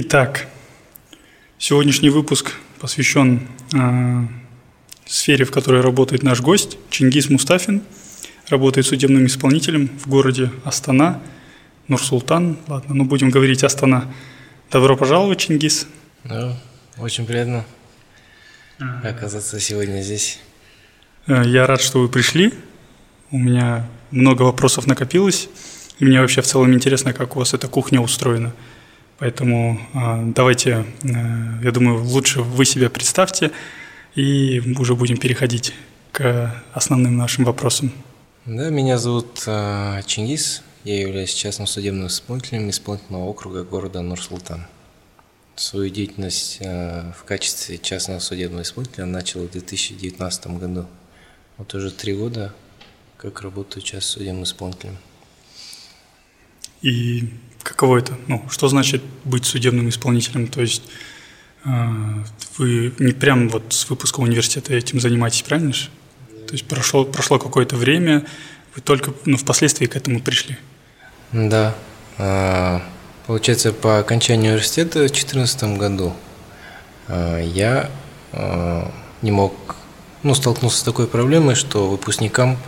Итак, сегодняшний выпуск посвящен э, сфере, в которой работает наш гость, Чингис Мустафин. Работает судебным исполнителем в городе Астана, Нурсултан. Ладно, ну будем говорить Астана. Добро пожаловать, Чингис. Да, очень приятно оказаться сегодня здесь. Э, я рад, что вы пришли. У меня много вопросов накопилось. И мне вообще в целом интересно, как у вас эта кухня устроена. Поэтому э, давайте, э, я думаю, лучше вы себя представьте, и уже будем переходить к основным нашим вопросам. Да, меня зовут э, Чингис, я являюсь частным судебным исполнителем исполнительного округа города Нур-Султан. Свою деятельность э, в качестве частного судебного исполнителя начал в 2019 году. Вот уже три года, как работаю частным судебным исполнителем. И каково это? Ну, что значит быть судебным исполнителем? То есть э, вы не прям вот с выпуска университета этим занимаетесь, правильно же? То есть прошло, прошло какое-то время, вы только ну, впоследствии к этому пришли. Да. А, получается, по окончании университета в 2014 году а, я не мог, ну, столкнулся с такой проблемой, что выпускникам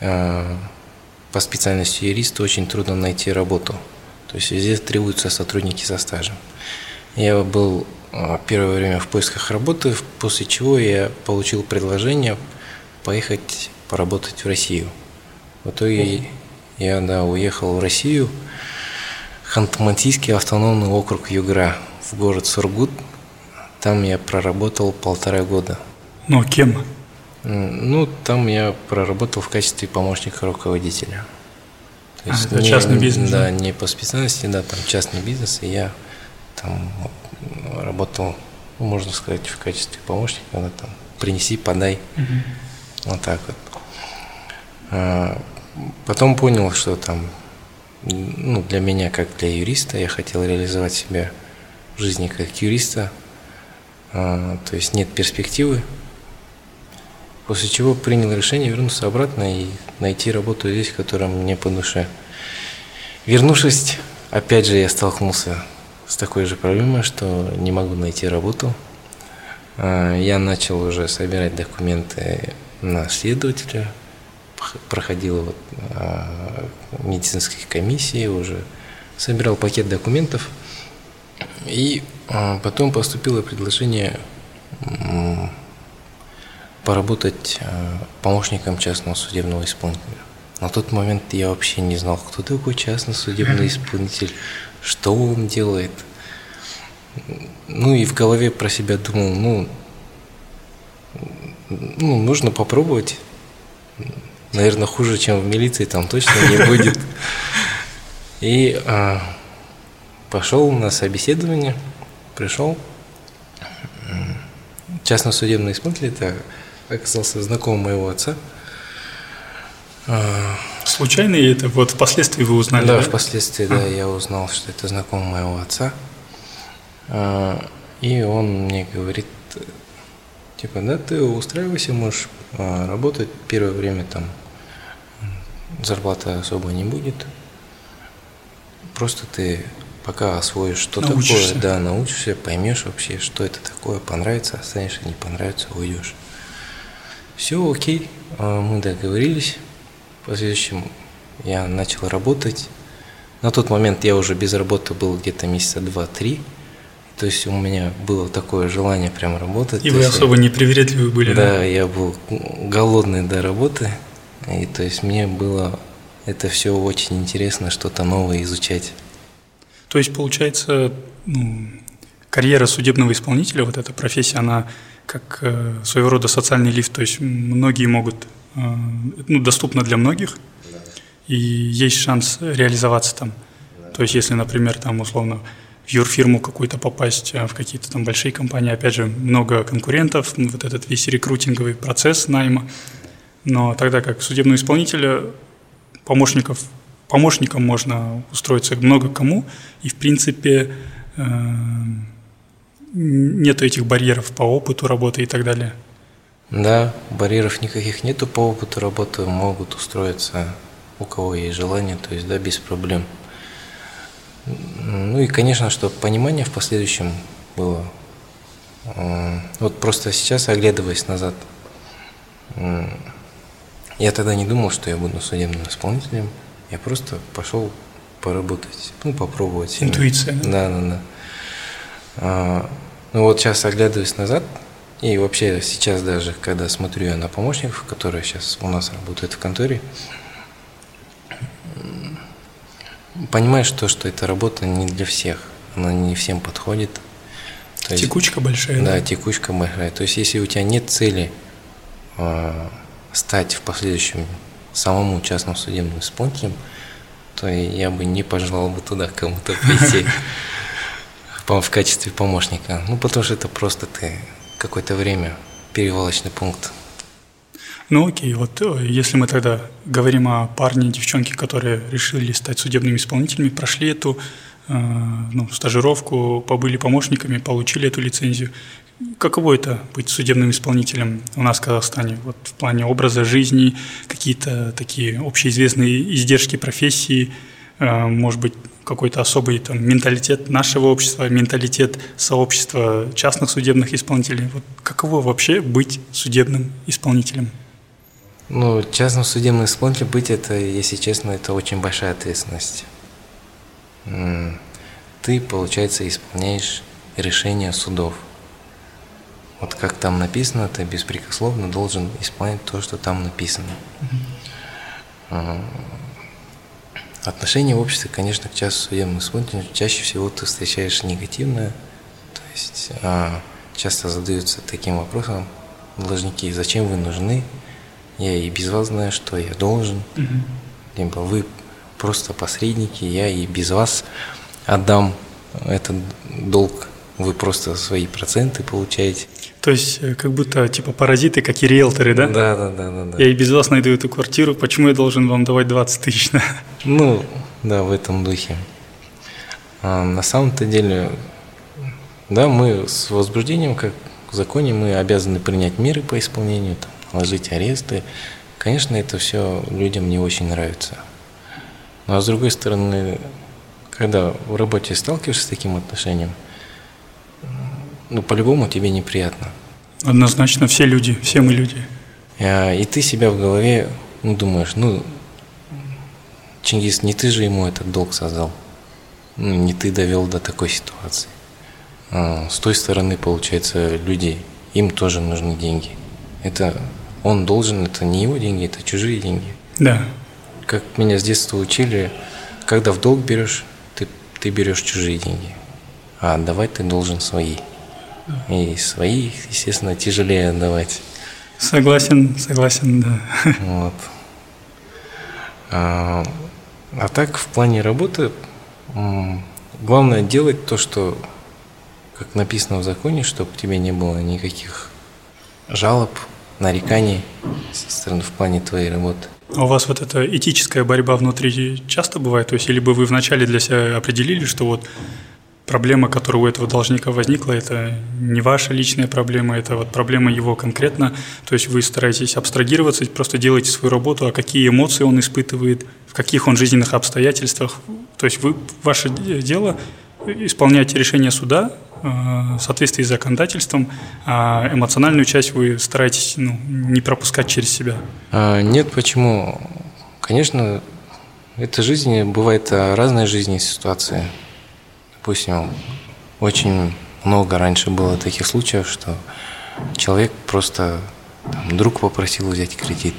по специальности юриста очень трудно найти работу. То есть везде требуются сотрудники со стажем. Я был первое время в поисках работы, после чего я получил предложение поехать поработать в Россию. В итоге я да, уехал в Россию, Ханты-Мансийский автономный округ Югра, в город Сургут. Там я проработал полтора года. Ну, кем? Ну, там я проработал в качестве помощника руководителя. То есть а, не, частный бизнес? Да, не по специальности, да, там частный бизнес, и я там работал, можно сказать, в качестве помощника, да, там, принеси, подай. Угу. Вот так вот. А, потом понял, что там, ну, для меня, как для юриста, я хотел реализовать себя в жизни как юриста, а, то есть нет перспективы. После чего принял решение вернуться обратно и найти работу здесь, которая мне по душе. Вернувшись, опять же, я столкнулся с такой же проблемой, что не могу найти работу. А, я начал уже собирать документы на следователя, проходил вот, а, медицинские комиссии, уже собирал пакет документов. И а, потом поступило предложение поработать а, помощником частного судебного исполнителя. На тот момент я вообще не знал, кто такой частный судебный исполнитель, что он делает. Ну и в голове про себя думал, ну, ну, нужно попробовать. Наверное, хуже, чем в милиции, там точно не будет. И а, пошел на собеседование, пришел. Частно судебный исполнитель, это оказался знакомым моего отца. А, Случайно это вот впоследствии вы узнали? Да, да? впоследствии, да, я узнал, что это знакомый моего отца. А, и он мне говорит, Типа, да, ты устраивайся, можешь а, работать первое время там зарплата особо не будет. Просто ты пока освоишь, что научишься. такое, да, научишься, поймешь вообще, что это такое, понравится, останешься, не понравится, уйдешь. Все, окей, а, мы договорились. В последующем я начал работать. На тот момент я уже без работы был где-то месяца два-три. То есть у меня было такое желание прям работать. И вы особо я, непривередливы были, да? Да, я был голодный до работы. И то есть мне было это все очень интересно, что-то новое изучать. То есть получается, ну, карьера судебного исполнителя, вот эта профессия, она как э, своего рода социальный лифт, то есть многие могут, э, ну, доступна для многих, и есть шанс реализоваться там. То есть если, например, там условно в юрфирму какую-то попасть, а в какие-то там большие компании. Опять же, много конкурентов, вот этот весь рекрутинговый процесс найма. Но тогда как судебного исполнителя помощников, помощником можно устроиться много кому, и в принципе э, нету этих барьеров по опыту работы и так далее. Да, барьеров никаких нету по опыту работы, могут устроиться у кого есть желание, то есть да, без проблем. Ну и, конечно, чтобы понимание в последующем было. Вот просто сейчас, оглядываясь назад, я тогда не думал, что я буду судебным исполнителем. Я просто пошел поработать, ну, попробовать. Интуиция. Да, да, да. А, ну вот сейчас, оглядываясь назад, и вообще сейчас даже, когда смотрю я на помощников, которые сейчас у нас работают в конторе, понимаешь то, что эта работа не для всех, она не всем подходит. То текучка большая. Да, да, текучка большая. То есть если у тебя нет цели э, стать в последующем самому частным судебным исполнителем, то я бы не пожелал бы туда кому-то прийти в качестве помощника. Ну, потому что это просто ты какое-то время перевалочный пункт. Ну окей, вот э, если мы тогда говорим о парне и девчонке, которые решили стать судебными исполнителями, прошли эту э, ну, стажировку, побыли помощниками, получили эту лицензию. Каково это быть судебным исполнителем у нас в Казахстане? Вот в плане образа жизни, какие-то такие общеизвестные издержки профессии, э, может быть, какой-то особый там, менталитет нашего общества, менталитет сообщества частных судебных исполнителей. Вот каково вообще быть судебным исполнителем? Ну, частным судебным исполнителем быть, это, если честно, это очень большая ответственность. Ты, получается, исполняешь решения судов. Вот как там написано, ты беспрекословно должен исполнять то, что там написано. Отношение в обществе, конечно, к частному судебному исполнителю чаще всего ты встречаешь негативное. То есть а, часто задаются таким вопросом должники, зачем вы нужны, я и без вас знаю, что я должен. Угу. Либо вы просто посредники, я и без вас отдам этот долг, вы просто свои проценты получаете. То есть э, как будто типа паразиты, как и риэлторы, да? Да, да, да, да. да. Я и без вас найду эту квартиру, почему я должен вам давать 20 тысяч? Ну, да, в этом духе. А на самом-то деле, да, мы с возбуждением, как в законе, мы обязаны принять меры по исполнению, там, ложить аресты. Конечно, это все людям не очень нравится. Ну а с другой стороны, когда в работе сталкиваешься с таким отношением, ну, по-любому тебе неприятно. Однозначно, все люди, все мы люди. А, и ты себя в голове ну, думаешь, ну, Чингис, не ты же ему этот долг создал. Ну, не ты довел до такой ситуации. А, с той стороны, получается, люди, им тоже нужны деньги. Это он должен, это не его деньги, это чужие деньги. Да. Как меня с детства учили, когда в долг берешь, ты, ты берешь чужие деньги, а отдавать ты должен свои. И свои, естественно, тяжелее отдавать. Согласен, согласен, да. Вот. А, а так, в плане работы, главное делать то, что, как написано в законе, чтобы тебе не было никаких жалоб, нареканий со стороны в плане твоей работы. А у вас вот эта этическая борьба внутри часто бывает? То есть, или бы вы вначале для себя определили, что вот проблема, которая у этого должника возникла, это не ваша личная проблема, это вот проблема его конкретно. То есть вы стараетесь абстрагироваться, просто делаете свою работу, а какие эмоции он испытывает, в каких он жизненных обстоятельствах. То есть вы, ваше дело исполнять решение суда, Э, в соответствии с законодательством, а эмоциональную часть вы стараетесь ну, не пропускать через себя? А, нет, почему? Конечно, это жизнь, бывает разные жизни ситуации. Допустим, очень много раньше было таких случаев, что человек просто там, друг попросил взять кредит,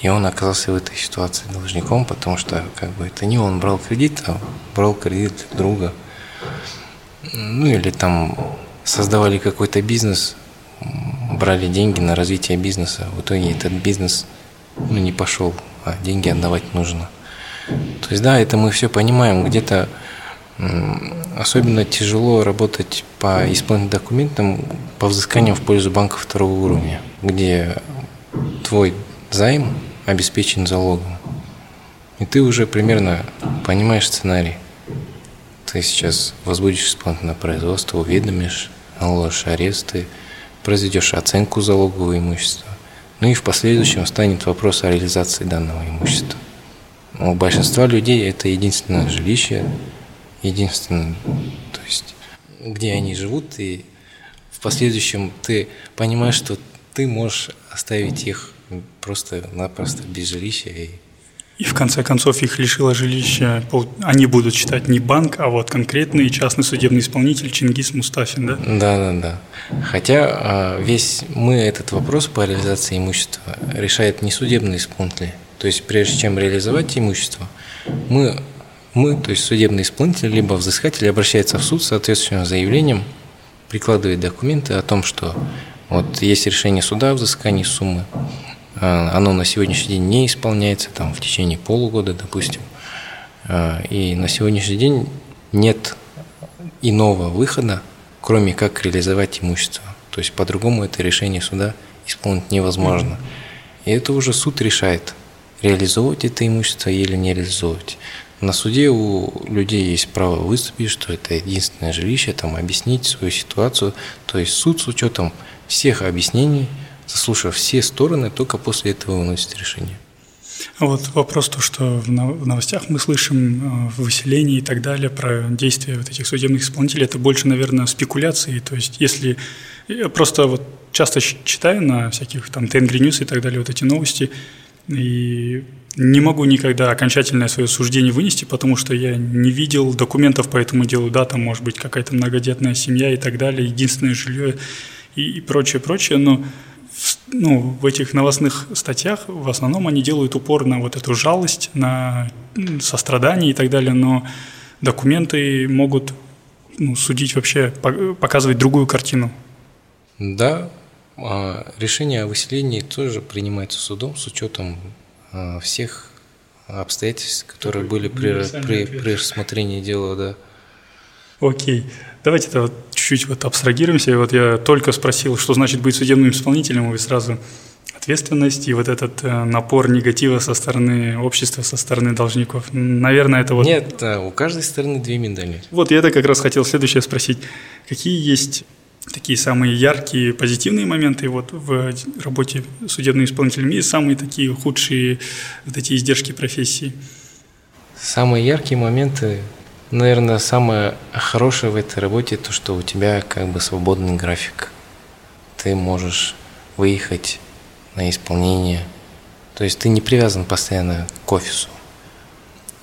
и он оказался в этой ситуации должником, потому что как бы это не он брал кредит, а брал кредит друга. Ну или там создавали какой-то бизнес, брали деньги на развитие бизнеса, в итоге этот бизнес ну, не пошел, а деньги отдавать нужно. То есть да, это мы все понимаем, где-то особенно тяжело работать по исполнительным документам по взысканию в пользу банка второго уровня, где твой займ обеспечен залогом. И ты уже примерно понимаешь сценарий ты сейчас возбудишь исполнительное производство, уведомишь, наложишь аресты, произведешь оценку залогового имущества. Ну и в последующем станет вопрос о реализации данного имущества. У большинства людей это единственное жилище, единственное, то есть где они живут, и в последующем ты понимаешь, что ты можешь оставить их просто-напросто без жилища и и в конце концов их лишило жилища, они будут считать не банк, а вот конкретный частный судебный исполнитель Чингис Мустафин, да? Да, да, да. Хотя а, весь мы этот вопрос по реализации имущества решает не судебный исполнитель. То есть прежде чем реализовать имущество, мы, мы, то есть судебный исполнитель, либо взыскатель обращается в суд с соответствующим заявлением, прикладывает документы о том, что вот есть решение суда о взыскании суммы, а, оно на сегодняшний день не исполняется, там, в течение полугода, допустим. А, и на сегодняшний день нет иного выхода, кроме как реализовать имущество. То есть по-другому это решение суда исполнить невозможно. И это уже суд решает, реализовывать это имущество или не реализовывать. На суде у людей есть право выступить, что это единственное жилище, там, объяснить свою ситуацию. То есть суд с учетом всех объяснений – заслушав все стороны, только после этого выносит решение. Вот вопрос то, что в новостях мы слышим э, выселение и так далее про действия вот этих судебных исполнителей, это больше, наверное, спекуляции. То есть если я просто вот часто читаю на всяких там Tengri News и так далее вот эти новости, и не могу никогда окончательное свое суждение вынести, потому что я не видел документов по этому делу, да, там может быть какая-то многодетная семья и так далее, единственное жилье и, и прочее, прочее, но ну, в этих новостных статьях в основном они делают упор на вот эту жалость, на сострадание и так далее, но документы могут ну, судить вообще, показывать другую картину. Да, решение о выселении тоже принимается судом с учетом а, всех обстоятельств, которые были при, при, при рассмотрении дела, да. Окей. Давайте это вот чуть-чуть вот абстрагируемся. Вот я только спросил, что значит быть судебным исполнителем, и сразу ответственность и вот этот э, напор негатива со стороны общества, со стороны должников. Наверное, это вот... Нет, у каждой стороны две медали. Вот я это как раз хотел следующее спросить. Какие есть такие самые яркие позитивные моменты вот в работе судебным исполнителем и самые такие худшие вот эти издержки профессии? Самые яркие моменты Наверное, самое хорошее в этой работе то, что у тебя как бы свободный график. Ты можешь выехать на исполнение. То есть ты не привязан постоянно к офису.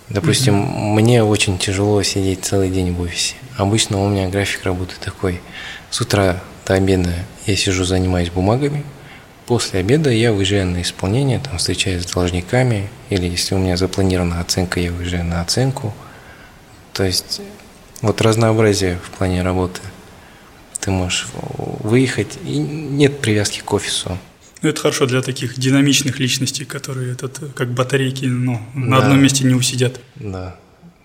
Допустим, mm-hmm. мне очень тяжело сидеть целый день в офисе. Обычно у меня график работы такой. С утра до обеда я сижу, занимаюсь бумагами. После обеда я выезжаю на исполнение, там встречаюсь с должниками. Или если у меня запланирована оценка, я выезжаю на оценку – то есть вот разнообразие в плане работы. Ты можешь выехать, и нет привязки к офису. Ну, это хорошо для таких динамичных личностей, которые этот, как батарейки ну, на да. одном месте не усидят. Да.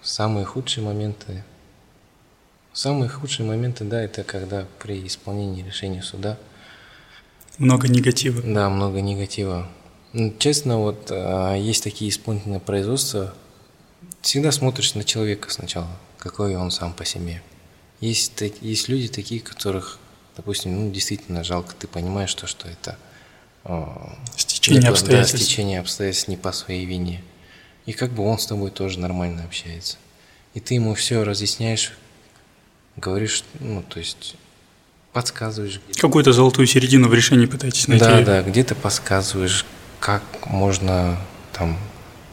Самые худшие моменты. Самые худшие моменты, да, это когда при исполнении решения суда. Много негатива. Да, много негатива. Ну, честно, вот а, есть такие исполнительные производства, всегда смотришь на человека сначала, какой он сам по себе. Есть, есть люди такие, которых, допустим, ну, действительно жалко, ты понимаешь то, что это стечение обстоятельств. Да, стечение обстоятельств не по своей вине. И как бы он с тобой тоже нормально общается. И ты ему все разъясняешь, говоришь, ну, то есть подсказываешь. Какую-то золотую середину в решении пытаетесь найти. Да, да, где-то подсказываешь, как можно там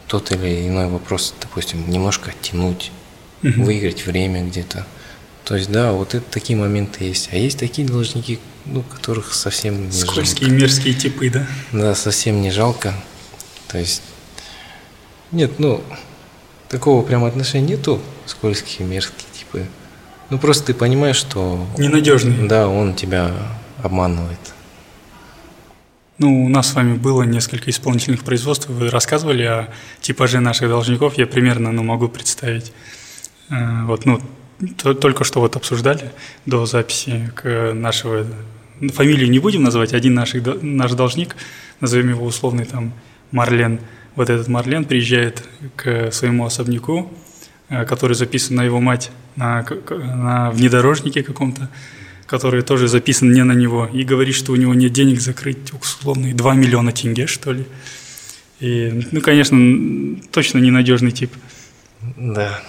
тот или иной вопрос, допустим, немножко оттянуть, угу. выиграть время где-то. То есть, да, вот это такие моменты есть. А есть такие должники, ну, которых совсем не Скользкие, жалко. мерзкие типы, да? Да, совсем не жалко. То есть, нет, ну, такого прям отношения нету, скользкие, мерзкие. Ну, просто ты понимаешь, что... Ненадежный. Да, он тебя обманывает. Ну, у нас с вами было несколько исполнительных производств. Вы рассказывали о типаже наших должников. Я примерно ну, могу представить. Э, вот, ну, то, только что вот обсуждали до записи к нашего... Фамилию не будем называть. Один наш, наш должник, назовем его условный там Марлен. Вот этот Марлен приезжает к своему особняку, который записан на его мать на, на внедорожнике каком-то который тоже записан не на него, и говорит, что у него нет денег закрыть условные 2 миллиона тенге, что ли. И, ну, конечно, точно ненадежный тип. Да.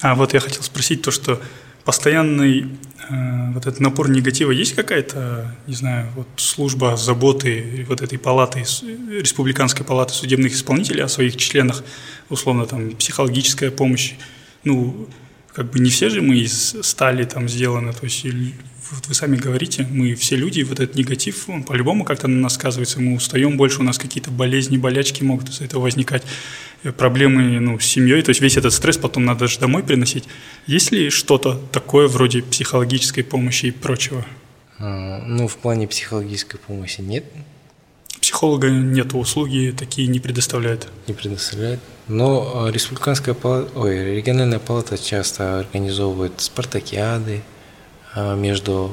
А вот я хотел спросить то, что постоянный э, вот этот напор негатива есть какая-то, не знаю, вот служба заботы вот этой палаты, республиканской палаты судебных исполнителей о своих членах, условно там психологическая помощь, ну как бы не все же мы из стали там сделаны, то есть вот вы сами говорите, мы все люди, вот этот негатив, он по-любому как-то на нас сказывается, мы устаем больше, у нас какие-то болезни, болячки могут из-за этого возникать, э, проблемы ну, с семьей, то есть весь этот стресс потом надо же домой приносить. Есть ли что-то такое вроде психологической помощи и прочего? А, ну, в плане психологической помощи нет. Психолога нет, услуги такие не предоставляют. Не предоставляет. Но а, республиканская палата, ой, региональная палата часто организовывает спартакиады, а, между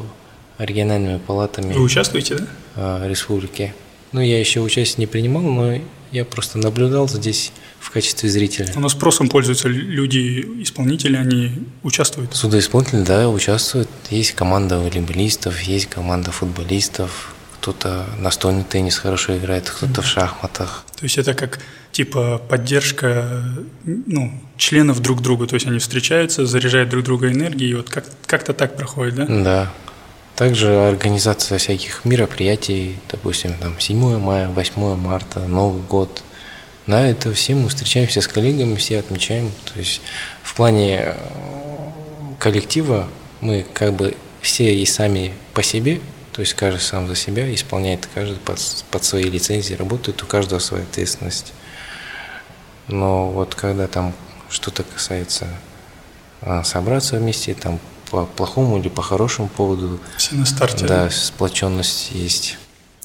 региональными палатами. Вы участвуете, да? А, республики. Ну, я еще участие не принимал, но я просто наблюдал здесь в качестве зрителя. У нас спросом пользуются люди, исполнители, они участвуют? Судоисполнители, да, участвуют. Есть команда волейболистов, есть команда футболистов, кто-то настольный теннис хорошо играет, кто-то в шахматах. То есть это как типа поддержка ну, членов друг друга, то есть они встречаются, заряжают друг друга энергией, и вот как- как-то так проходит, да? Да. Также организация всяких мероприятий, допустим, там 7 мая, 8 марта, Новый год. На это все мы встречаемся с коллегами, все отмечаем. То есть в плане э, коллектива мы как бы все и сами по себе, то есть каждый сам за себя исполняет, каждый под, под свои лицензии работает, у каждого своя ответственность. Но вот когда там что-то касается а, собраться вместе, там по плохому или по хорошему поводу. Все на старте. Да, да? сплоченность есть.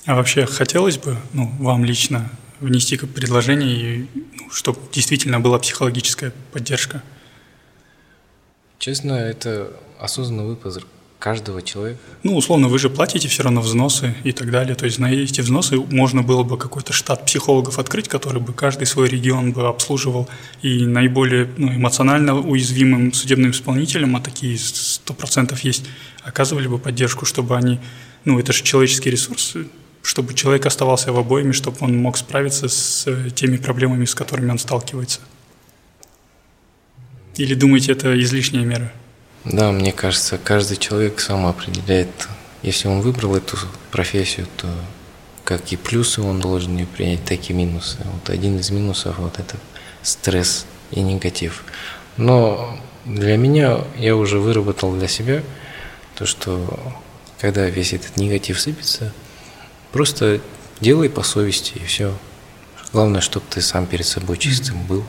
А вообще хотелось бы, ну, вам лично внести как предложение, ну, чтобы действительно была психологическая поддержка? Честно, это осознанный выбор каждого человека. Ну, условно, вы же платите все равно взносы и так далее. То есть на эти взносы можно было бы какой-то штат психологов открыть, который бы каждый свой регион бы обслуживал. И наиболее ну, эмоционально уязвимым судебным исполнителям, а такие сто процентов есть, оказывали бы поддержку, чтобы они, ну, это же человеческий ресурс, чтобы человек оставался в обоими, чтобы он мог справиться с теми проблемами, с которыми он сталкивается. Или думаете, это излишняя мера? Да, мне кажется, каждый человек сам определяет, если он выбрал эту профессию, то как и плюсы он должен ее принять, так и минусы. Вот один из минусов вот это стресс и негатив. Но для меня я уже выработал для себя то, что когда весь этот негатив сыпется, просто делай по совести и все. Главное, чтобы ты сам перед собой чистым был,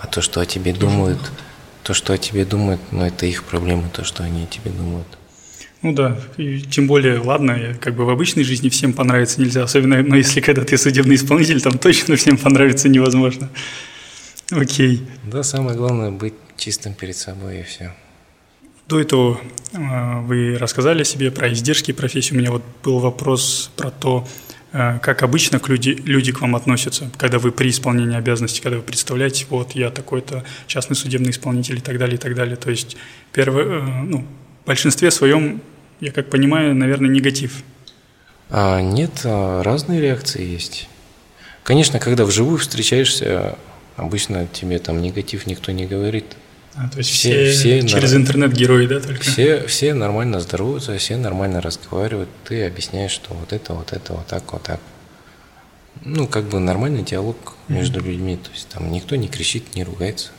а то, что о тебе думают, то, что о тебе думают, но ну, это их проблемы, то, что они о тебе думают. Ну да, и тем более, ладно, как бы в обычной жизни всем понравиться нельзя, особенно, но если когда ты судебный исполнитель, там точно всем понравиться невозможно. Окей. Да, самое главное быть чистым перед собой и все. До этого э, вы рассказали себе про издержки профессии. У меня вот был вопрос про то, как обычно к люди, люди к вам относятся, когда вы при исполнении обязанностей, когда вы представляете, вот я такой-то частный судебный исполнитель и так далее, и так далее. То есть первое, э, ну, в большинстве своем, я как понимаю, наверное, негатив. А, нет, а, разные реакции есть. Конечно, когда вживую встречаешься, обычно тебе там негатив никто не говорит. А, то есть все, все, все через интернет герои, да, только? Все, все нормально здороваются, все нормально разговаривают. Ты объясняешь, что вот это, вот это, вот так, вот так. Ну, как бы нормальный диалог между mm-hmm. людьми. То есть там никто не кричит, не ругается.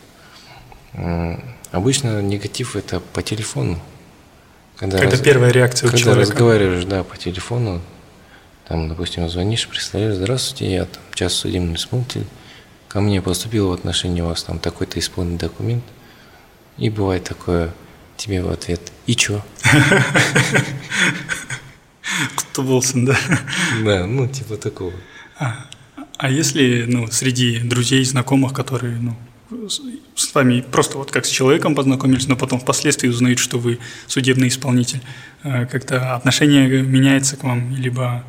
Обычно негатив это по телефону. Когда, когда раз, первая реакция когда у человека. разговариваешь, да, по телефону, там, допустим, звонишь, представляешь, здравствуйте, я там час судебный исполнитель, ко мне поступил в отношении вас там такой-то исполненный документ – и бывает такое тебе в ответ «И чё?» Кто Волсон, да? Да, ну типа такого. А, а если ну, среди друзей, знакомых, которые ну, с вами просто вот как с человеком познакомились, но потом впоследствии узнают, что вы судебный исполнитель, э, как-то отношение меняется к вам, либо...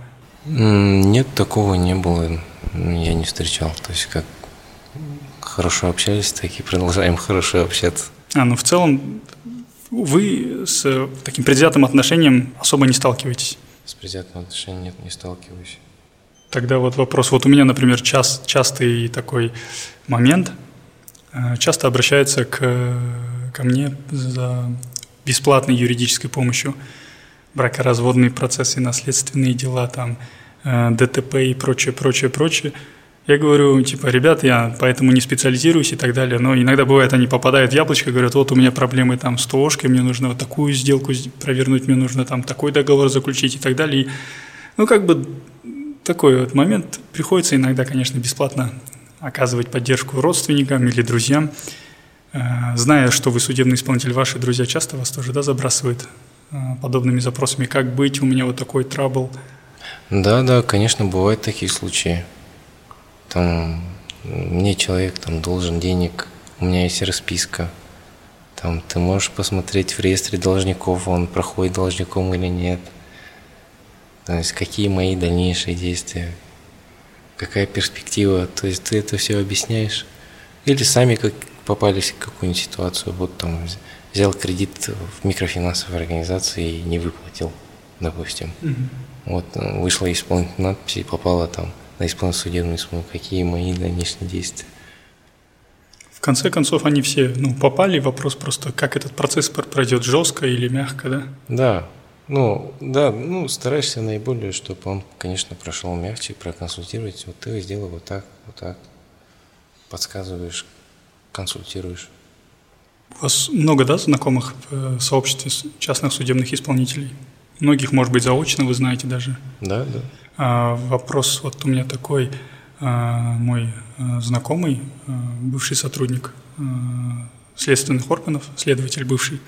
Нет, такого не было, я не встречал. То есть как хорошо общались, так и продолжаем хорошо общаться. А, ну в целом вы с таким предвзятым отношением особо не сталкиваетесь? С предвзятым отношением нет, не сталкиваюсь. Тогда вот вопрос. Вот у меня, например, час, частый такой момент. Э, часто обращаются к, ко мне за бесплатной юридической помощью бракоразводные процессы, наследственные дела, там, э, ДТП и прочее, прочее, прочее. Я говорю, типа, ребят, я поэтому не специализируюсь и так далее, но иногда бывает, они попадают в яблочко, говорят, вот у меня проблемы там с ТОшкой, мне нужно вот такую сделку провернуть, мне нужно там такой договор заключить и так далее. И, ну, как бы такой вот момент. Приходится иногда, конечно, бесплатно оказывать поддержку родственникам или друзьям. Э, зная, что вы судебный исполнитель, ваши друзья часто вас тоже да, забрасывают э, подобными запросами. Как быть, у меня вот такой трабл. Да, да, конечно, бывают такие случаи. Там мне человек там должен денег, у меня есть расписка. Там ты можешь посмотреть в реестре должников, он проходит должником или нет. То есть какие мои дальнейшие действия, какая перспектива. То есть ты это все объясняешь. Или сами как попались в какую-нибудь ситуацию, вот там взял кредит в микрофинансовой организации и не выплатил, допустим. Угу. Вот э, вышла исполнительная надпись и попала там на исполнительную судебную исполнение, какие мои дальнейшие действия. В конце концов, они все ну, попали. Вопрос просто, как этот процесс пройдет, жестко или мягко, да? Да, ну, да, ну, стараешься наиболее, чтобы он, конечно, прошел мягче, проконсультировать. Вот ты сделай вот так, вот так. Подсказываешь, консультируешь. У вас много, да, знакомых в э, сообществе частных судебных исполнителей? Многих, может быть, заочно вы знаете даже? Да, да. А, вопрос вот у меня такой. А, мой а, знакомый, бывший сотрудник следственных органов, следователь бывший,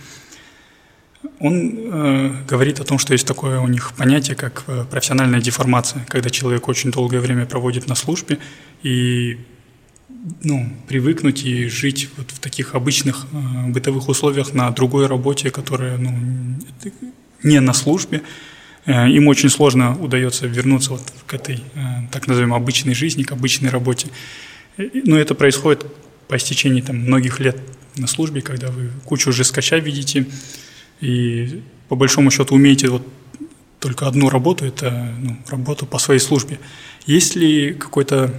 он говорит о том, что есть такое у них понятие, как профессиональная деформация, когда человек очень долгое время проводит на службе и ну, привыкнуть и жить вот в таких обычных бытовых условиях на другой работе, которая ну, не на службе, им очень сложно удается вернуться вот к этой э, так называемой обычной жизни, к обычной работе. Но это происходит по истечении там, многих лет на службе, когда вы кучу уже скача видите, и по большому счету умеете вот только одну работу, это ну, работу по своей службе. Есть ли какое-то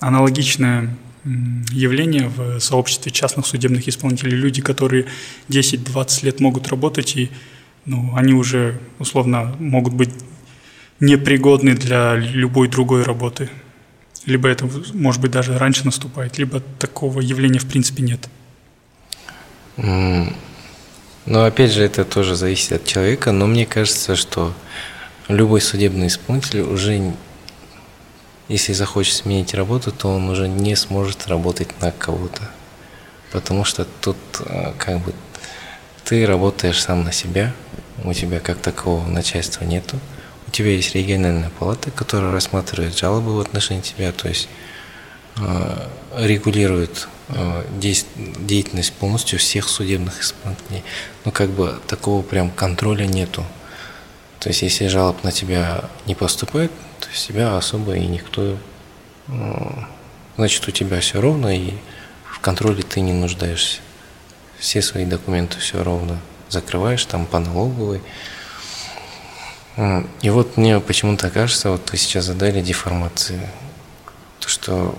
аналогичное явление в сообществе частных судебных исполнителей? Люди, которые 10-20 лет могут работать, и ну, они уже условно могут быть непригодны для любой другой работы. Либо это, может быть, даже раньше наступает, либо такого явления в принципе нет. Но опять же, это тоже зависит от человека, но мне кажется, что любой судебный исполнитель уже, если захочет сменить работу, то он уже не сможет работать на кого-то. Потому что тут э, как бы ты работаешь сам на себя, у тебя как такового начальства нету, у тебя есть региональная палата, которая рассматривает жалобы в отношении тебя, то есть э, регулирует Э, деятельность полностью всех судебных исполнителей. Ну, как бы такого прям контроля нету. То есть, если жалоб на тебя не поступает, то тебя особо и никто... Э, значит, у тебя все ровно, и в контроле ты не нуждаешься. Все свои документы все ровно закрываешь, там по налоговой. И вот мне почему-то кажется, вот вы сейчас задали деформации, то, что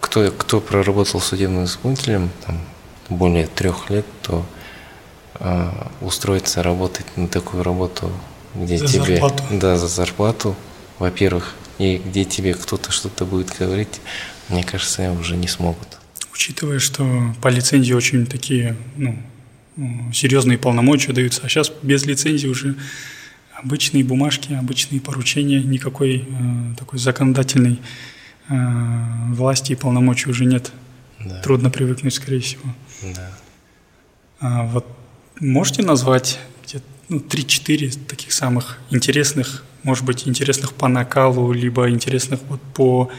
кто, кто проработал судебным исполнителем там, более трех лет, то э, устроиться работать на такую работу, где за тебе зарплату. да за зарплату, во-первых, и где тебе кто-то что-то будет говорить, мне кажется, уже не смогут. Учитывая, что по лицензии очень такие ну, серьезные полномочия даются, а сейчас без лицензии уже обычные бумажки, обычные поручения, никакой э, такой законодательной Э, власти и полномочий уже нет. Да. Трудно привыкнуть, скорее всего. Да. А вот можете назвать ну, 3-4 таких самых интересных, может быть, интересных по накалу, либо интересных вот по,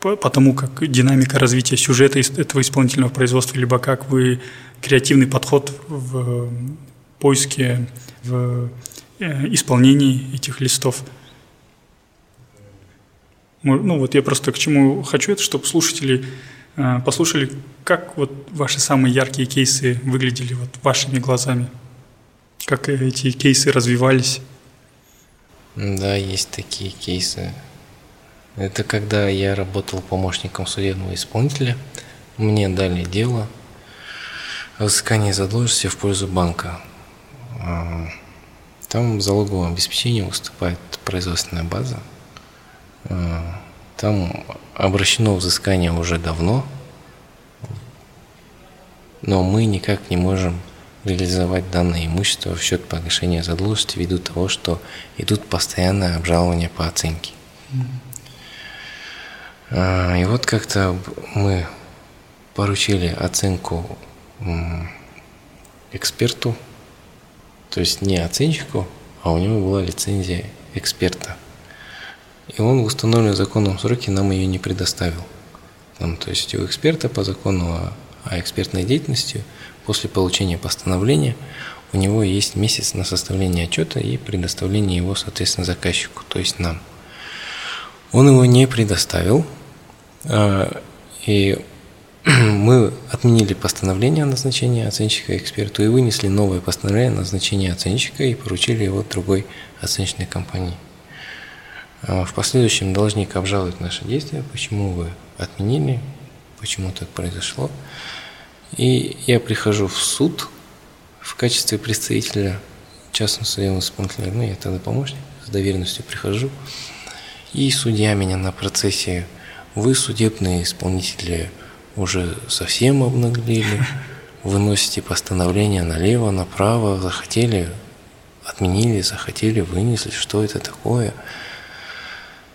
по, по тому, как динамика развития сюжета этого исполнительного производства, либо как вы креативный подход в поиске, в э, исполнении этих листов – ну вот я просто к чему хочу, это чтобы слушатели э, послушали, как вот ваши самые яркие кейсы выглядели вот вашими глазами, как эти кейсы развивались. Да, есть такие кейсы. Это когда я работал помощником судебного исполнителя, мне дали дело, взыскание задолженности в пользу банка. А, там в залоговом обеспечении выступает производственная база. А, там обращено взыскание уже давно, но мы никак не можем реализовать данное имущество в счет погашения задолженности ввиду того, что идут постоянные обжалования по оценке. А, и вот как-то мы поручили оценку эксперту, то есть не оценщику, а у него была лицензия эксперта. И он в установленном законном сроке нам ее не предоставил. Там, то есть у эксперта по закону о, о экспертной деятельности после получения постановления у него есть месяц на составление отчета и предоставление его, соответственно, заказчику, то есть нам. Он его не предоставил, а, и мы отменили постановление о назначении оценщика эксперту и вынесли новое постановление о назначении оценщика и поручили его другой оценочной компании. А в последующем должник обжалует наши действия, почему вы отменили, почему так произошло. И я прихожу в суд в качестве представителя частного судебного исполнителя, ну я тогда помощник, с доверенностью прихожу, и судья меня на процессе, вы судебные исполнители уже совсем обнаглели, выносите постановление налево, направо, захотели, отменили, захотели, вынесли, что это такое.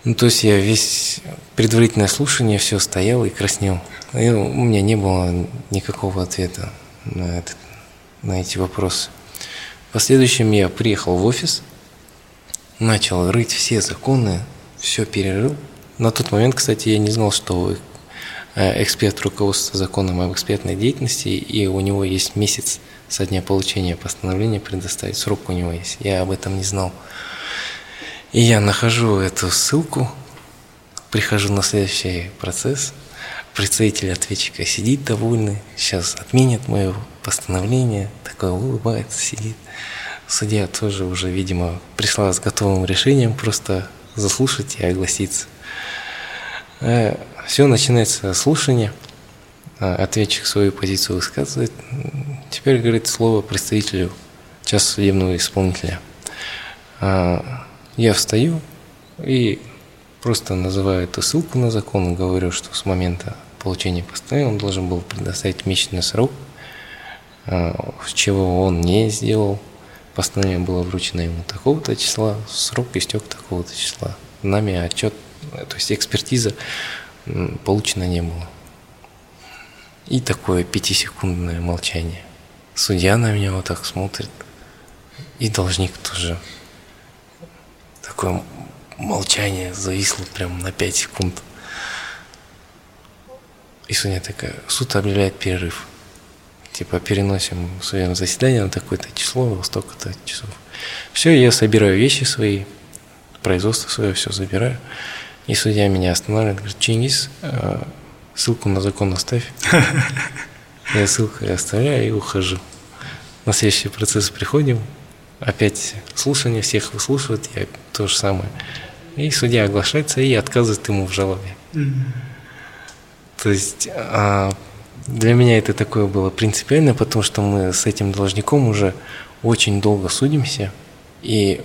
Ну, то есть я весь предварительное слушание все стоял и краснел. И у меня не было никакого ответа на, этот, на эти вопросы. В последующем я приехал в офис, начал рыть все законы, все перерыл. На тот момент, кстати, я не знал, что Э, эксперт руководства законом об экспертной деятельности, и у него есть месяц со дня получения постановления предоставить, срок у него есть. Я об этом не знал. И я нахожу эту ссылку, прихожу на следующий процесс, представитель ответчика сидит довольный, сейчас отменят мое постановление, такой улыбается, сидит. Судья тоже уже, видимо, пришла с готовым решением просто заслушать и огласиться. Э, все, начинается слушание, а, ответчик свою позицию высказывает. Теперь говорит слово представителю частного судебного исполнителя. А, я встаю и просто называю эту ссылку на закон, говорю, что с момента получения постановления он должен был предоставить месячный срок, а, чего он не сделал. Постановление было вручено ему такого-то числа, срок истек такого-то числа. Нами отчет, то есть экспертиза получено не было. И такое пятисекундное молчание. Судья на меня вот так смотрит. И должник тоже. Такое молчание зависло прям на 5 секунд. И судья такая, суд объявляет перерыв. Типа переносим судебное заседание на такое-то число, столько-то часов. Все, я собираю вещи свои, производство свое все забираю. И судья меня останавливает, говорит, Чингис, э, ссылку на закон оставь. Я ссылку оставляю и ухожу. На следующий процесс приходим, опять слушание, всех выслушивают, я то же самое. И судья оглашается и отказывает ему в жалобе. То есть а, для меня это такое было принципиально, потому что мы с этим должником уже очень долго судимся. И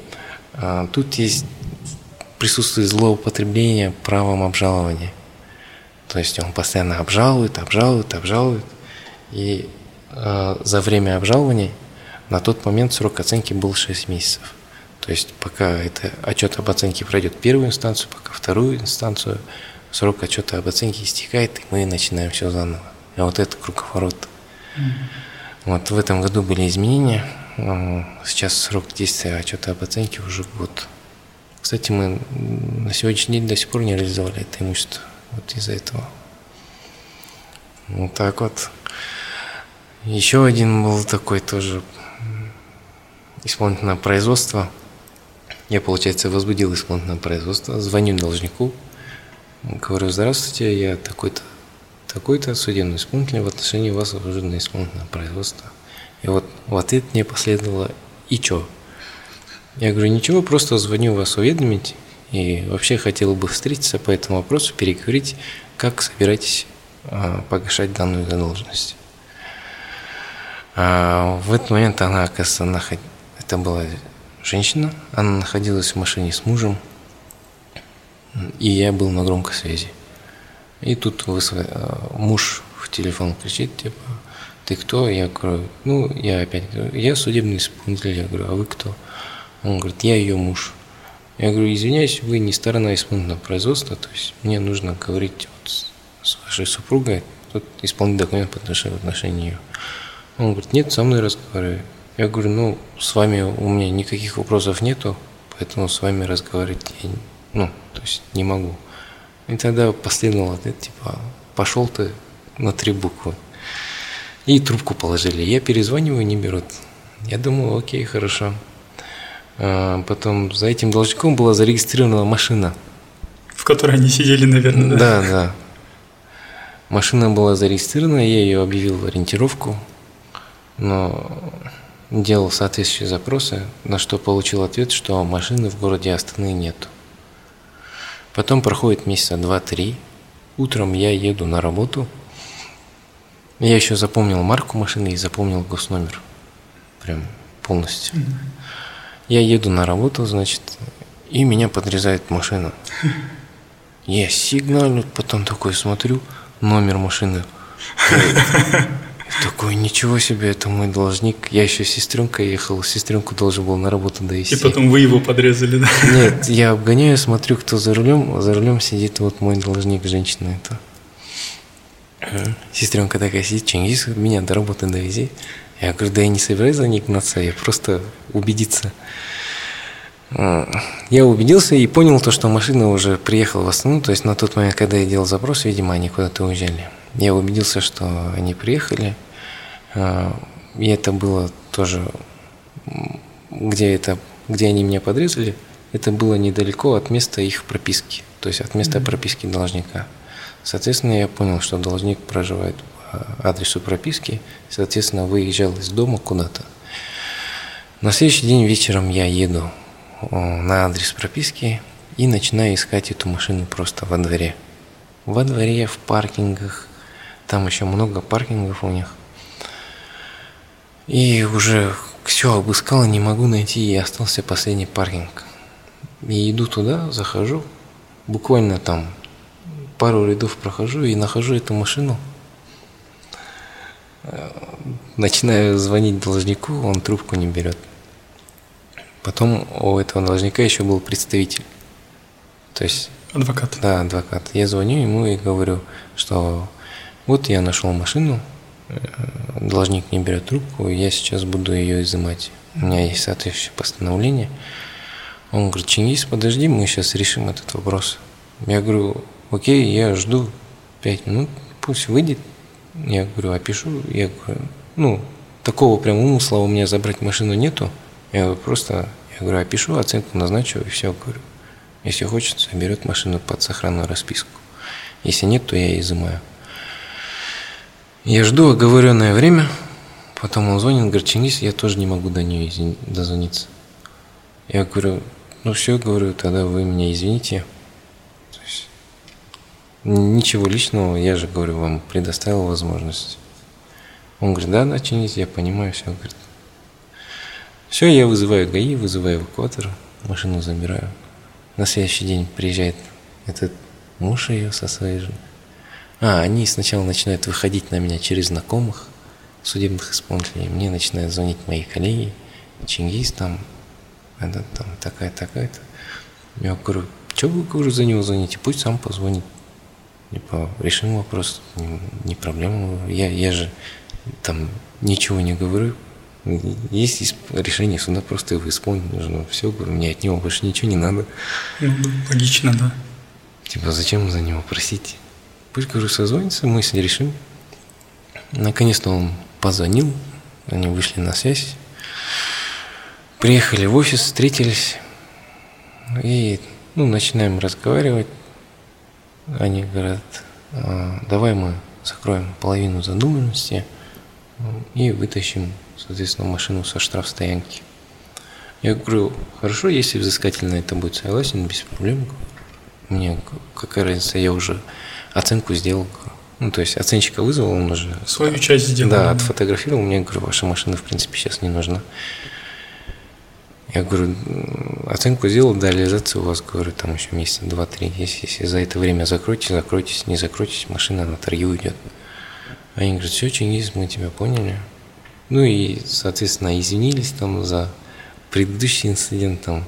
а, тут есть присутствует злоупотребление правом обжалования. То есть он постоянно обжалует, обжалует, обжалует. И э, за время обжалования на тот момент срок оценки был 6 месяцев. То есть пока это отчет об оценке пройдет первую инстанцию, пока вторую инстанцию, срок отчета об оценке истекает, и мы начинаем все заново. И вот это круговорот. Mm-hmm. Вот в этом году были изменения. Сейчас срок действия отчета об оценке уже год. Кстати, мы на сегодняшний день до сих пор не реализовали это имущество. Вот из-за этого. Вот так вот. Еще один был такой тоже исполнительное производство. Я, получается, возбудил исполнительное производство, звоню должнику, говорю, здравствуйте, я такой-то, такой-то судебный исполнитель в отношении вас возбуждено исполнительное производство. И вот в ответ мне последовало «И чё?». Я говорю, ничего, просто звоню вас уведомить. И вообще хотел бы встретиться по этому вопросу, переговорить, как собираетесь а, погашать данную задолженность. А в этот момент она, оказывается, наход... это была женщина, она находилась в машине с мужем, и я был на громкой связи. И тут э, муж в телефон кричит, типа, ты кто? Я говорю, ну, я опять я судебный исполнитель. Я говорю, а вы кто? Он говорит, я ее муж. Я говорю, извиняюсь, вы не сторона исполнительного производства, то есть мне нужно говорить вот с вашей супругой, тут исполнить документ по отношению, в отношении ее. Он говорит, нет, со мной разговаривай. Я говорю, ну, с вами у меня никаких вопросов нету, поэтому с вами разговаривать я, ну, то есть не могу. И тогда последовал ответ, типа, пошел ты на три буквы. И трубку положили. Я перезваниваю, не берут. Я думаю, окей, хорошо. А, потом за этим должником была зарегистрирована машина. В которой они сидели, наверное, да? Да, да. Машина была зарегистрирована, я ее объявил в ориентировку, но делал соответствующие запросы, на что получил ответ, что машины в городе Астаны нет. Потом проходит месяца два-три. Утром я еду на работу. Я еще запомнил марку машины и запомнил госномер. Прям полностью. Я еду на работу, значит, и меня подрезает машина. Я сигналю, потом такой смотрю, номер машины. Такой, ничего себе, это мой должник. Я еще с сестренкой ехал, сестренку должен был на работу довести. И потом вы его подрезали, да? Нет, я обгоняю, смотрю, кто за рулем. За рулем сидит вот мой должник, женщина это. Сестренка такая сидит, Чингис, меня до работы довези. Я говорю, да я не собираюсь за ней гнаться, я просто убедиться. Я убедился и понял то, что машина уже приехала в Астану, то есть на тот момент, когда я делал запрос, видимо, они куда-то уезжали. Я убедился, что они приехали, а, и это было тоже, где, это, где они меня подрезали, это было недалеко от места их прописки, то есть от места прописки должника. Соответственно, я понял, что должник проживает по адресу прописки, соответственно, выезжал из дома куда-то. На следующий день вечером я еду на адрес прописки и начинаю искать эту машину просто во дворе. Во дворе, в паркингах, там еще много паркингов у них. И уже все обыскал, не могу найти, и остался последний паркинг. И иду туда, захожу, буквально там пару рядов прохожу и нахожу эту машину. Начинаю звонить должнику, он трубку не берет. Потом у этого должника еще был представитель. То есть... Адвокат. Да, адвокат. Я звоню ему и говорю, что вот я нашел машину, э, должник не берет трубку, я сейчас буду ее изымать. У меня есть соответствующее постановление. Он говорит, Чингис, подожди, мы сейчас решим этот вопрос. Я говорю, окей, я жду пять минут, пусть выйдет. Я говорю, опишу. Я говорю, ну, такого прям умысла у меня забрать машину нету. Я говорю, просто, я говорю, опишу, оценку назначу и все, говорю. Если хочется, берет машину под сохранную расписку. Если нет, то я изымаю. Я жду оговоренное время, потом он звонит, говорит, Чингис, я тоже не могу до нее дозвониться. Я говорю, ну все, говорю, тогда вы меня извините. Ничего личного, я же, говорю, вам предоставил возможность. Он говорит, да, Чингис, я понимаю, все, говорит, все, я вызываю ГАИ, вызываю эвакуатор, машину забираю. На следующий день приезжает этот муж ее со своей женой. А, они сначала начинают выходить на меня через знакомых судебных исполнителей. Мне начинают звонить мои коллеги. Чингис там, это там такая, такая-то. Я говорю, что вы, говорю, за него звоните? Пусть сам позвонит. Типа, решим вопрос, не, не проблема. Я, я же там ничего не говорю, есть решение суда, просто его исполнить нужно. Все, говорю, мне от него больше ничего не надо. Ну, логично, да. Типа, зачем за него просить? Пусть, говорю, созвонится, мы с ним решим. Наконец-то он позвонил, они вышли на связь. Приехали в офис, встретились. И, ну, начинаем разговаривать. Они говорят, «А, давай мы закроем половину задуманности и вытащим соответственно, машину со штрафстоянки. Я говорю, хорошо, если взыскатель на это будет согласен, без проблем. Мне какая разница, я уже оценку сделал. Ну, то есть оценщика вызвал, он уже... Свою часть сделал. Да, отфотографировал. Мне говорю, ваша машина, в принципе, сейчас не нужна. Я говорю, оценку сделал, да, реализация у вас, говорю, там еще месяца два-три. Если, если за это время закройтесь, закройтесь, не закройтесь, машина на торги уйдет. Они говорят, все, Чингиз, мы тебя поняли. Ну и, соответственно, извинились там за предыдущий инцидент там.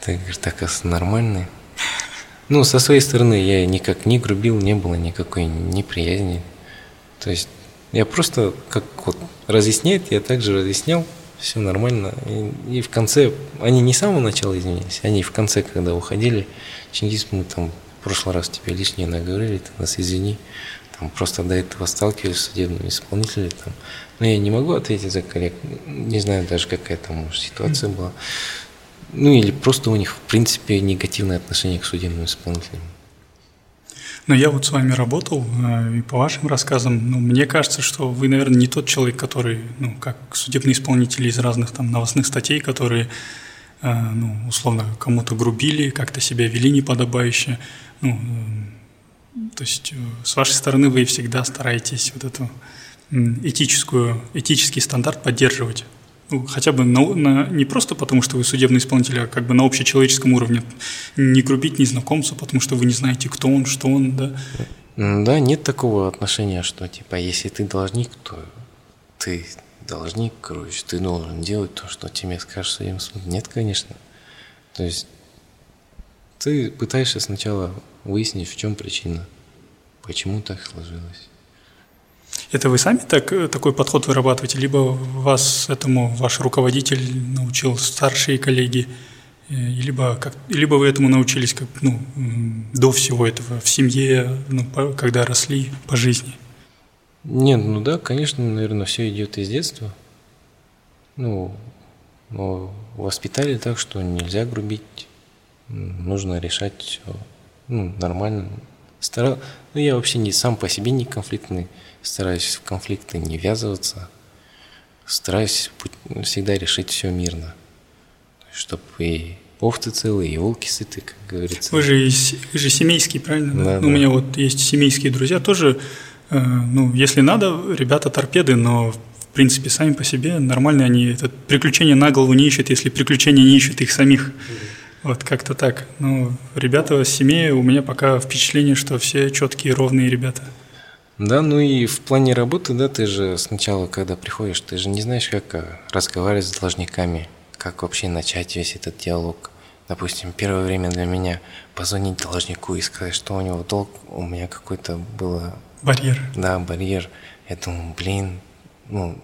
Так, так, нормальный. Ну, со своей стороны я никак не грубил, не было никакой неприязни. То есть я просто как вот разъясняет, я также разъяснял, все нормально. И, и в конце, они не с самого начала извинились, они в конце, когда уходили, Чингис, мы там в прошлый раз тебе лишнее наговорили, ты нас извини. Там просто до этого сталкивались с судебными исполнителями. Там. Но я не могу ответить за коллег, не знаю даже, какая там может, ситуация была. Ну или просто у них, в принципе, негативное отношение к судебным исполнителям. Но я вот с вами работал, э, и по вашим рассказам, ну, мне кажется, что вы, наверное, не тот человек, который, ну, как судебные исполнители из разных там новостных статей, которые, э, ну, условно, кому-то грубили, как-то себя вели неподобающе. Ну, э, то есть с вашей стороны вы всегда стараетесь вот эту этическую, этический стандарт поддерживать ну, хотя бы на, на, не просто потому, что вы судебный исполнитель, а как бы на общечеловеческом уровне. Не грубить незнакомца, потому что вы не знаете, кто он, что он, да? Да, нет такого отношения, что типа, если ты должник, то ты должник, короче, ты должен делать то, что тебе скажет судебный суд. Нет, конечно. То есть ты пытаешься сначала выяснить, в чем причина, почему так сложилось. Это вы сами так, э, такой подход вырабатываете, либо вас этому ваш руководитель научил, старшие коллеги, э, либо, как, либо вы этому научились как, ну, до всего этого, в семье, ну, когда росли по жизни? Нет, ну да, конечно, наверное, все идет из детства. Ну, но воспитали так, что нельзя грубить, нужно решать ну, нормально. Старал... Ну, я вообще не сам по себе не конфликтный стараюсь в конфликты не ввязываться, стараюсь всегда решить все мирно, чтобы и овцы целые, и волки сыты, как говорится. Вы же, вы же семейский, правильно? Да, да. У меня вот есть семейские друзья, тоже, э, ну, если надо, ребята торпеды, но в принципе сами по себе нормальные они, это приключения на голову не ищут, если приключения не ищут их самих. Вот как-то так. Ну, ребята с семьи, у меня пока впечатление, что все четкие, ровные ребята. Да, ну и в плане работы, да, ты же сначала, когда приходишь, ты же не знаешь, как э, разговаривать с должниками, как вообще начать весь этот диалог. Допустим, первое время для меня позвонить должнику и сказать, что у него долг, у меня какой-то было... Барьер. Да, барьер. Я думаю, блин, ну,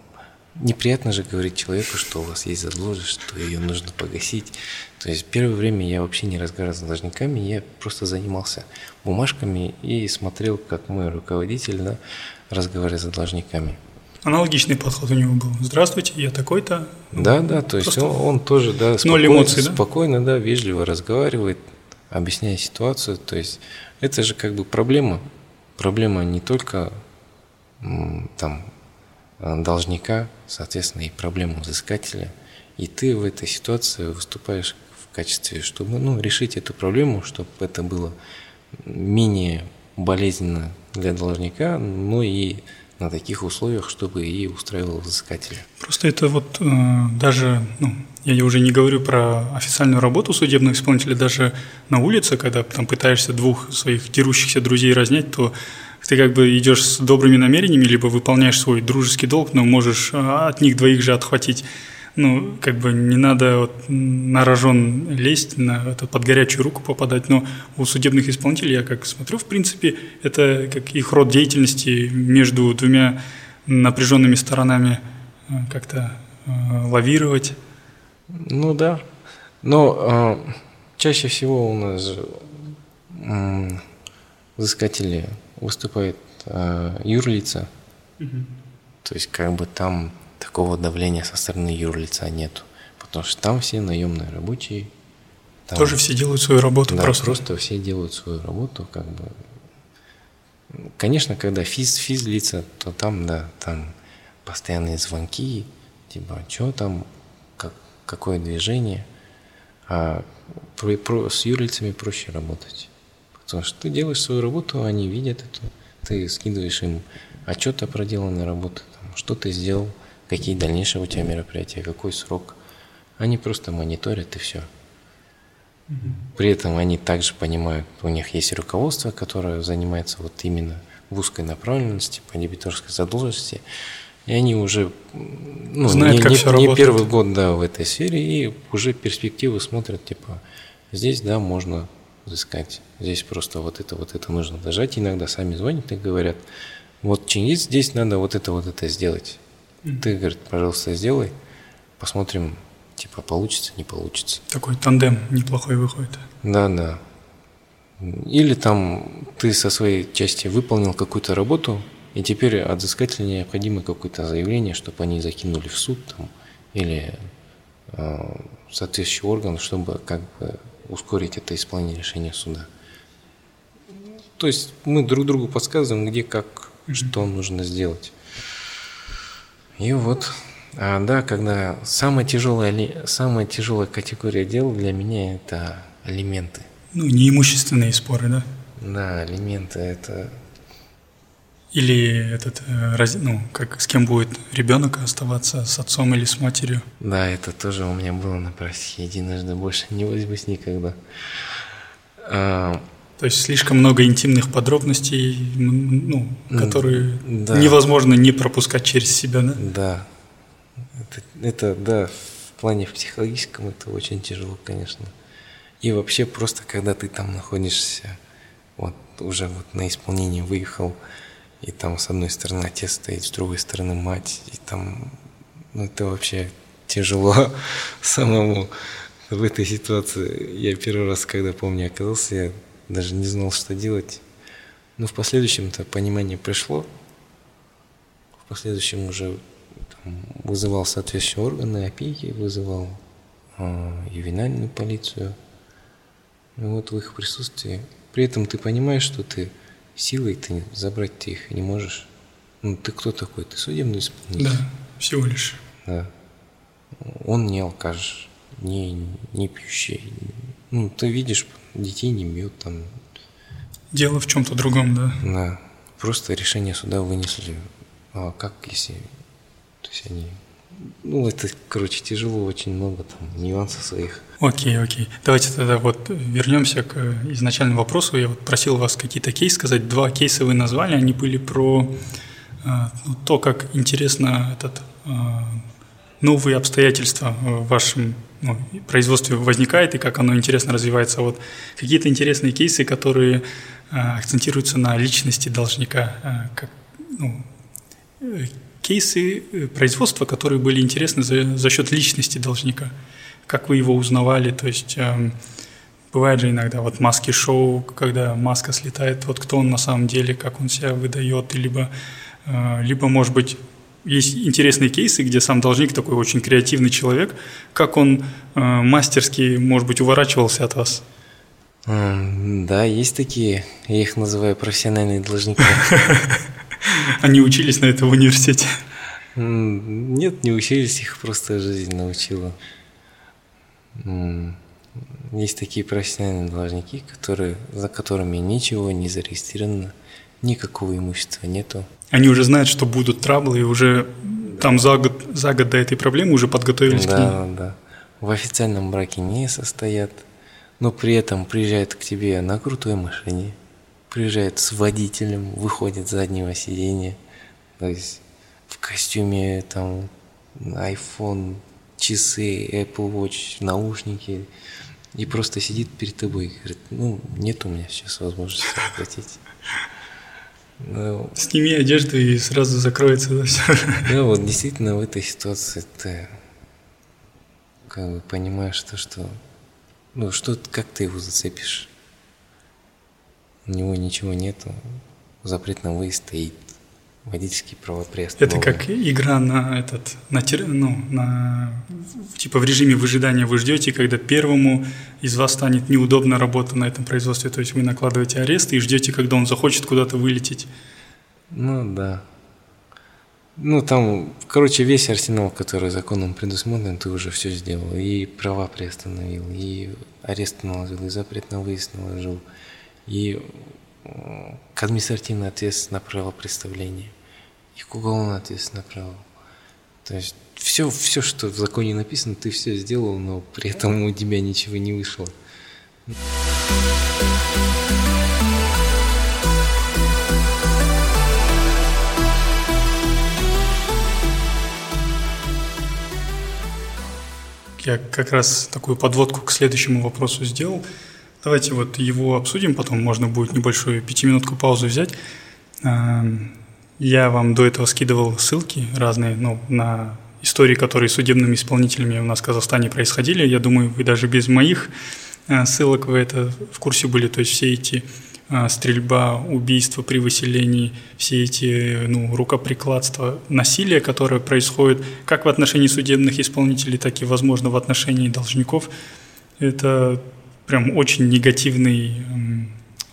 неприятно же говорить человеку, что у вас есть задолженность, что ее нужно погасить. То есть первое время я вообще не разговаривал с должниками, я просто занимался бумажками и смотрел, как мой руководитель да, разговаривает с должниками. Аналогичный подход у него был. Здравствуйте, я такой-то. Да, да, то есть он, он тоже да, спокойно, эмоций, да? спокойно, да, вежливо разговаривает, объясняя ситуацию. То есть это же как бы проблема. Проблема не только там должника, соответственно, и проблема взыскателя. И ты в этой ситуации выступаешь в качестве, чтобы ну, решить эту проблему, чтобы это было менее болезненно для должника, но и на таких условиях, чтобы и устраивал взыскателя. Просто это вот э, даже, ну, я уже не говорю про официальную работу судебного исполнителя, даже на улице, когда там пытаешься двух своих дерущихся друзей разнять, то ты как бы идешь с добрыми намерениями, либо выполняешь свой дружеский долг, но можешь э, от них двоих же отхватить. Ну, как бы не надо вот на рожон лезть, на это, под горячую руку попадать, но у судебных исполнителей, я как смотрю, в принципе, это как их род деятельности между двумя напряженными сторонами э, как-то э, лавировать. Ну да, но э, чаще всего у нас э, взыскатели выступают э, юрлица, угу. то есть как бы там такого давления со стороны юрлица нет. Потому что там все наемные рабочие. Там, Тоже все делают свою работу да, просто. просто все делают свою работу, как бы. Конечно, когда физ, физ лица, то там, да, там постоянные звонки, типа, что там, как, какое движение. А про, про, с юрлицами проще работать. Потому что ты делаешь свою работу, они видят это. Ты скидываешь им отчет о проделанной работе, там, что ты сделал, какие дальнейшие у тебя мероприятия, какой срок. Они просто мониторят и все. При этом они также понимают, у них есть руководство, которое занимается вот именно в узкой направленности по дебиторской задолженности, и они уже ну, Знают, не, как не, все не работает. первый год да, в этой сфере, и уже перспективы смотрят, типа, здесь, да, можно взыскать, здесь просто вот это, вот это нужно дожать. Иногда сами звонят и говорят, вот чингис, здесь надо вот это, вот это сделать. Ты, говорит, пожалуйста, сделай, посмотрим, типа, получится, не получится. Такой тандем неплохой выходит. Да, да. Или там ты со своей части выполнил какую-то работу, и теперь от взыскателя необходимо какое-то заявление, чтобы они закинули в суд там, или э, соответствующий орган, чтобы как бы ускорить это исполнение решения суда. То есть мы друг другу подсказываем, где, как, что нужно сделать. И вот, а, да, когда самая тяжелая, самая тяжелая категория дел для меня это алименты. Ну, неимущественные споры, да? Да, алименты это Или этот, э, ну, как с кем будет ребенок оставаться, с отцом или с матерью. Да, это тоже у меня было на практике единожды, больше не возьмусь никогда. А, То есть слишком много интимных подробностей, ну, которые да. невозможно не пропускать через себя, да? да, это, это, да, в плане психологическом это очень тяжело, конечно. И вообще просто, когда ты там находишься, вот уже вот на исполнение выехал, и там с одной стороны отец стоит, с другой стороны мать, и там, ну это вообще тяжело самому в этой ситуации. Я первый раз, когда, помню, оказался, я даже не знал, что делать. Но в последующем-то понимание пришло. В последующем уже там, вызывал соответствующие органы опеки, вызывал э, ювенальную полицию. И вот в их присутствии. При этом ты понимаешь, что ты силой ты забрать ты их не можешь. Ну, ты кто такой? Ты судебный исполнитель. Да, всего лишь. Да. Он не алкаш, не, не пьющий. Ну, ты видишь, детей не бьет там. Дело в чем-то другом, да. Да. Просто решение суда вынесли. А как если... То есть они... Ну, это, короче, тяжело, очень много там нюансов своих. Окей, окей. Давайте тогда вот вернемся к изначальному вопросу. Я вот просил вас какие-то кейсы сказать. Два кейса вы назвали, они были про э, то, как интересно этот э, новые обстоятельства в вашем ну, производстве возникает и как оно интересно развивается. Вот какие-то интересные кейсы, которые э, акцентируются на личности должника, э, как, ну, э, кейсы э, производства, которые были интересны за, за счет личности должника. Как вы его узнавали? То есть эм, бывает же иногда вот маски-шоу, когда маска слетает, вот кто он на самом деле, как он себя выдает, либо, э, либо может быть есть интересные кейсы, где сам должник такой очень креативный человек, как он э, мастерски, может быть, уворачивался от вас. М, Да, есть такие, я их называю профессиональные должники. Они учились на это в университете. Нет, не учились, их просто жизнь научила. Есть такие профессиональные должники, которые, за которыми ничего не зарегистрировано, никакого имущества нету. Они уже знают, что будут траблы, и уже там за год, за год до этой проблемы уже подготовились к ней. Да, да. В официальном браке не состоят, но при этом приезжают к тебе на крутой машине, приезжают с водителем, выходят с заднего сиденья, то есть в костюме, там, iPhone, часы, Apple Watch, наушники, и просто сидит перед тобой и говорит, ну, нет у меня сейчас возможности оплатить. Ну, Сними одежду и сразу закроется да, все. ну, вот действительно в этой ситуации ты как бы понимаешь то, что ну что, как ты его зацепишь? У него ничего нету, запрет на выезд стоит, водительские права Это приостановлены. как игра на этот, на, ну, на типа в режиме выжидания вы ждете, когда первому из вас станет неудобна работа на этом производстве, то есть вы накладываете арест и ждете, когда он захочет куда-то вылететь. Ну да. Ну там, короче, весь арсенал, который законом предусмотрен, ты уже все сделал. И права приостановил, и арест наложил, и запрет на выезд наложил, и к административной ответственности направил представление, и к уголовной ответственности направил. То есть все, все, что в законе написано, ты все сделал, но при этом у тебя ничего не вышло. Я как раз такую подводку к следующему вопросу сделал. Давайте вот его обсудим, потом можно будет небольшую пятиминутку паузу взять. Эм, я вам до этого скидывал ссылки разные ну, на истории, которые судебными исполнителями у нас в Казахстане происходили. Я думаю, вы даже без моих э, ссылок вы это в курсе были. То есть все эти э, стрельба, убийства при выселении, все эти ну, рукоприкладства, насилие, которое происходит как в отношении судебных исполнителей, так и, возможно, в отношении должников, это прям очень негативный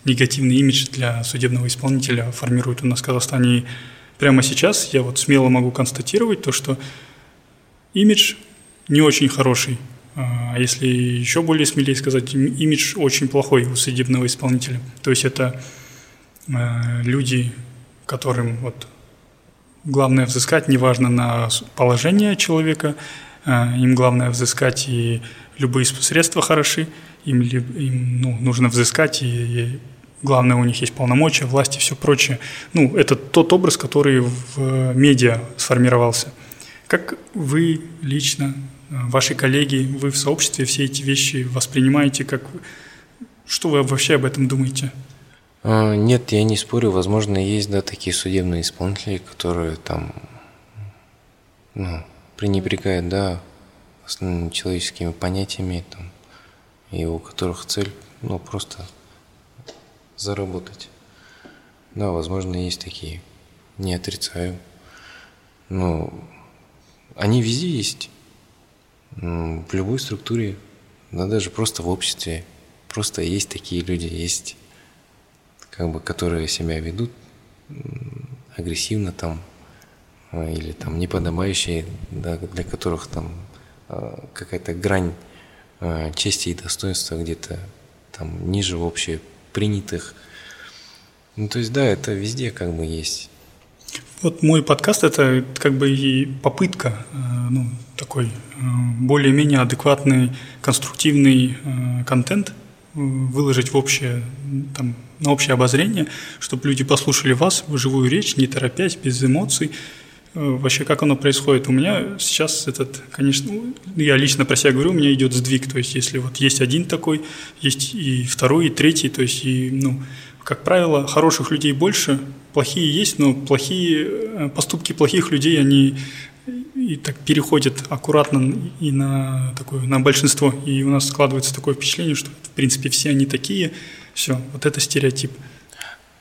негативный имидж для судебного исполнителя формирует у нас в Казахстане. И прямо сейчас я вот смело могу констатировать то, что имидж не очень хороший. А если еще более смелее сказать, имидж очень плохой у судебного исполнителя. То есть это э, люди, которым вот главное взыскать, неважно на положение человека, э, им главное взыскать, и любые средства хороши, им, им ну, нужно взыскать, и, и главное, у них есть полномочия, власть и все прочее. Ну, это тот образ, который в медиа сформировался. Как вы лично, ваши коллеги, вы в сообществе все эти вещи воспринимаете? Как, что вы вообще об этом думаете? А, нет, я не спорю. Возможно, есть да, такие судебные исполнители, которые там ну, пренебрегают да, основными человеческими понятиями, там, и у которых цель ну, просто заработать. Да, возможно, есть такие. Не отрицаю. Но они везде есть. В любой структуре, да даже просто в обществе. Просто есть такие люди, есть, как бы, которые себя ведут агрессивно там, а, или там неподобающие, да, для которых там а, какая-то грань чести и достоинства где-то там ниже общей принятых. Ну, то есть, да, это везде как бы есть. Вот мой подкаст – это как бы и попытка, э, ну, такой э, более-менее адекватный, конструктивный э, контент выложить в общее, там, на общее обозрение, чтобы люди послушали вас в живую речь, не торопясь, без эмоций. Вообще, как оно происходит? У меня сейчас этот, конечно, я лично про себя говорю, у меня идет сдвиг. То есть, если вот есть один такой, есть и второй, и третий, то есть, и, ну, как правило, хороших людей больше, плохие есть, но плохие э, поступки плохих людей, они и так переходят аккуратно и на такое, на большинство. И у нас складывается такое впечатление, что в принципе все они такие. Все, вот это стереотип.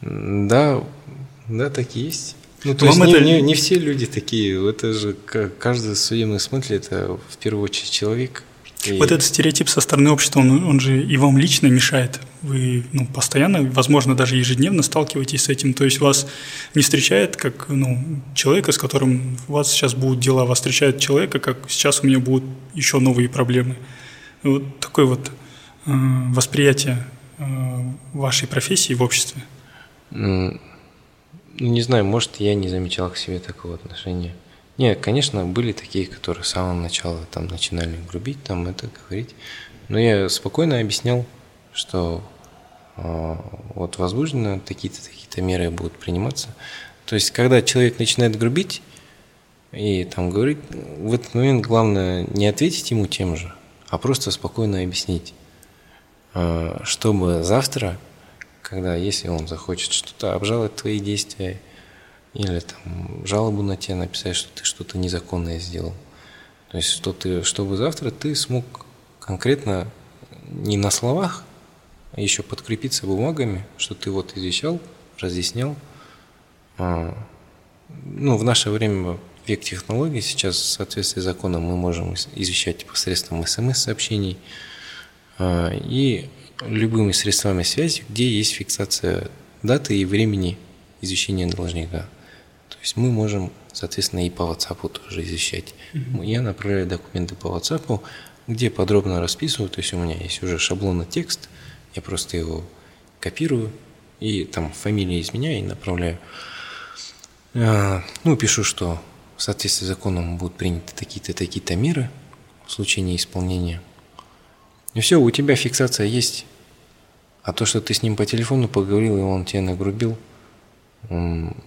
Да, да, так и есть. Ну, то Вам есть это... не, не, не все люди такие. Это же каждый в своем смысле это в первую очередь человек. И... Вот этот стереотип со стороны общества, он, он же и вам лично мешает. Вы ну, постоянно, возможно, даже ежедневно сталкиваетесь с этим. То есть вас не встречает как ну, человека, с которым у вас сейчас будут дела, вас встречает человека, как сейчас у меня будут еще новые проблемы. Вот такое вот э, восприятие э, вашей профессии в обществе. Ну, не знаю, может, я не замечал к себе такого отношения. Нет, конечно, были такие, которые с самого начала там начинали грубить, там это говорить. Но я спокойно объяснял, что э, вот возбуждено такие-то такие-то меры будут приниматься. То есть, когда человек начинает грубить и там говорить, в этот момент главное не ответить ему тем же, а просто спокойно объяснить, э, чтобы завтра, когда если он захочет что-то обжаловать твои действия или там жалобу на тебя написать, что ты что-то незаконное сделал. То есть, что ты, чтобы завтра ты смог конкретно не на словах, а еще подкрепиться бумагами, что ты вот извещал, разъяснял. А, ну, в наше время век технологий, сейчас в соответствии с законом мы можем извещать посредством смс-сообщений а, и любыми средствами связи, где есть фиксация даты и времени извещения должника. То есть мы можем, соответственно, и по WhatsApp тоже извещать. Mm-hmm. Я направляю документы по WhatsApp, где подробно расписываю, то есть у меня есть уже шаблонный текст, я просто его копирую и там фамилия изменяю и направляю. А, ну, пишу, что в соответствии с законом будут приняты такие-то, такие-то меры в случае неисполнения. И все, у тебя фиксация есть. А то, что ты с ним по телефону поговорил, и он тебя нагрубил, ну,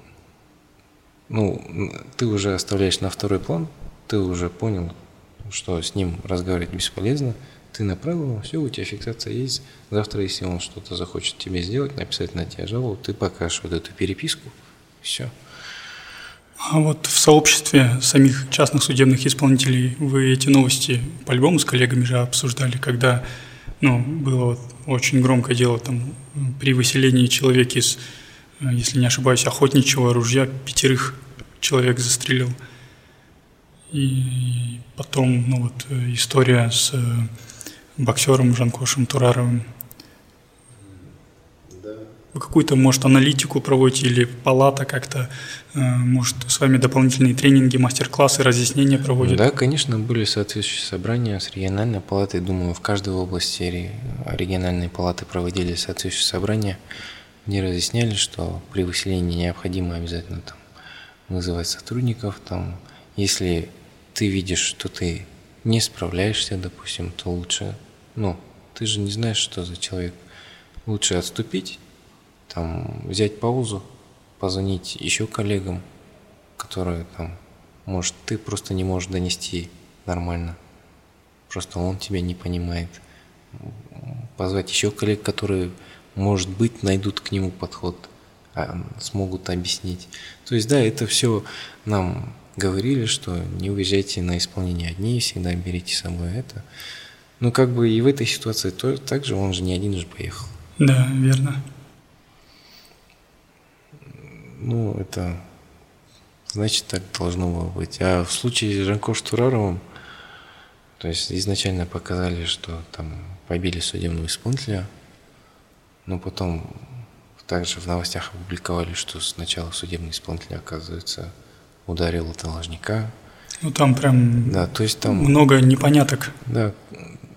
ты уже оставляешь на второй план, ты уже понял, что с ним разговаривать бесполезно, ты направил все, у тебя фиксация есть. Завтра, если он что-то захочет тебе сделать, написать на тебя жалобу, ты покажешь вот эту переписку, все. А вот в сообществе самих частных судебных исполнителей вы эти новости по-любому с коллегами же обсуждали, когда ну, было вот очень громкое дело там при выселении человека из, если не ошибаюсь, охотничьего ружья пятерых человек застрелил. И потом ну, вот, история с боксером Жанкошем Тураровым. Вы какую-то, может, аналитику проводите или палата как-то, э, может, с вами дополнительные тренинги, мастер-классы, разъяснения проводят? Да, конечно, были соответствующие собрания с региональной палатой. Думаю, в каждой области региональные палаты проводили соответствующие собрания, где разъясняли, что при выселении необходимо обязательно там вызывать сотрудников. Там, если ты видишь, что ты не справляешься, допустим, то лучше, ну, ты же не знаешь, что за человек. Лучше отступить, там, взять паузу, позвонить еще коллегам, которые там, может, ты просто не можешь донести нормально. Просто он тебя не понимает. Позвать еще коллег, которые, может быть, найдут к нему подход, а, смогут объяснить. То есть, да, это все нам говорили, что не уезжайте на исполнение одни, всегда берите с собой это. Но как бы и в этой ситуации то, также он же не один же поехал. Да, верно. Ну, это значит так должно было быть. А в случае с Жанко Штураровым, то есть изначально показали, что там побили судебного исполнителя, но потом также в новостях опубликовали, что сначала судебный исполнитель, оказывается, ударил должника. Ну там прям да, то есть там много непоняток. Да,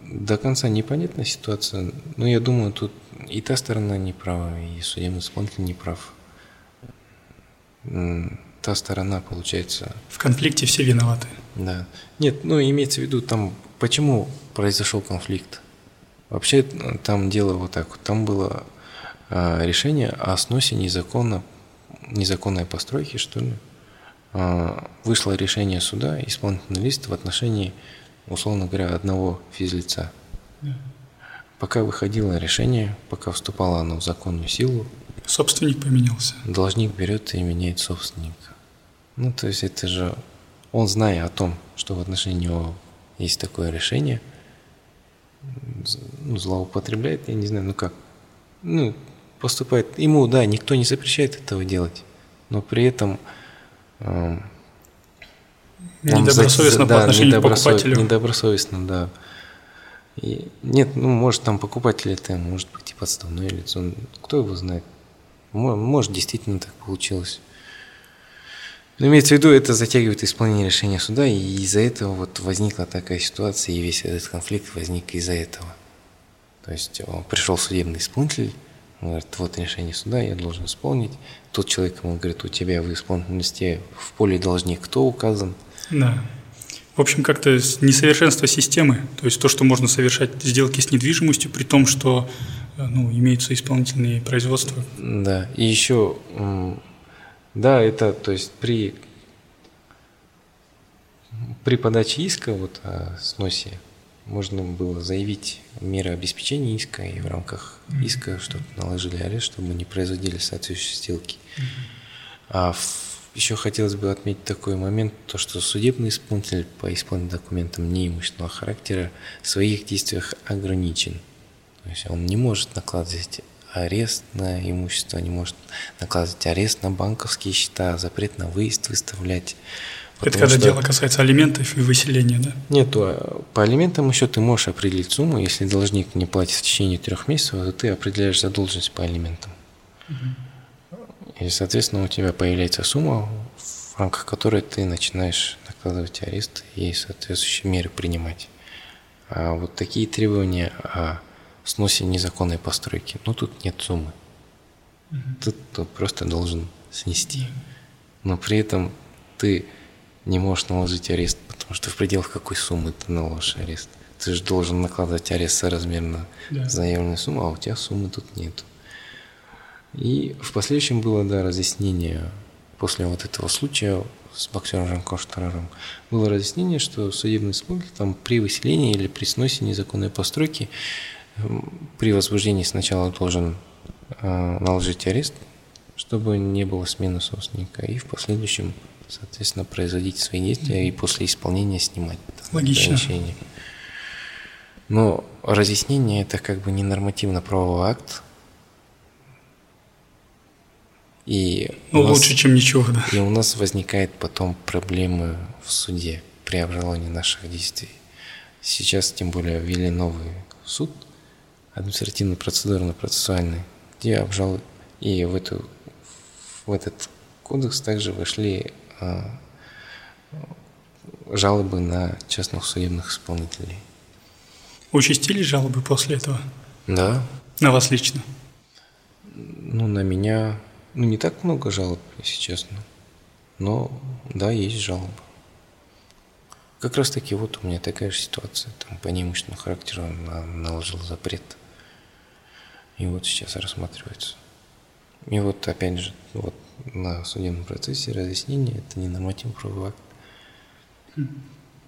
до конца непонятная ситуация. Но я думаю, тут и та сторона не права, и судебный исполнитель не прав. Та сторона, получается... В конфликте все виноваты. Да. Нет, ну имеется в виду там, почему произошел конфликт. Вообще там дело вот так. Там было а, решение о сносе незаконно, незаконной постройки, что ли. А, вышло решение суда, исполнительный лист в отношении, условно говоря, одного физлица. Да. Пока выходило решение, пока вступало оно в законную силу, собственник поменялся. Должник берет и меняет собственника. Ну, то есть это же он, зная о том, что в отношении него есть такое решение, ну, злоупотребляет, я не знаю, ну как, ну, поступает, ему, да, никто не запрещает этого делать, но при этом Недобросовестно да, по отношению недобросов... к покупателю. Недобросовестно, да. И нет, ну, может, там покупатель это может быть и подставное лицо. Кто его знает? Может, действительно так получилось. Но имеется в виду, это затягивает исполнение решения суда, и из-за этого вот возникла такая ситуация, и весь этот конфликт возник из-за этого. То есть пришел судебный исполнитель, он говорит, вот решение суда, я должен исполнить. Тот человек ему говорит, у тебя в исполнительности в поле должник кто указан? Да. В общем, как-то несовершенство системы, то есть то, что можно совершать сделки с недвижимостью, при том, что ну, имеются исполнительные производства. Да, и еще, да, это, то есть при, при подаче иска вот о сносе можно было заявить меры обеспечения иска и в рамках иска, чтобы наложили арест, чтобы не производили соответствующие сделки. А в, еще хотелось бы отметить такой момент, то что судебный исполнитель по исполнению документам неимущественного характера в своих действиях ограничен. То есть он не может накладывать арест на имущество, не может накладывать арест на банковские счета, запрет на выезд выставлять. Это когда что... дело касается алиментов и выселения, да? Нет, по алиментам еще ты можешь определить сумму. Если должник не платит в течение трех месяцев, то ты определяешь задолженность по алиментам. Угу. И, соответственно, у тебя появляется сумма, в рамках которой ты начинаешь накладывать арест и соответствующие меры принимать. А вот такие требования о сносе незаконной постройки. Но тут нет суммы. Угу. Тут ты просто должен снести. Но при этом ты не можешь наложить арест, потому что в пределах какой суммы ты наложишь арест. Ты же должен накладывать арест соразмерно да. заявленной суммы, а у тебя суммы тут нет. И в последующем было, да, разъяснение после вот этого случая с боксером Жанко Штараром, было разъяснение, что судебный исполнитель там при выселении или при сносе незаконной постройки при возбуждении сначала должен э, наложить арест, чтобы не было смены собственника, и в последующем, соответственно, производить свои действия и после исполнения снимать Логично. Но разъяснение это как бы не нормативно-правовой акт, и ну, нас, лучше, чем ничего, да. И у нас возникает потом проблемы в суде при обжаловании наших действий. Сейчас, тем более, ввели новый суд, административно-процедурно-процессуальный, где обжал и в, эту, в этот кодекс также вошли а, жалобы на частных судебных исполнителей. Участились жалобы после этого? Да. На вас лично? Ну, на меня ну, не так много жалоб, если честно. Но, да, есть жалобы. Как раз таки вот у меня такая же ситуация. Там по неимущественному характеру наложил запрет. И вот сейчас рассматривается. И вот опять же, вот на судебном процессе разъяснение это не нормативный правовой акт.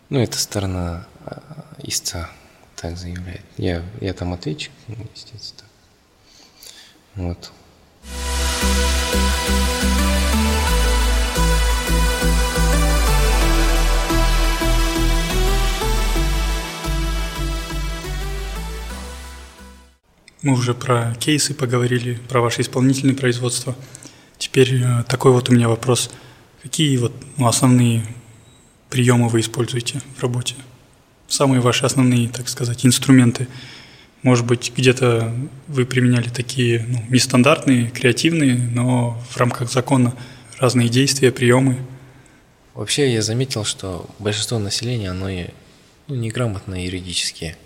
Ну, это сторона а, истца так заявляет. Я, я там ответчик, ну, естественно. Вот. Мы уже про кейсы поговорили, про ваше исполнительное производство. Теперь э, такой вот у меня вопрос. Какие вот основные приемы вы используете в работе? Самые ваши основные, так сказать, инструменты – может быть, где-то вы применяли такие ну, нестандартные, креативные, но в рамках закона разные действия, приемы. Вообще я заметил, что большинство населения, оно ну, неграмотно юридически.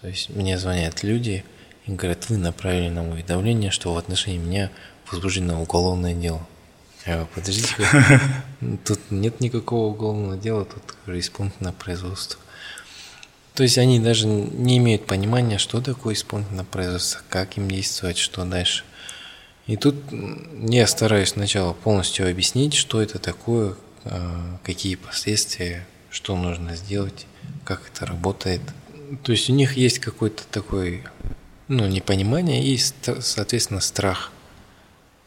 То есть мне звонят люди и говорят, вы направили нам уведомление, что в отношении меня возбуждено уголовное дело. Я говорю, подождите, тут нет никакого уголовного дела, тут исполнительное производство. То есть они даже не имеют понимания, что такое исполнительное производство, как им действовать, что дальше. И тут я стараюсь сначала полностью объяснить, что это такое, а, какие последствия, что нужно сделать, как это работает. То есть у них есть какой-то такой, ну, непонимание и, соответственно, страх.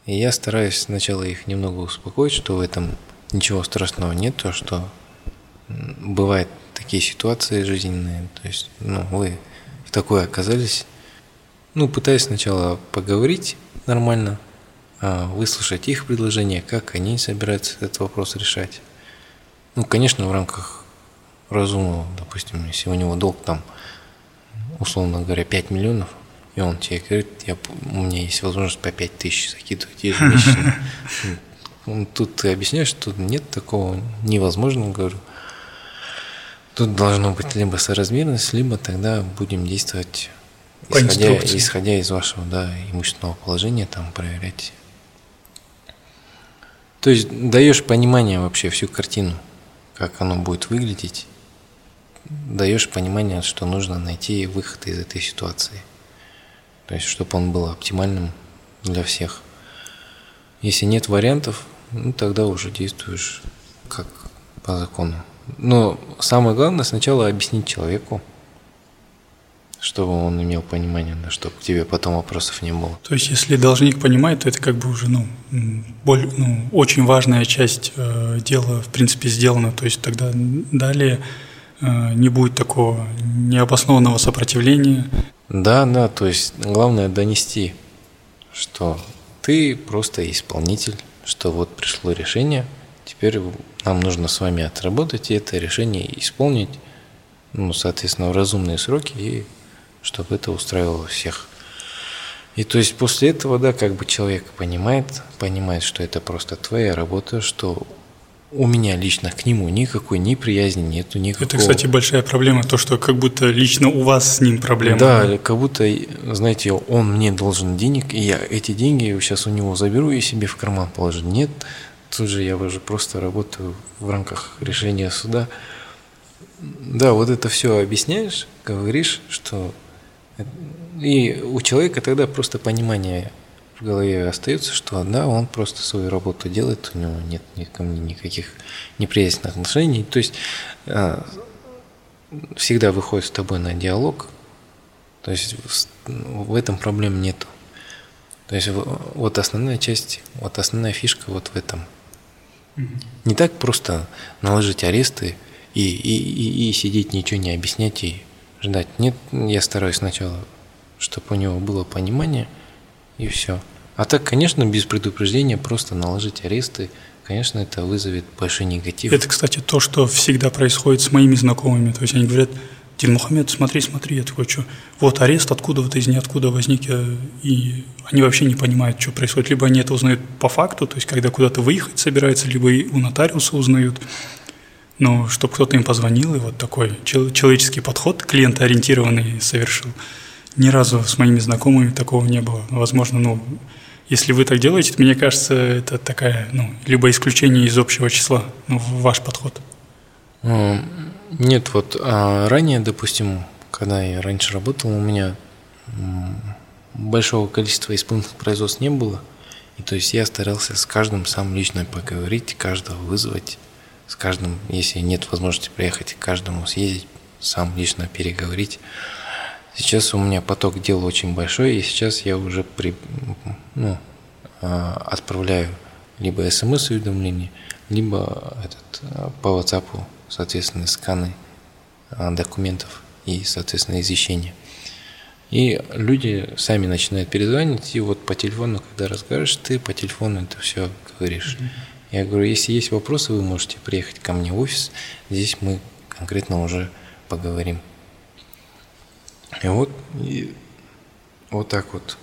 И я стараюсь сначала их немного успокоить, что в этом ничего страшного нет, то, что бывает такие ситуации жизненные, то есть, ну, вы в такой оказались, ну, пытаясь сначала поговорить нормально, а, выслушать их предложение, как они собираются этот вопрос решать. Ну, конечно, в рамках разумного, допустим, если у него долг там, условно говоря, 5 миллионов, и он тебе говорит, я, у меня есть возможность по 5 тысяч закидывать ежемесячно. Тут ты объясняешь, что нет такого невозможно, говорю. Тут должно быть либо соразмерность, либо тогда будем действовать исходя, исходя из вашего да, имущественного положения, там проверять. То есть даешь понимание вообще всю картину, как оно будет выглядеть, даешь понимание, что нужно найти выход из этой ситуации. То есть, чтобы он был оптимальным для всех. Если нет вариантов, ну, тогда уже действуешь как по закону. Но самое главное сначала объяснить человеку, чтобы он имел понимание, да, чтобы к тебе потом вопросов не было. То есть, если должник понимает, то это как бы уже ну, боль, ну, очень важная часть э, дела, в принципе, сделана. То есть тогда далее э, не будет такого необоснованного сопротивления. Да, да, то есть главное донести, что ты просто исполнитель, что вот пришло решение – Теперь нам нужно с вами отработать и это решение исполнить, ну, соответственно, в разумные сроки, и чтобы это устраивало всех. И то есть после этого, да, как бы человек понимает, понимает, что это просто твоя работа, что у меня лично к нему никакой неприязни нету, никакого... Это, кстати, большая проблема, то, что как будто лично у вас с ним проблема. Да, как будто, знаете, он мне должен денег, и я эти деньги сейчас у него заберу и себе в карман положу. Нет, тут же я уже просто работаю в рамках решения суда. Да, вот это все объясняешь, говоришь, что... И у человека тогда просто понимание в голове остается, что да, он просто свою работу делает, у него нет, ко мне никаких неприятных отношений. То есть а, всегда выходит с тобой на диалог, то есть в, в этом проблем нету. То есть вот основная часть, вот основная фишка вот в этом. Не так просто наложить аресты и, и, и, и сидеть, ничего не объяснять и ждать. Нет, я стараюсь сначала, чтобы у него было понимание, и все. А так, конечно, без предупреждения просто наложить аресты, конечно, это вызовет большой негатив. Это, кстати, то, что всегда происходит с моими знакомыми. То есть они говорят, Дин Мухаммед, смотри, смотри, я такой, что, вот арест откуда вот из ниоткуда возник, и они вообще не понимают, что происходит. Либо они это узнают по факту, то есть когда куда-то выехать собираются, либо у нотариуса узнают. Но чтобы кто-то им позвонил, и вот такой человеческий подход, клиентоориентированный совершил. Ни разу с моими знакомыми такого не было. Возможно, ну, если вы так делаете, то мне кажется, это такая, ну, либо исключение из общего числа, ну, ваш подход. Нет, вот а ранее, допустим, когда я раньше работал, у меня большого количества исполнительных производств не было. И то есть я старался с каждым сам лично поговорить, каждого вызвать, с каждым, если нет возможности приехать, к каждому съездить, сам лично переговорить. Сейчас у меня поток дел очень большой, и сейчас я уже при, ну, а, отправляю либо смс-уведомление, либо этот, а, по WhatsApp, соответственно, сканы а, документов и, соответственно, извещения. И люди сами начинают перезванивать, и вот по телефону, когда разговариваешь, ты по телефону это все говоришь. Mm-hmm. Я говорю, если есть вопросы, вы можете приехать ко мне в офис, здесь мы конкретно уже поговорим. И вот, и вот так вот.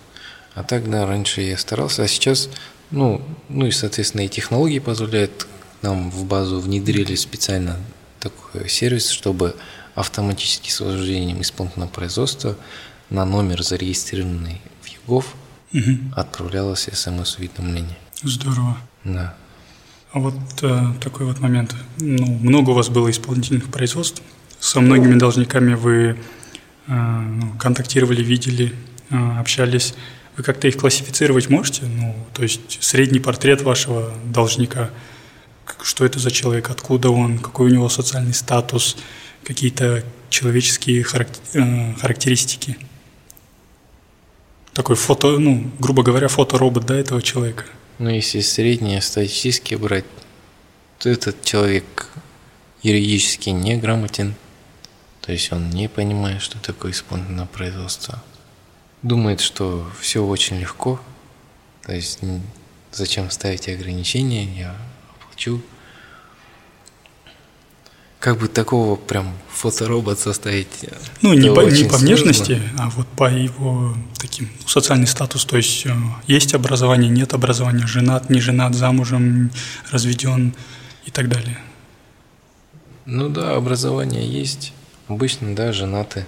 А так, да, раньше я старался, а сейчас, ну, ну и, соответственно, и технологии позволяют нам в базу внедрили специально такой сервис, чтобы автоматически с вождением исполнительного производства на номер, зарегистрированный в ЮГОВ, угу. отправлялось смс-уведомление. Здорово. Да. А вот э, такой вот момент. Ну, много у вас было исполнительных производств. Со многими должниками вы ну, контактировали, видели, э, общались, вы как-то их классифицировать можете? Ну, то есть средний портрет вашего должника, что это за человек, откуда он, какой у него социальный статус, какие-то человеческие э, характеристики. Такой фото, ну, грубо говоря, фоторобот, да, этого человека. Ну, если среднее статистически брать, то этот человек юридически неграмотен, то есть он не понимает, что такое исполнительное производство. Думает, что все очень легко. То есть зачем ставить ограничения, я оплачу. Как бы такого прям фоторобот составить? Ну, не по, не по внешности, а вот по его таким ну, социальный статус. То есть э, есть образование, нет образования, женат, не женат, замужем, разведен и так далее. Ну да, образование есть. Обычно, да, женаты.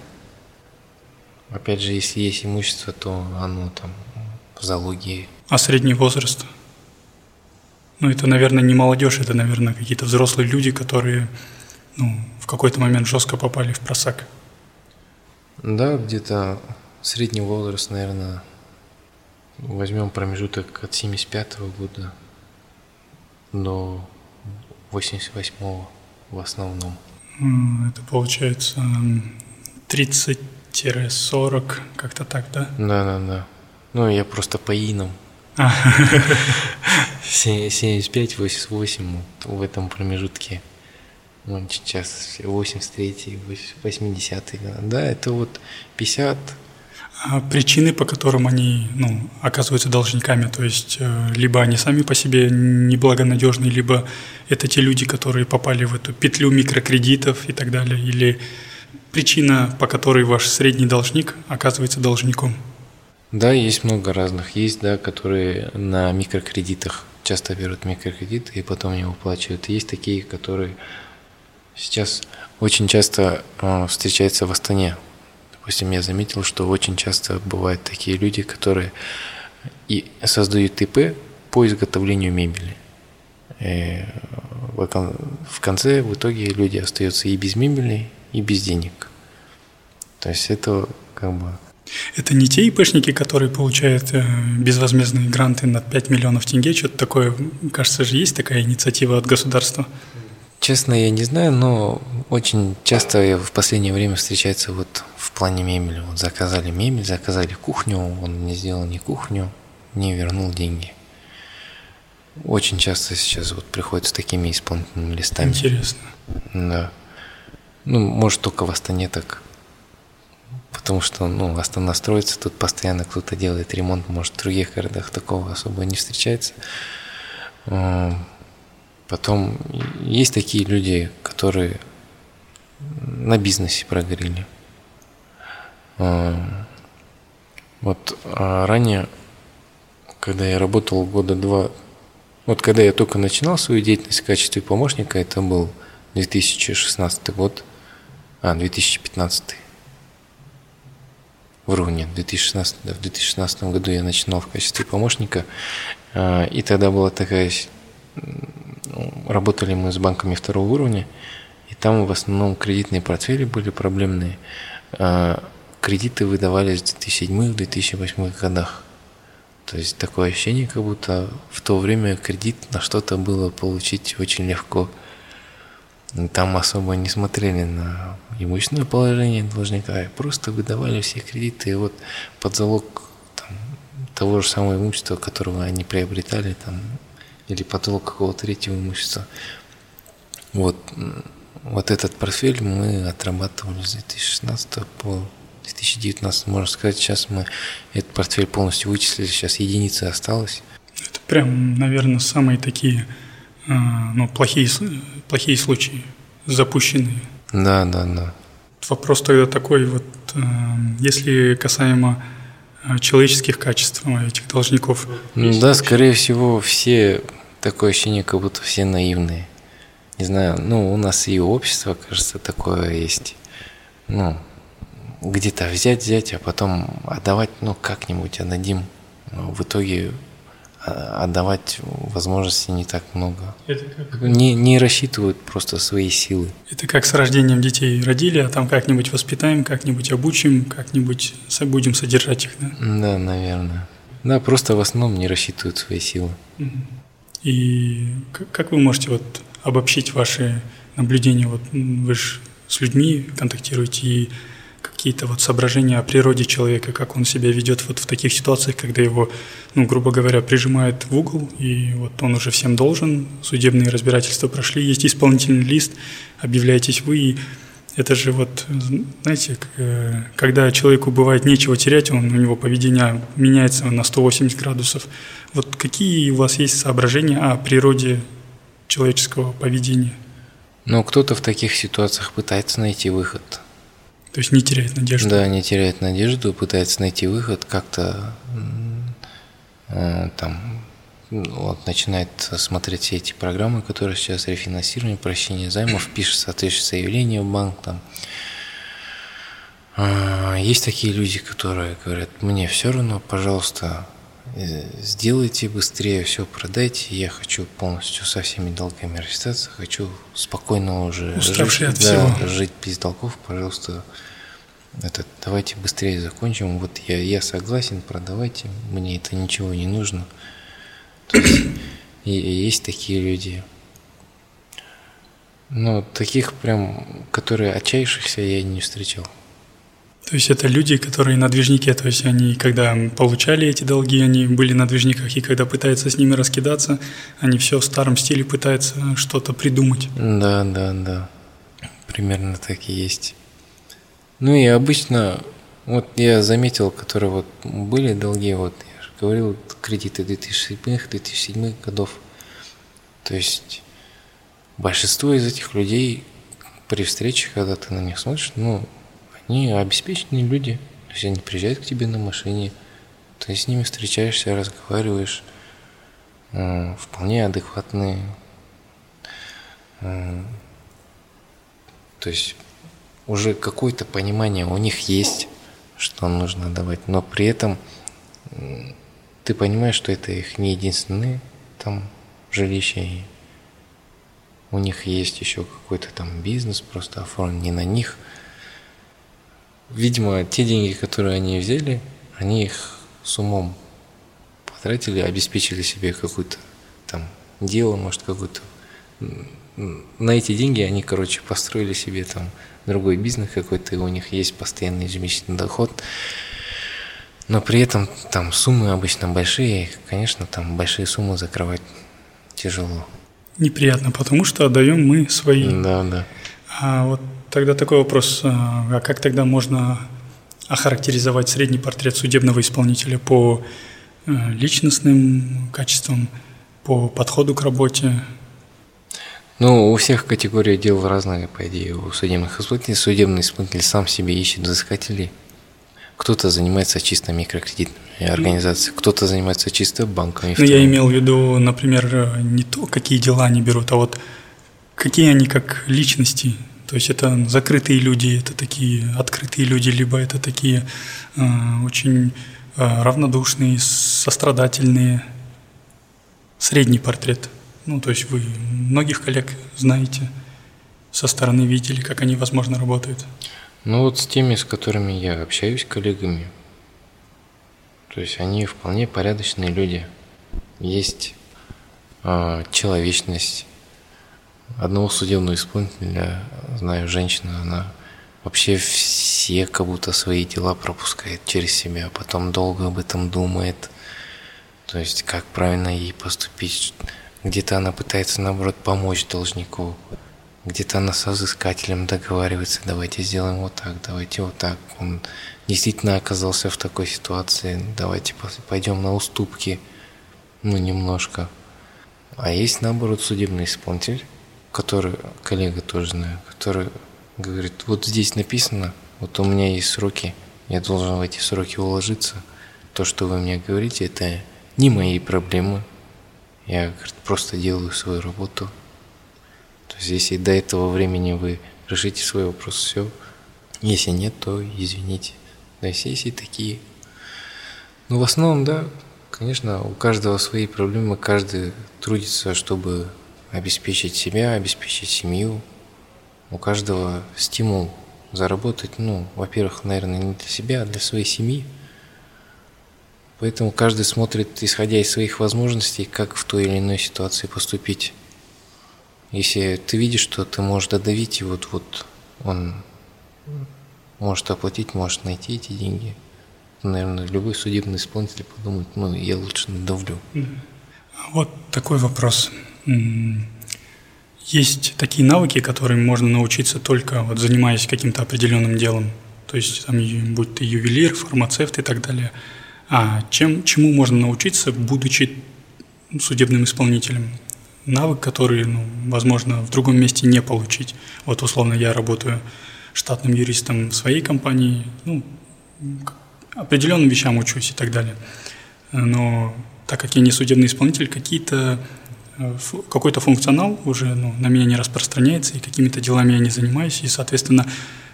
Опять же, если есть имущество, то оно там в залоге. А средний возраст? Ну, это, наверное, не молодежь, это, наверное, какие-то взрослые люди, которые ну, в какой-то момент жестко попали в просак. Да, где-то средний возраст, наверное, возьмем промежуток от 75 -го года до 88 в основном. Это получается 30-40, как-то так, да? Да, да, да. Ну, я просто по инам. 75-88 в этом промежутке. Ну, сейчас 83 80 Да, это вот 50 а причины, по которым они ну, оказываются должниками, то есть э, либо они сами по себе неблагонадежны, либо это те люди, которые попали в эту петлю микрокредитов и так далее, или причина, по которой ваш средний должник оказывается должником? Да, есть много разных. Есть, да, которые на микрокредитах часто берут микрокредиты и потом не выплачивают. Есть такие, которые сейчас очень часто э, встречаются в Астане. Допустим, я заметил, что очень часто бывают такие люди, которые и создают ИП по изготовлению мебели. И в конце, в итоге люди остаются и без мебели, и без денег. То есть это как бы это не те ИПшники, которые получают э, безвозмездные гранты на 5 миллионов тенге, что-то такое, кажется же, есть такая инициатива от государства? Честно, я не знаю, но очень часто в последнее время встречается вот в плане мебели. Вот заказали мебель, заказали кухню, он не сделал ни кухню, не вернул деньги. Очень часто сейчас вот приходят с такими исполнительными листами. Интересно. Да. Ну, может, только в Астане так потому что ну, Астана строится, тут постоянно кто-то делает ремонт, может, в других городах такого особо не встречается. Потом есть такие люди, которые на бизнесе прогорели. Вот а ранее, когда я работал года два, вот когда я только начинал свою деятельность в качестве помощника, это был 2016 год, а, 2015 вру, в 2016, да, в 2016 году я начинал в качестве помощника, а, и тогда была такая, работали мы с банками второго уровня, и там в основном кредитные портфели были проблемные. А, кредиты выдавались в 2007-2008 годах. То есть такое ощущение, как будто в то время кредит на что-то было получить очень легко – там особо не смотрели на имущественное положение должника, просто выдавали все кредиты и вот под залог там, того же самого имущества, которого они приобретали, там, или под залог какого-то третьего имущества. Вот, вот этот портфель мы отрабатывали с 2016 по 2019, можно сказать, сейчас мы этот портфель полностью вычислили, сейчас единица осталась. Это прям, наверное, самые такие а, ну, плохие, плохие случаи, запущенные. Да, да, да. Вопрос тогда такой, вот, а, если касаемо а, человеческих качеств этих должников. Да, скорее всего, все такое ощущение, как будто все наивные. Не знаю, ну, у нас и общество, кажется, такое есть. Ну, где-то взять, взять, а потом отдавать, ну, как-нибудь отдадим. В итоге а, отдавать возможности не так много. Это как... не, не рассчитывают просто свои силы. Это как с рождением детей родили, а там как-нибудь воспитаем, как-нибудь обучим, как-нибудь будем содержать их, да? Да, наверное. Да, просто в основном не рассчитывают свои силы. И как вы можете вот обобщить ваши наблюдения? Вот вы же с людьми контактируете, и какие-то вот соображения о природе человека, как он себя ведет вот в таких ситуациях, когда его, ну, грубо говоря, прижимают в угол, и вот он уже всем должен, судебные разбирательства прошли, есть исполнительный лист, объявляетесь вы, и это же вот, знаете, э, когда человеку бывает нечего терять, он, у него поведение меняется на 180 градусов. Вот какие у вас есть соображения о природе человеческого поведения? Ну, кто-то в таких ситуациях пытается найти выход – то есть не теряет надежду. Да, не теряет надежду, пытается найти выход, как-то э, там вот, начинает смотреть все эти программы, которые сейчас рефинансирование, прощение займов, пишет соответствующее заявление в банк. Там. А, есть такие люди, которые говорят, мне все равно, пожалуйста, сделайте быстрее, все продайте, я хочу полностью со всеми долгами рассчитаться, хочу спокойно уже жить, от да, жить без долгов, пожалуйста, это, давайте быстрее закончим, вот я, я согласен, продавайте, мне это ничего не нужно. То есть, и, и есть такие люди. Но таких прям, которые отчаявшихся, я не встречал. То есть это люди, которые на движнике, то есть они, когда получали эти долги, они были на движниках, и когда пытаются с ними раскидаться, они все в старом стиле пытаются что-то придумать. Да, да, да. Примерно так и есть. Ну и обычно, вот я заметил, которые вот были долги, вот я же говорил, кредиты 2007-2007 годов. То есть большинство из этих людей при встрече, когда ты на них смотришь, ну, они обеспеченные люди. То есть они приезжают к тебе на машине, ты с ними встречаешься, разговариваешь. вполне адекватные. То есть уже какое-то понимание у них есть, что нужно давать, но при этом ты понимаешь, что это их не единственные там жилища, и у них есть еще какой-то там бизнес просто оформлен не на них. Видимо, те деньги, которые они взяли, они их с умом потратили, обеспечили себе какое-то там дело, может, какое-то на эти деньги они, короче, построили себе там другой бизнес какой-то, и у них есть постоянный ежемесячный доход. Но при этом там суммы обычно большие, и, конечно, там большие суммы закрывать тяжело. Неприятно, потому что отдаем мы свои. Да, да. А вот тогда такой вопрос, а, а как тогда можно охарактеризовать средний портрет судебного исполнителя по э, личностным качествам, по подходу к работе, ну, у всех категория дел разная, по идее, у судебных исполнителей. Судебный исполнитель сам себе ищет взыскателей. Кто-то занимается чисто микрокредитными организациями, кто-то занимается чисто банками. Ну, я имел в виду, например, не то, какие дела они берут, а вот какие они как личности. То есть это закрытые люди, это такие открытые люди, либо это такие э, очень э, равнодушные, сострадательные. Средний портрет – ну, то есть вы многих коллег знаете, со стороны видели, как они, возможно, работают? Ну, вот с теми, с которыми я общаюсь, коллегами, то есть они вполне порядочные люди. Есть э, человечность. Одного судебного исполнителя, знаю, женщина, она вообще все как будто свои дела пропускает через себя, потом долго об этом думает. То есть, как правильно ей поступить, где-то она пытается, наоборот, помочь должнику. Где-то она со взыскателем договаривается, давайте сделаем вот так, давайте вот так. Он действительно оказался в такой ситуации, давайте пойдем на уступки, ну, немножко. А есть, наоборот, судебный исполнитель, который, коллега тоже знаю, который говорит, вот здесь написано, вот у меня есть сроки, я должен в эти сроки уложиться. То, что вы мне говорите, это не мои проблемы, я говорит, просто делаю свою работу. То есть если до этого времени вы решите свой вопрос, все. Если нет, то извините. Есть есть и такие. Ну, в основном, да, конечно, у каждого свои проблемы, каждый трудится, чтобы обеспечить себя, обеспечить семью. У каждого стимул заработать, ну, во-первых, наверное, не для себя, а для своей семьи. Поэтому каждый смотрит, исходя из своих возможностей, как в той или иной ситуации поступить. Если ты видишь, что ты можешь додавить, и вот, вот он может оплатить, может найти эти деньги, наверное, любой судебный исполнитель подумает, ну, я лучше надавлю. Вот такой вопрос. Есть такие навыки, которым можно научиться только вот занимаясь каким-то определенным делом. То есть, там, будь ты ювелир, фармацевт и так далее – а чем, чему можно научиться, будучи судебным исполнителем? Навык, который, ну, возможно, в другом месте не получить. Вот условно я работаю штатным юристом в своей компании, ну, определенным вещам учусь и так далее. Но так как я не судебный исполнитель, какие-то какой-то функционал уже ну, на меня не распространяется, и какими-то делами я не занимаюсь, и, соответственно,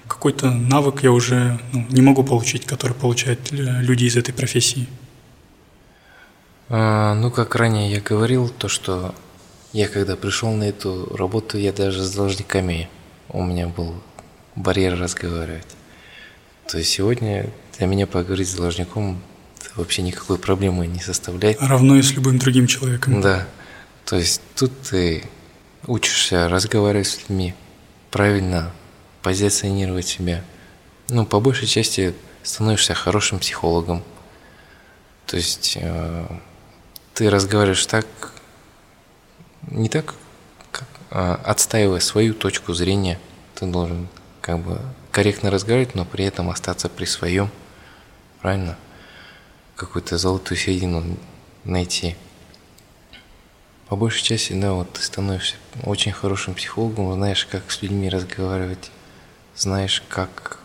какой-то навык я уже ну, не могу получить, который получают э, люди из этой профессии? А, ну, как ранее я говорил, то, что я когда пришел на эту работу, я даже с должниками, у меня был барьер разговаривать. То есть сегодня для меня поговорить с должником вообще никакой проблемы не составляет. Равно и с любым другим человеком. Да. То есть тут ты учишься разговаривать с людьми правильно, позиционировать себя. Ну, по большей части становишься хорошим психологом. То есть э, ты разговариваешь так, не так, как, э, отстаивая свою точку зрения. Ты должен как бы корректно разговаривать, но при этом остаться при своем. Правильно? Какую-то золотую середину найти. По большей части, да, вот ты становишься очень хорошим психологом, знаешь, как с людьми разговаривать, знаешь, как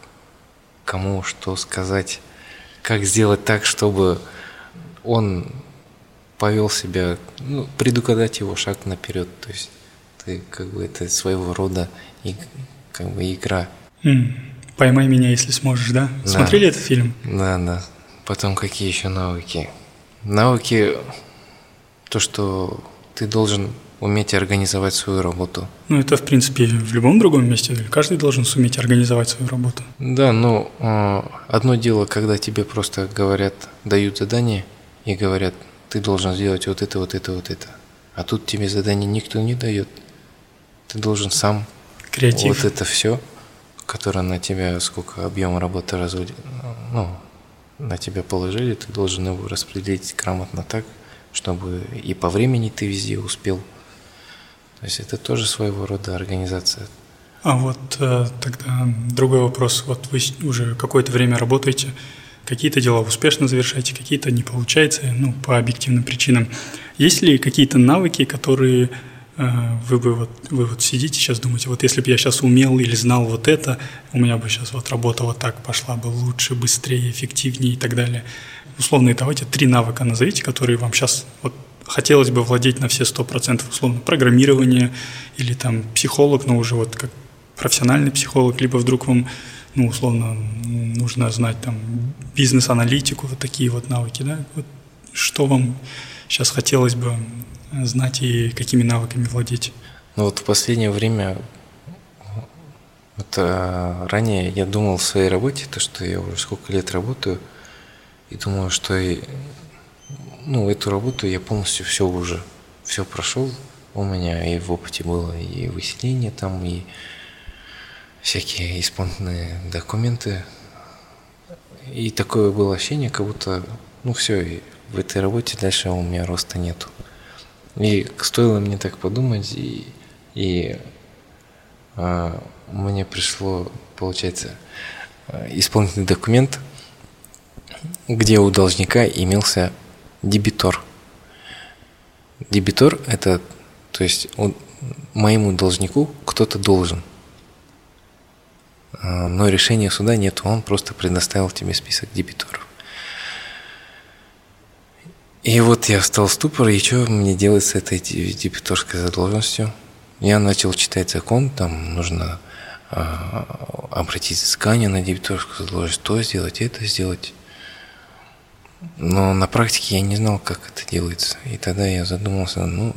кому что сказать, как сделать так, чтобы он повел себя, ну, предугадать его шаг наперед. То есть ты как бы это своего рода и, как бы игра. Mm. Поймай меня, если сможешь, да? да? Смотрели этот фильм? Да, да. Потом какие еще навыки? Навыки, то, что ты должен уметь организовать свою работу. Ну, это, в принципе, в любом другом месте. Каждый должен суметь организовать свою работу. Да, но э, одно дело, когда тебе просто говорят, дают задание и говорят, ты должен сделать вот это, вот это, вот это. А тут тебе задание никто не дает. Ты должен сам Креатив. вот это все, которое на тебя, сколько объема работы разводит, ну, на тебя положили, ты должен его распределить грамотно так, чтобы и по времени ты везде успел. То есть это тоже своего рода организация. А вот э, тогда другой вопрос. Вот вы уже какое-то время работаете, какие-то дела успешно завершаете, какие-то не получается, ну, по объективным причинам. Есть ли какие-то навыки, которые Э, вы бы вот, вы вот сидите сейчас, думаете, вот если бы я сейчас умел или знал вот это, у меня бы сейчас вот работа вот так пошла бы лучше, быстрее, эффективнее и так далее. Условно, давайте три навыка назовите, которые вам сейчас вот хотелось бы владеть на все сто процентов, условно, программирование или там психолог, но уже вот как профессиональный психолог, либо вдруг вам, ну, условно, нужно знать там бизнес-аналитику, вот такие вот навыки, да, вот что вам сейчас хотелось бы знать и какими навыками владеть? Ну вот в последнее время, вот, а, ранее я думал в своей работе, то, что я уже сколько лет работаю, и думаю, что и, ну, эту работу я полностью все уже, все прошел. У меня и в опыте было и выселение там, и всякие исполнительные документы. И такое было ощущение, как будто, ну все, в этой работе дальше у меня роста нету. И стоило мне так подумать, и, и а, мне пришло, получается, а, исполнительный документ, где у должника имелся дебитор. Дебитор – это, то есть, он, моему должнику кто-то должен. А, но решения суда нет, он просто предоставил тебе список дебиторов. И вот я встал в ступор, и что мне делать с этой дебиторской задолженностью? Я начал читать закон, там нужно э, обратить взыскание на дебиторскую задолженность, то сделать, это сделать. Но на практике я не знал, как это делается. И тогда я задумался, ну,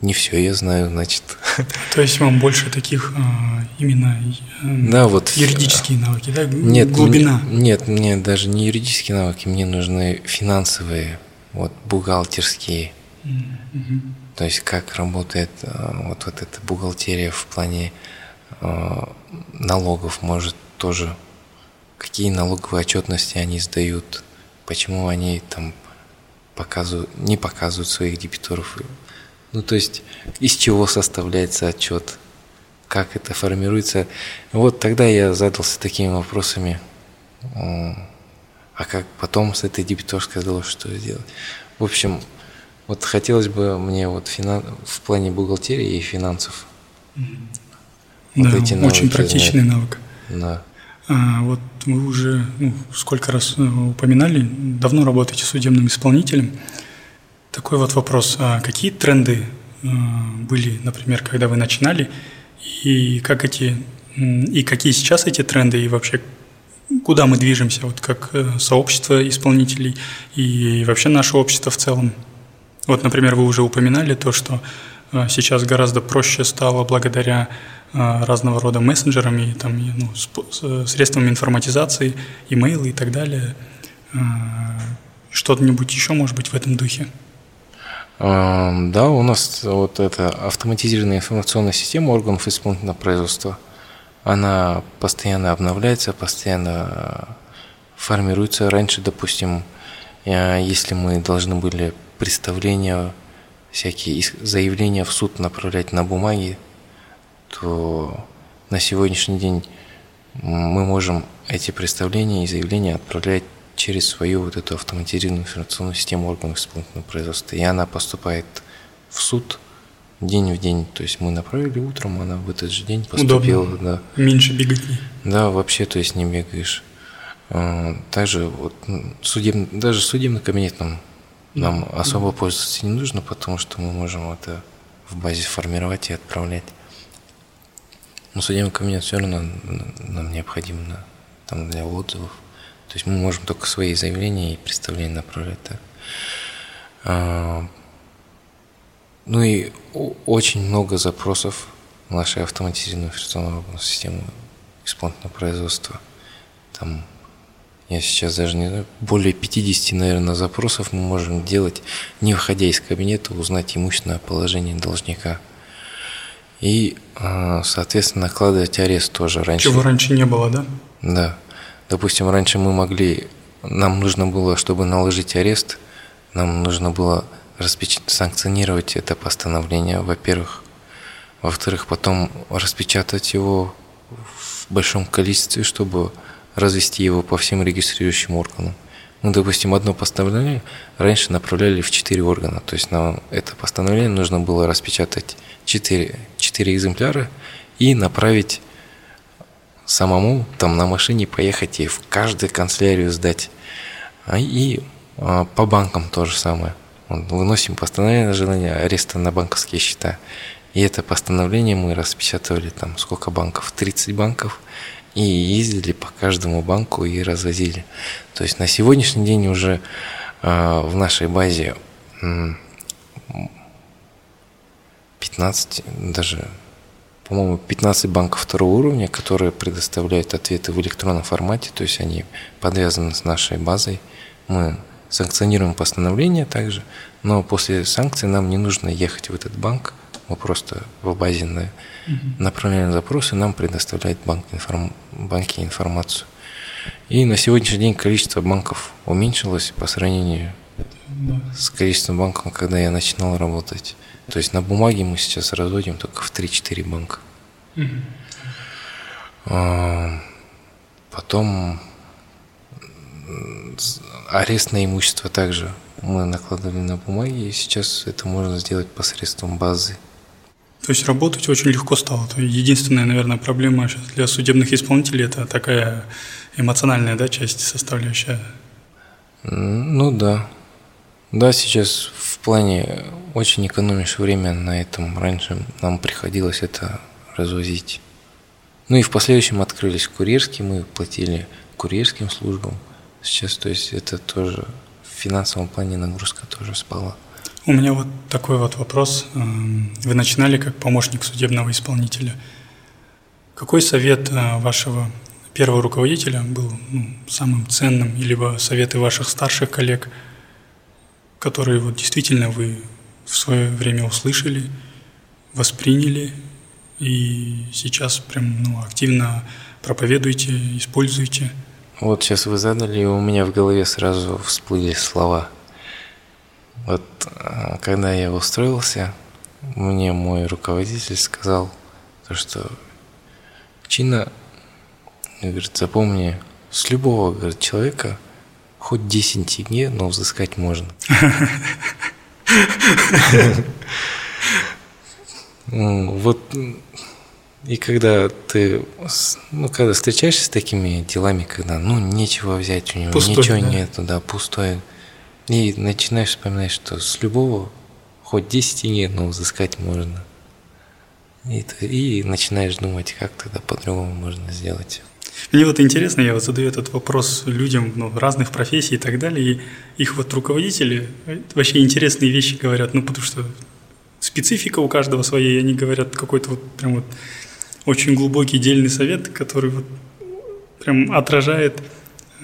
не все я знаю, значит. То есть вам больше таких а, именно э, да, вот, юридические навыки, да? Нет, глубина. Мне, нет, мне даже не юридические навыки, мне нужны финансовые, вот бухгалтерские. Mm-hmm. То есть как работает а, вот, вот эта бухгалтерия в плане э, налогов, может тоже какие налоговые отчетности они сдают, почему они там показывают, не показывают своих дебиторов ну, то есть, из чего составляется отчет, как это формируется. Вот тогда я задался такими вопросами, а как потом с этой дебиторской задалось, что сделать. В общем, вот хотелось бы мне вот финан... в плане бухгалтерии и финансов. Вот да, эти очень практичный знать. навык. Да. А, вот вы уже ну, сколько раз э, упоминали, давно работаете судебным исполнителем. Такой вот вопрос. А какие тренды э, были, например, когда вы начинали, и как эти, и какие сейчас эти тренды, и вообще куда мы движемся, вот как э, сообщество исполнителей и вообще наше общество в целом? Вот, например, вы уже упоминали то, что сейчас гораздо проще стало благодаря разного рода мессенджерам и там, ну, средствам информатизации, имейлы и так далее. Что-нибудь еще может быть в этом духе? Да, у нас вот эта автоматизированная информационная система органов исполнительного производства, она постоянно обновляется, постоянно формируется. Раньше, допустим, если мы должны были представления, всякие заявления в суд направлять на бумаге, то на сегодняшний день мы можем эти представления и заявления отправлять через свою вот эту автоматизированную информационную систему органов исполнительного производства. И она поступает в суд день в день. То есть мы направили утром, она в этот же день поступила. Удобно. Да. Меньше бегать. Да, вообще, то есть не бегаешь. А, также вот судебный, даже судебный кабинет нам Нам особо пользоваться не нужно, потому что мы можем это в базе формировать и отправлять. Но судебный кабинет все равно нам необходим там, для отзывов. То есть мы можем только свои заявления и представления направлять так. А, ну и очень много запросов нашей автоматизированной операционной системы исполнительного производства. Там я сейчас даже не знаю, более 50, наверное, запросов мы можем делать, не выходя из кабинета, узнать имущественное положение должника. И, а, соответственно, накладывать арест тоже раньше. Чего раньше не было, да? Да. Допустим, раньше мы могли, нам нужно было, чтобы наложить арест, нам нужно было распеч... санкционировать это постановление, во-первых. Во-вторых, потом распечатать его в большом количестве, чтобы развести его по всем регистрирующим органам. Ну, допустим, одно постановление раньше направляли в четыре органа. То есть нам это постановление нужно было распечатать четыре, четыре экземпляра и направить самому там на машине поехать и в каждую канцелярию сдать. А, и а, по банкам то же самое. Выносим постановление на желание ареста на банковские счета. И это постановление мы распечатывали там сколько банков? 30 банков и ездили по каждому банку и развозили. То есть на сегодняшний день уже э, в нашей базе 15, даже, по-моему, 15 банков второго уровня, которые предоставляют ответы в электронном формате, то есть они подвязаны с нашей базой. Мы санкционируем постановление также, но после санкций нам не нужно ехать в этот банк, мы просто в базе на, угу. направляем запросы, нам предоставляет банк информ, банки информацию. И на сегодняшний день количество банков уменьшилось по сравнению да. с количеством банков, когда я начинал работать. То есть на бумаге мы сейчас разводим только в 3-4 банка. Угу. А, потом арест на имущество также мы накладывали на бумаги, и сейчас это можно сделать посредством базы. То есть работать очень легко стало. Единственная, наверное, проблема для судебных исполнителей – это такая эмоциональная да, часть, составляющая. Ну да. Да, сейчас в плане очень экономишь время на этом. Раньше нам приходилось это развозить. Ну и в последующем открылись курьерские, мы платили курьерским службам. Сейчас, то есть это тоже в финансовом плане нагрузка тоже спала. У меня вот такой вот вопрос. Эм, вы начинали как помощник судебного исполнителя. Какой совет э, вашего первого руководителя был ну, самым ценным, либо советы ваших старших коллег, которые вот действительно вы в свое время услышали, восприняли и сейчас прям ну, активно проповедуете, используете? Вот сейчас вы задали, и у меня в голове сразу всплыли слова – вот а, когда я устроился, мне мой руководитель сказал, то, что Чина, говорит, запомни, с любого говорит, человека хоть 10 тенге, но взыскать можно. Вот и когда ты, ну, когда встречаешься с такими делами, когда, ну, нечего взять у него, пустой, ничего да? нету, да, пустое, и начинаешь вспоминать, что с любого хоть 10 нет, но взыскать можно. И, и начинаешь думать, как тогда по-другому можно сделать. Мне вот интересно, я вот задаю этот вопрос людям ну, разных профессий и так далее, и их вот руководители вообще интересные вещи говорят, ну потому что специфика у каждого своя, и они говорят какой-то вот прям вот очень глубокий дельный совет, который вот прям отражает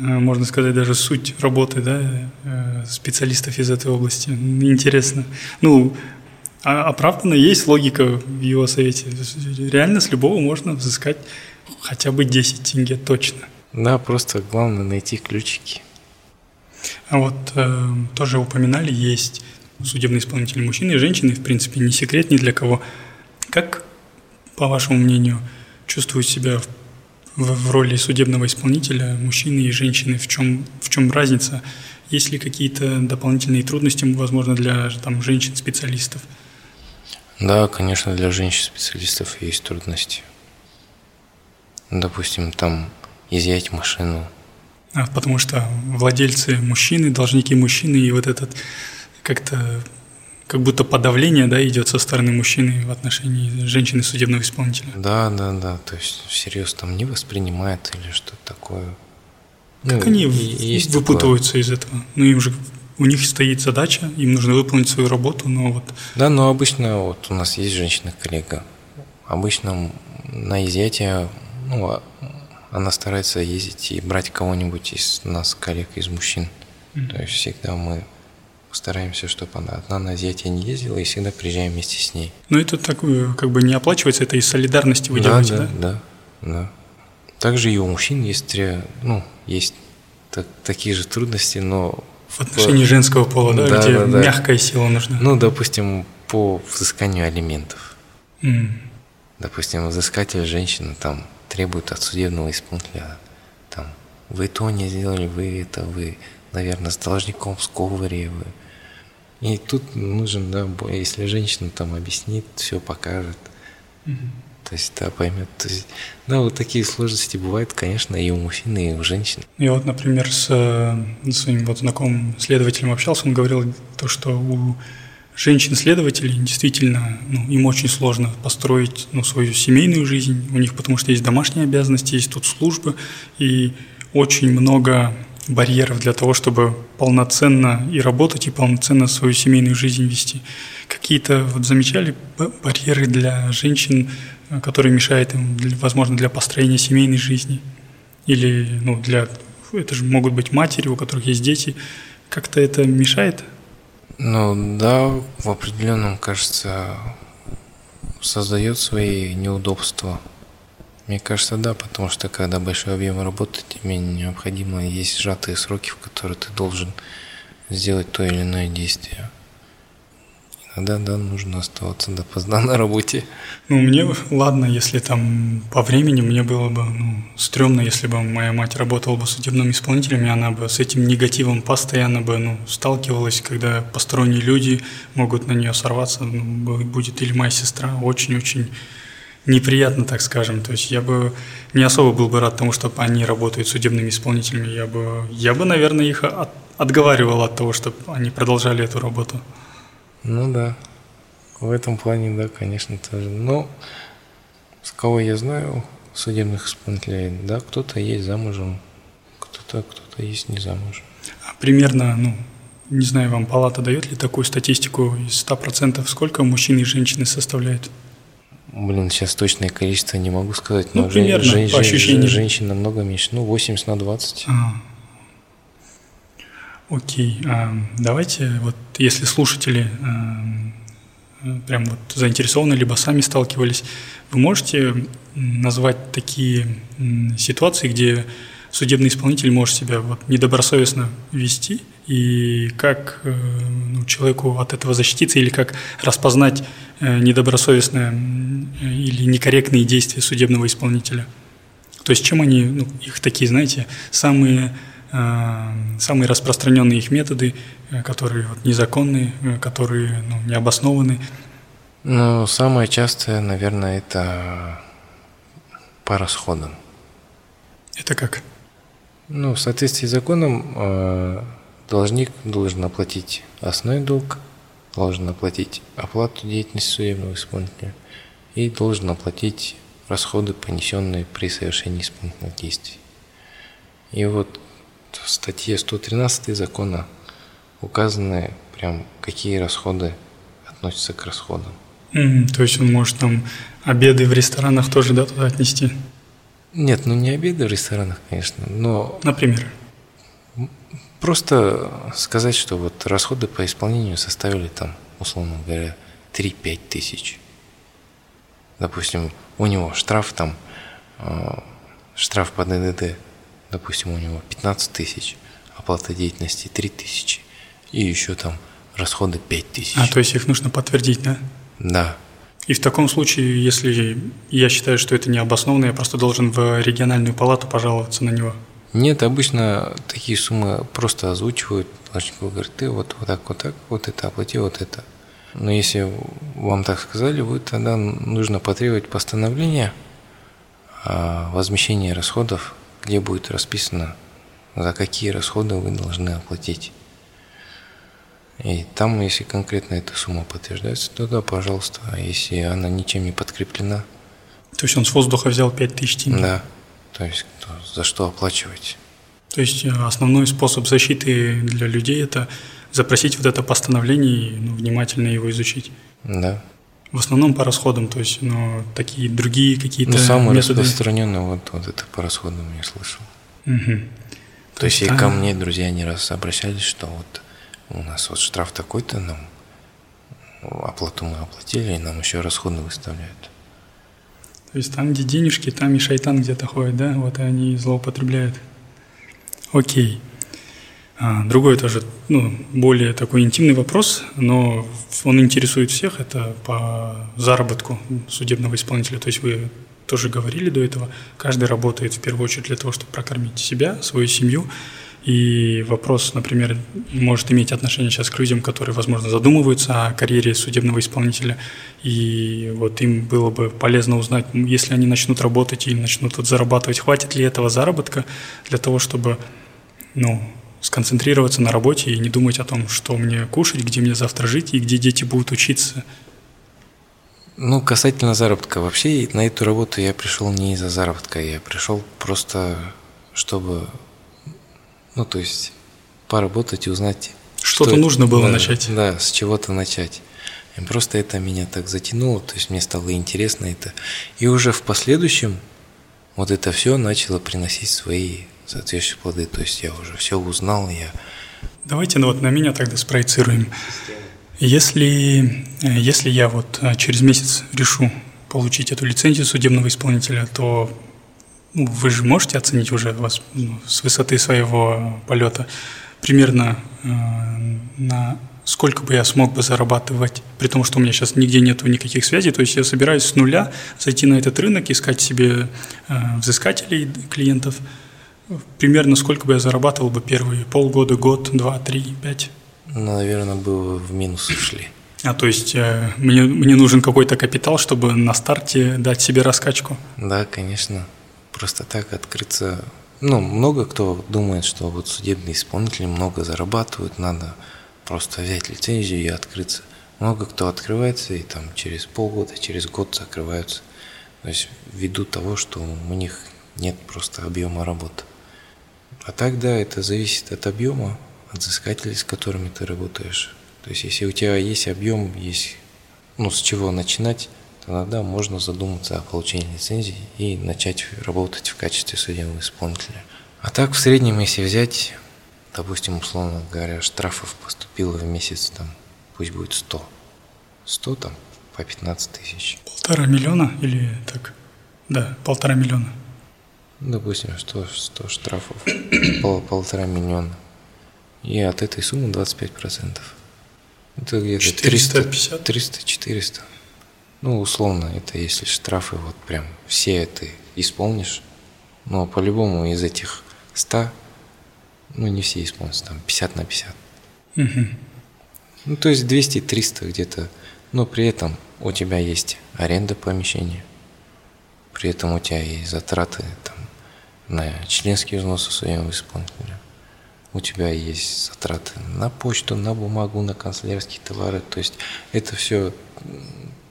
Э, можно сказать, даже суть работы да, э, специалистов из этой области. Интересно. Ну, а оправданно есть логика в его совете. Реально с любого можно взыскать хотя бы 10 тенге точно. Да, просто главное найти ключики. А вот э, тоже упоминали, есть судебные исполнители мужчины и женщины, в принципе, не секрет ни для кого. Как, по вашему мнению, чувствуют себя в в, в роли судебного исполнителя мужчины и женщины, в чем, в чем разница? Есть ли какие-то дополнительные трудности, возможно, для там, женщин-специалистов? Да, конечно, для женщин-специалистов есть трудности. Допустим, там изъять машину. А, потому что владельцы мужчины, должники мужчины, и вот этот как-то как будто подавление, да, идет со стороны мужчины в отношении женщины судебного исполнителя. Да, да, да. То есть всерьез там не воспринимает или что-то такое. Как ну, они есть выпутываются такое. из этого? Ну, им же у них стоит задача, им нужно выполнить свою работу, но вот... Да, но обычно вот у нас есть женщина-коллега. Обычно на изъятие, ну, а, она старается ездить и брать кого-нибудь из нас, коллег, из мужчин. Mm-hmm. То есть всегда мы стараемся, чтобы она одна на изъятие не ездила и всегда приезжаем вместе с ней. Но это так как бы не оплачивается, это из солидарности вы да, делаете, да? Да, да, да. Также и у мужчин есть, ну, есть так, такие же трудности, но... В отношении по... женского пола, да, да где да, да. мягкая сила нужна. Ну, допустим, по взысканию алиментов. Mm. Допустим, взыскатель женщина там требует от судебного исполнителя, там, вы то не сделали, вы это, вы, наверное, с должником в сговоре, вы. И тут нужен, да, если женщина там объяснит, все покажет. Mm-hmm. То есть, да, поймет. То есть, да, вот такие сложности бывают, конечно, и у мужчин, и у женщин. Я вот, например, с, с своим вот знакомым следователем общался, он говорил то, что у женщин-следователей действительно, ну, им очень сложно построить ну, свою семейную жизнь у них, потому что есть домашние обязанности, есть тут службы, и очень много барьеров для того, чтобы полноценно и работать, и полноценно свою семейную жизнь вести. Какие-то вот замечали барьеры для женщин который мешает им, возможно, для построения семейной жизни. Или, ну, для... Это же могут быть матери, у которых есть дети. Как-то это мешает? Ну, да, в определенном, кажется, создает свои неудобства. Мне кажется, да, потому что когда большой объем работы, тебе необходимо есть сжатые сроки, в которые ты должен сделать то или иное действие. Иногда, да, нужно оставаться допоздна на работе. Ну, мне, ладно, если там по времени, мне было бы, ну, стрёмно, если бы моя мать работала бы судебным исполнителем, и она бы с этим негативом постоянно бы, ну, сталкивалась, когда посторонние люди могут на нее сорваться, ну, будет или моя сестра, очень-очень неприятно, так скажем. То есть я бы не особо был бы рад тому, что они работают судебными исполнителями. Я бы, я бы наверное, их от, отговаривал от того, чтобы они продолжали эту работу. Ну да, в этом плане, да, конечно, тоже. Но с кого я знаю, судебных исполнителей, да, кто-то есть замужем, кто-то кто-то есть не замужем. А примерно, ну, не знаю, вам палата дает ли такую статистику из 100%, сколько мужчин и женщины составляют? Блин, сейчас точное количество не могу сказать, но ну, примерно, жен, по ощущениям. женщин намного меньше, ну, 80 на 20. А, Окей, а, давайте вот если слушатели а, прям вот заинтересованы, либо сами сталкивались, вы можете назвать такие ситуации, где судебный исполнитель может себя вот недобросовестно вести, и как э, ну, человеку от этого защититься, или как распознать э, недобросовестное или некорректные действия судебного исполнителя? То есть чем они, ну, их такие, знаете, самые самые распространенные их методы, э, которые вот, незаконные, э, которые ну, не обоснованы. Ну, самое частое, наверное, это по расходам. Это как? Ну, в соответствии с законом должник должен оплатить основной долг, должен оплатить оплату деятельности судебного исполнителя и должен оплатить расходы, понесенные при совершении исполнительных действий. И вот в статье 113 закона указаны прям какие расходы относятся к расходам. Mm, то есть он может там обеды в ресторанах тоже да, туда отнести? Нет, ну не обеды в ресторанах, конечно, но... Например? Просто сказать, что вот расходы по исполнению составили там, условно говоря, 3-5 тысяч. Допустим, у него штраф там, э, штраф по ДДД допустим, у него 15 тысяч, оплата деятельности 3 тысячи, и еще там расходы 5 тысяч. А, то есть их нужно подтвердить, да? Да. И в таком случае, если я считаю, что это необоснованно, я просто должен в региональную палату пожаловаться на него? Нет, обычно такие суммы просто озвучивают, должнику говорят, ты вот, вот так, вот так, вот это оплати, вот это. Но если вам так сказали, вы тогда нужно потребовать постановление о возмещении расходов где будет расписано, за какие расходы вы должны оплатить. И там, если конкретно эта сумма подтверждается, то да, пожалуйста. А если она ничем не подкреплена, То есть он с воздуха взял 5000 тенге? да, то есть то за что оплачивать? То есть э, основной способ защиты для людей – это запросить вот это постановление и ну, внимательно его изучить. Да. В основном по расходам, то есть ну, такие другие какие-то Ну, самый методы. распространенный вот, вот это по расходам я слышал. Мгм. То есть и там- ко мне друзья не раз обращались, что вот у нас вот штраф такой-то, нам оплату мы оплатили, и нам еще расходы выставляют. То есть там, где денежки, там и шайтан где-то ходит, да? Вот и они злоупотребляют. Окей. А, другой тоже, ну, более такой интимный вопрос, но он интересует всех, это по заработку судебного исполнителя. То есть вы тоже говорили до этого, каждый работает в первую очередь для того, чтобы прокормить себя, свою семью. И вопрос, например, может иметь отношение сейчас к людям, которые, возможно, задумываются о карьере судебного исполнителя. И вот им было бы полезно узнать, если они начнут работать и начнут вот зарабатывать, хватит ли этого заработка для того, чтобы ну, сконцентрироваться на работе и не думать о том, что мне кушать, где мне завтра жить и где дети будут учиться. Ну, касательно заработка, вообще на эту работу я пришел не из-за заработка, я пришел просто, чтобы, ну, то есть, поработать и узнать. Что-то это- нужно было да, начать. Да, с чего-то начать. И просто это меня так затянуло, то есть мне стало интересно это. И уже в последующем вот это все начало приносить свои соответствующие плоды. То есть я уже все узнал, я Давайте ну, вот на меня тогда спроецируем. Если, э, если я вот э, через месяц решу получить эту лицензию судебного исполнителя, то вы же можете оценить уже вас ну, с высоты своего полета примерно э, на сколько бы я смог бы зарабатывать, при том, что у меня сейчас нигде нету никаких связей, то есть я собираюсь с нуля зайти на этот рынок, искать себе э, взыскателей, клиентов, примерно сколько бы я зарабатывал бы первые полгода, год, два, три, пять. ну, наверное, бы в минус ушли. А то есть э, мне, мне нужен какой-то капитал, чтобы на старте дать себе раскачку. Да, конечно. Просто так открыться. Ну, много кто думает, что вот судебные исполнители много зарабатывают, надо просто взять лицензию и открыться. Много кто открывается и там через полгода, через год закрываются. То есть ввиду того, что у них нет просто объема работы. А так, да, это зависит от объема, от взыскателей, с которыми ты работаешь. То есть если у тебя есть объем, есть ну, с чего начинать, тогда можно задуматься о получении лицензии и начать работать в качестве судебного исполнителя. А так, в среднем, если взять, допустим, условно говоря, штрафов поступило в месяц, там, пусть будет 100. 100 там по 15 тысяч. Полтора миллиона или так? Да, полтора миллиона. Допустим, 100, 100 штрафов, пол, полтора миллиона. И от этой суммы 25%. Это где-то 450? 300-400. Ну, условно, это если штрафы вот прям все ты исполнишь, но по-любому из этих 100, ну, не все исполнятся, там 50 на 50. Мгм. Ну, то есть 200-300 где-то, но при этом у тебя есть аренда помещения, при этом у тебя есть затраты там, на членские взносы судебного исполнителя, у тебя есть затраты на почту, на бумагу, на канцелярские товары, то есть это все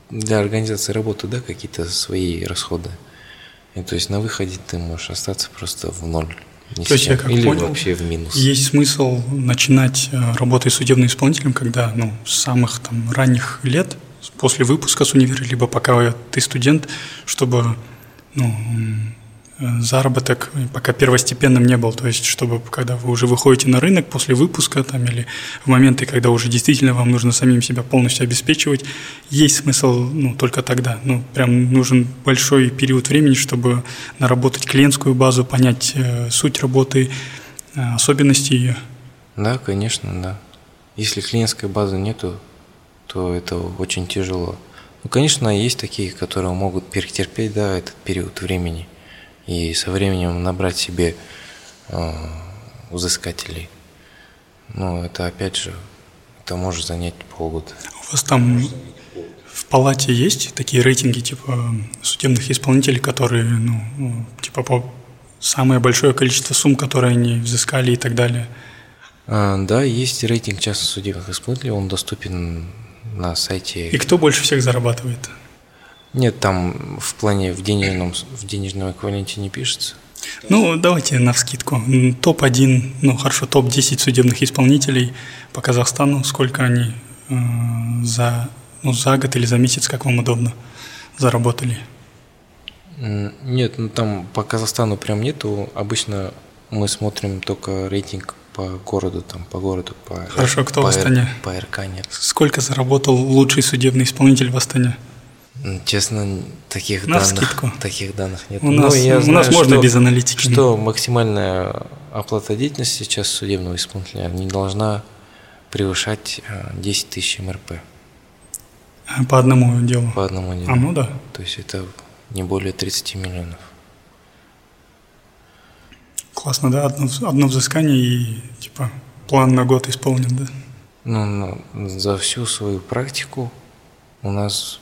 для организации работы, да, какие-то свои расходы. И то есть на выходе ты можешь остаться просто в ноль. ни То есть я как Или понял, вообще в минус. Есть смысл начинать э, работать судебным исполнителем, когда ну, с самых там, ранних лет, после выпуска с универа, либо пока ты студент, чтобы ну, заработок пока первостепенным не был. То есть, чтобы когда вы уже выходите на рынок после выпуска там, или в моменты, когда уже действительно вам нужно самим себя полностью обеспечивать, есть смысл ну, только тогда. Ну, прям нужен большой период времени, чтобы наработать клиентскую базу, понять э, суть работы, э, особенности ее. Да, конечно, да. Если клиентской базы нету, то это очень тяжело. Ну, конечно, есть такие, которые могут перетерпеть, да, этот период времени и со временем набрать себе э, взыскателей. Но это опять же, это может занять полгода. У вас там в палате есть такие рейтинги типа судебных исполнителей, которые, ну, ну, типа по самое большое количество сумм, которые они взыскали и так далее? А, да, есть рейтинг частных судебных исполнителей, он доступен на сайте. И кто больше всех зарабатывает? Нет, там в плане в денежном, в денежном эквиваленте не пишется. Ну, давайте на вскидку. Топ-1, ну хорошо, топ-10 судебных исполнителей по Казахстану, сколько они э, за, ну, за год или за месяц, как вам удобно, заработали? Нет, ну там по Казахстану прям нету. Обычно мы смотрим только рейтинг по городу, там по городу, по Хорошо, кто по, в Астане? По РК нет. Сколько заработал лучший судебный исполнитель в Астане? Честно, таких На данных, скидку. таких данных нет. У нас, я у знаю, нас можно что, без аналитики. Что максимальная оплата деятельности сейчас судебного исполнителя не должна превышать 10 э, тысяч МРП. По одному делу? По одному делу. А, ну да. То есть это не более 30 миллионов. Классно, да? Одно, одно взыскание и типа план на год исполнен, да? Ну, ну, за всю свою практику у нас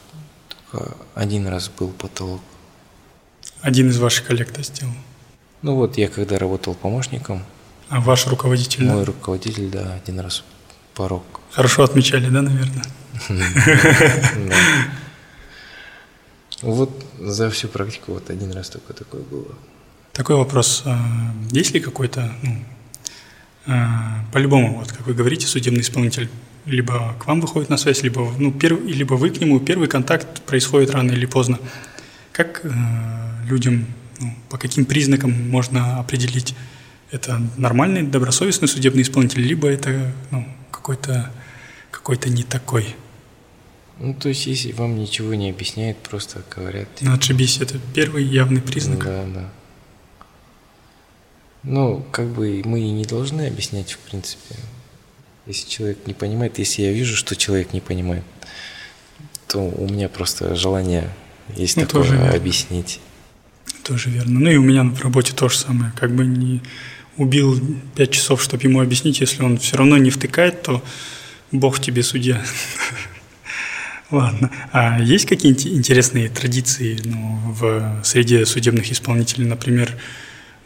один раз был потолок. Один из ваших коллег это сделал? Ну вот, я когда работал помощником. А ваш руководитель? Мой да? руководитель, да, один раз порог. Хорошо отмечали, да, наверное? Вот за всю практику вот один раз только такое было. Такой вопрос. А, есть ли какой-то, ну, а, по-любому, вот как вы говорите, судебный исполнитель либо к вам выходит на связь, либо, ну, перв, либо вы к нему, первый контакт происходит рано или поздно. Как э, людям, ну, по каким признакам можно определить, это нормальный, добросовестный судебный исполнитель, либо это ну, какой-то какой не такой? Ну, то есть, если вам ничего не объясняет, просто говорят... Ну, отшибись, это первый явный признак. Да, да. Ну, как бы мы и не должны объяснять, в принципе. Если человек не понимает, если я вижу, что человек не понимает, то у меня просто желание есть ну, такое тоже объяснить. Тоже верно. Ну и у меня в работе то же самое. Как бы не убил пять часов, чтобы ему объяснить, если он все равно не втыкает, то Бог тебе судья. Ладно. А есть какие-нибудь интересные традиции ну, в среде судебных исполнителей, например,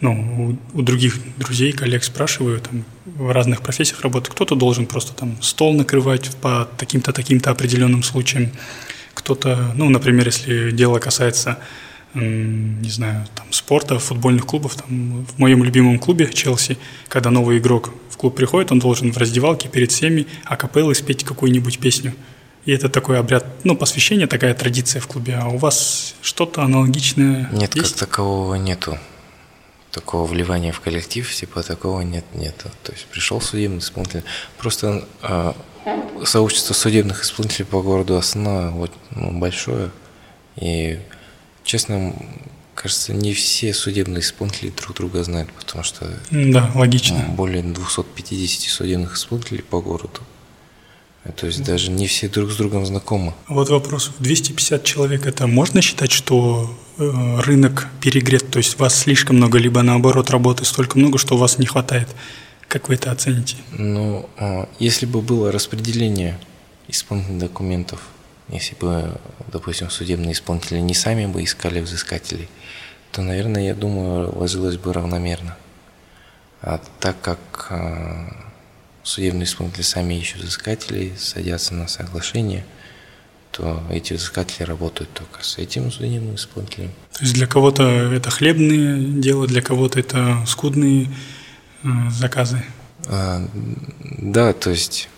ну, у, других друзей, коллег спрашиваю, там, в разных профессиях работают, кто-то должен просто там стол накрывать по таким-то, таким-то определенным случаям, кто-то, ну, например, если дело касается, не знаю, там, спорта, футбольных клубов, там, в моем любимом клубе Челси, когда новый игрок в клуб приходит, он должен в раздевалке перед всеми акапеллой спеть какую-нибудь песню. И это такой обряд, ну, посвящение, такая традиция в клубе. А у вас что-то аналогичное Нет, есть? как такового нету такого вливания в коллектив, типа такого нет, нету. То есть пришел судебный исполнитель. Просто э, сообщество судебных исполнителей по городу Астана вот, ну, большое. И, честно, кажется, не все судебные исполнители друг друга знают, потому что да, логично. более 250 судебных исполнителей по городу. То есть даже не все друг с другом знакомы. Вот вопрос. 250 человек, это можно считать, что рынок перегрет? То есть вас слишком много, либо наоборот работы столько много, что у вас не хватает? Как вы это оцените? Ну, а, если бы было распределение исполнительных документов, если бы, допустим, судебные исполнители не сами бы искали взыскателей, то, наверное, я думаю, ложилось бы равномерно. А так как а, судебные исполнители сами ищут взыскателей, садятся на соглашение, то эти взыскатели работают только с этим судебным исполнителем. То есть для кого-то это хлебные дела, для кого-то это скудные э, заказы? А, да, то есть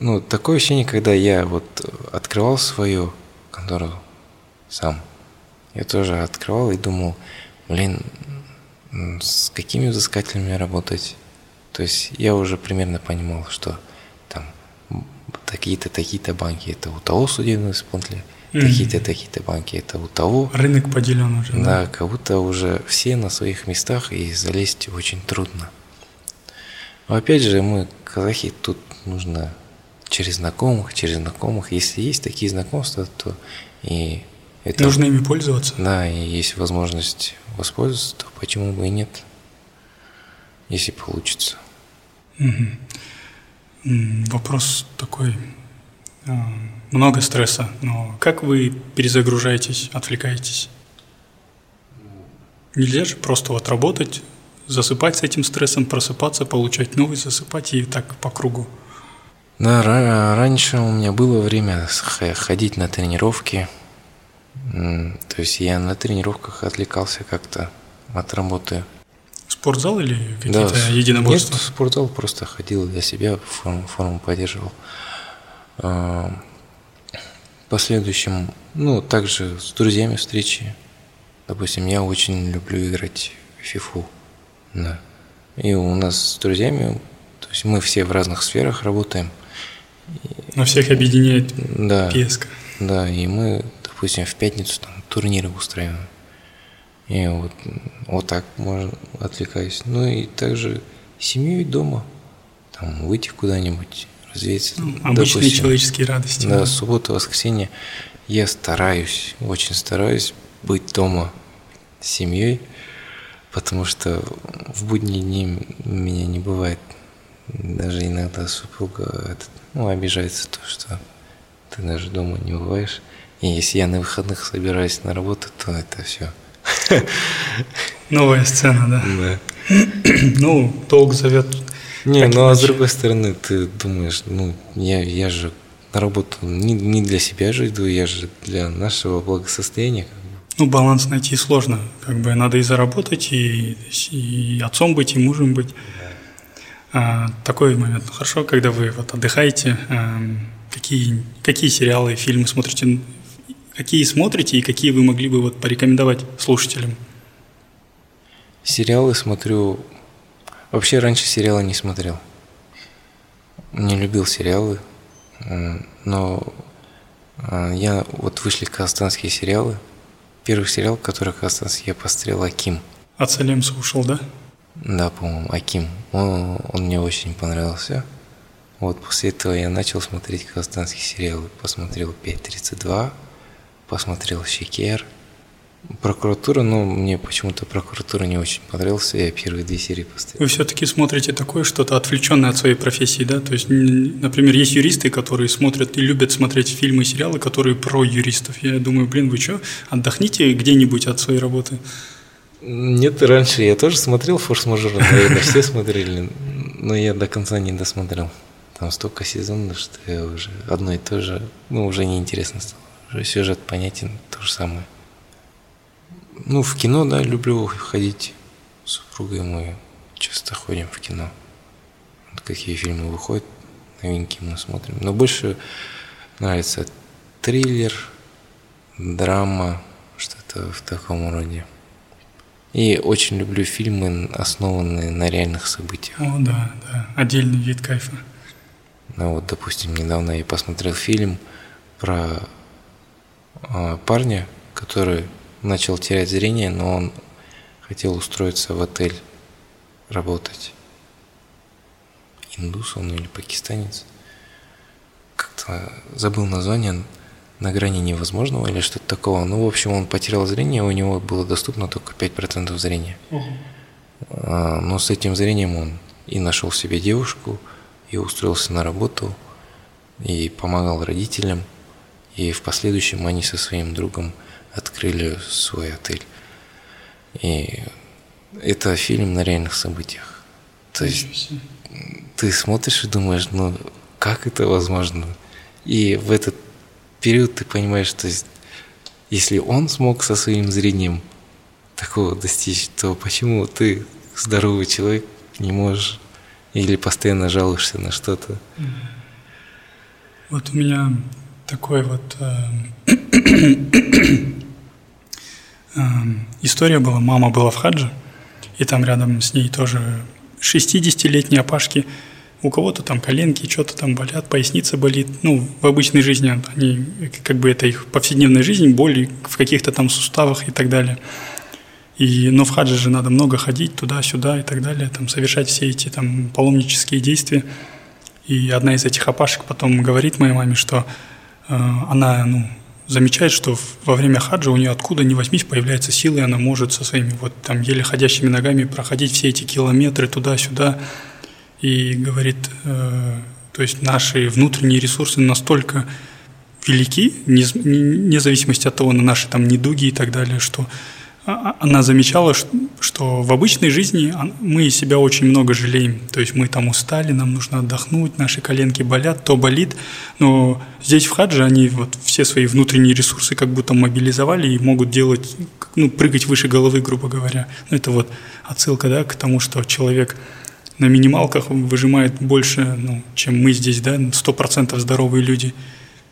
ну, такое ощущение, когда я вот открывал свою контору сам, я тоже открывал и думал, блин, с какими взыскателями работать? То есть я уже примерно понимал, что такие-то, такие-то банки это у того судебного исполнителя, mm-hmm. такие-то, такие-то банки это у того. Рынок поделен уже. Да, да, как будто уже все на своих местах и залезть очень трудно. Но опять же, мы, казахи, тут нужно через знакомых, через знакомых. Если есть такие знакомства, то и это... Нужно ими пользоваться. Да, и есть возможность воспользоваться, то почему бы и нет, если получится. Вопрос такой. А, много стресса, но как вы перезагружаетесь, отвлекаетесь? Нельзя же просто вот работать, засыпать с этим стрессом, просыпаться, получать новый, засыпать и так по кругу. Да, раньше у меня было время ходить на тренировки. То есть я на тренировках отвлекался как-то от работы. Спортзал или какие-то да, единоборства? Нет, спортзал просто ходил для себя, форму, форму поддерживал. А, в последующем, ну, также с друзьями встречи. Допустим, я очень люблю играть в фифу. Да. И у нас с друзьями, то есть мы все в разных сферах работаем. Но всех объединяет да, песка. Да, и мы, допустим, в пятницу там турниры устраиваем. И вот, вот так можно отвлекаюсь. Ну и также семьей дома. Там выйти куда-нибудь, развеяться. Ну, обычные допустим, человеческие радости. Да, да, суббота, воскресенье. Я стараюсь, очень стараюсь быть дома с семьей, потому что в будние дни меня не бывает. Даже иногда супруга ну, обижается то, что ты даже дома не бываешь. И если я на выходных собираюсь на работу, то это все. Новая сцена, да. Да. ну, долг зовет. Не, ну а с другой стороны, ты думаешь, ну, я, я же на работу не, не для себя же иду, я же для нашего благосостояния. Ну, баланс найти сложно. Как бы надо и заработать, и, и отцом быть, и мужем быть. А, такой момент. Хорошо, когда вы вот отдыхаете, а, какие, какие сериалы, фильмы смотрите, какие смотрите и какие вы могли бы вот порекомендовать слушателям? Сериалы смотрю... Вообще раньше сериалы не смотрел. Не любил сериалы, но а, я вот вышли казахстанские сериалы. Первый сериал, который казахстанский, я посмотрел Аким. От Салемса ушел, да? Да, по-моему, Аким. Он, он мне очень понравился. Вот после этого я начал смотреть казахстанские сериалы. Посмотрел 5.32, посмотрел Щекер. Прокуратура, но мне почему-то прокуратура не очень понравился, я первые две серии поставил. Вы все-таки смотрите такое что-то отвлеченное от своей профессии, да? То есть, например, есть юристы, которые смотрят и любят смотреть фильмы и сериалы, которые про юристов. Я думаю, блин, вы что, отдохните где-нибудь от своей работы? Нет, раньше я тоже смотрел «Форс-мажор», наверное, все смотрели, но я до конца не досмотрел. Там столько сезонов, что я уже одно и то же, ну, уже неинтересно стало. Уже сюжет понятен, то же самое. Ну, в кино, да, люблю ходить с супругой, мы часто ходим в кино. Вот какие фильмы выходят, новинки мы смотрим. Но больше нравится триллер, драма, что-то в таком роде. И очень люблю фильмы, основанные на реальных событиях. О, да, да. Отдельный вид кайфа. Ну вот, допустим, недавно я посмотрел фильм про парня, который начал терять зрение, но он хотел устроиться в отель работать. Индус он или пакистанец. Как-то забыл название на грани невозможного или что-то такого. Ну, в общем, он потерял зрение, у него было доступно только 5% зрения. Угу. Но с этим зрением он и нашел себе девушку, и устроился на работу, и помогал родителям, и в последующем они со своим другом открыли свой отель. И это фильм на реальных событиях. То есть ты смотришь и думаешь, ну как это возможно? И в этот период ты понимаешь, что если он смог со своим зрением такого достичь, то почему ты, здоровый человек, не можешь или постоянно жалуешься на что-то? Вот у меня такой вот э, э, история была. Мама была в хадже, и там рядом с ней тоже 60-летние опашки – у кого-то там коленки что-то там болят, поясница болит. Ну, в обычной жизни они, как бы это их повседневная жизнь, боли в каких-то там суставах и так далее. И, но в хадже же надо много ходить туда-сюда и так далее, там, совершать все эти там паломнические действия. И одна из этих опашек потом говорит моей маме, что она ну, замечает, что во время хаджа у нее откуда ни возьмись появляется сила, и она может со своими вот там еле ходящими ногами проходить все эти километры туда-сюда, и говорит, э, то есть наши внутренние ресурсы настолько велики, вне зависимости от того, на наши там недуги и так далее, что она замечала, что в обычной жизни мы себя очень много жалеем. То есть мы там устали, нам нужно отдохнуть, наши коленки болят, то болит. Но здесь в хадже они вот все свои внутренние ресурсы как будто мобилизовали и могут делать, ну, прыгать выше головы, грубо говоря. Ну, это вот отсылка да, к тому, что человек на минималках выжимает больше, ну, чем мы здесь, да, сто процентов здоровые люди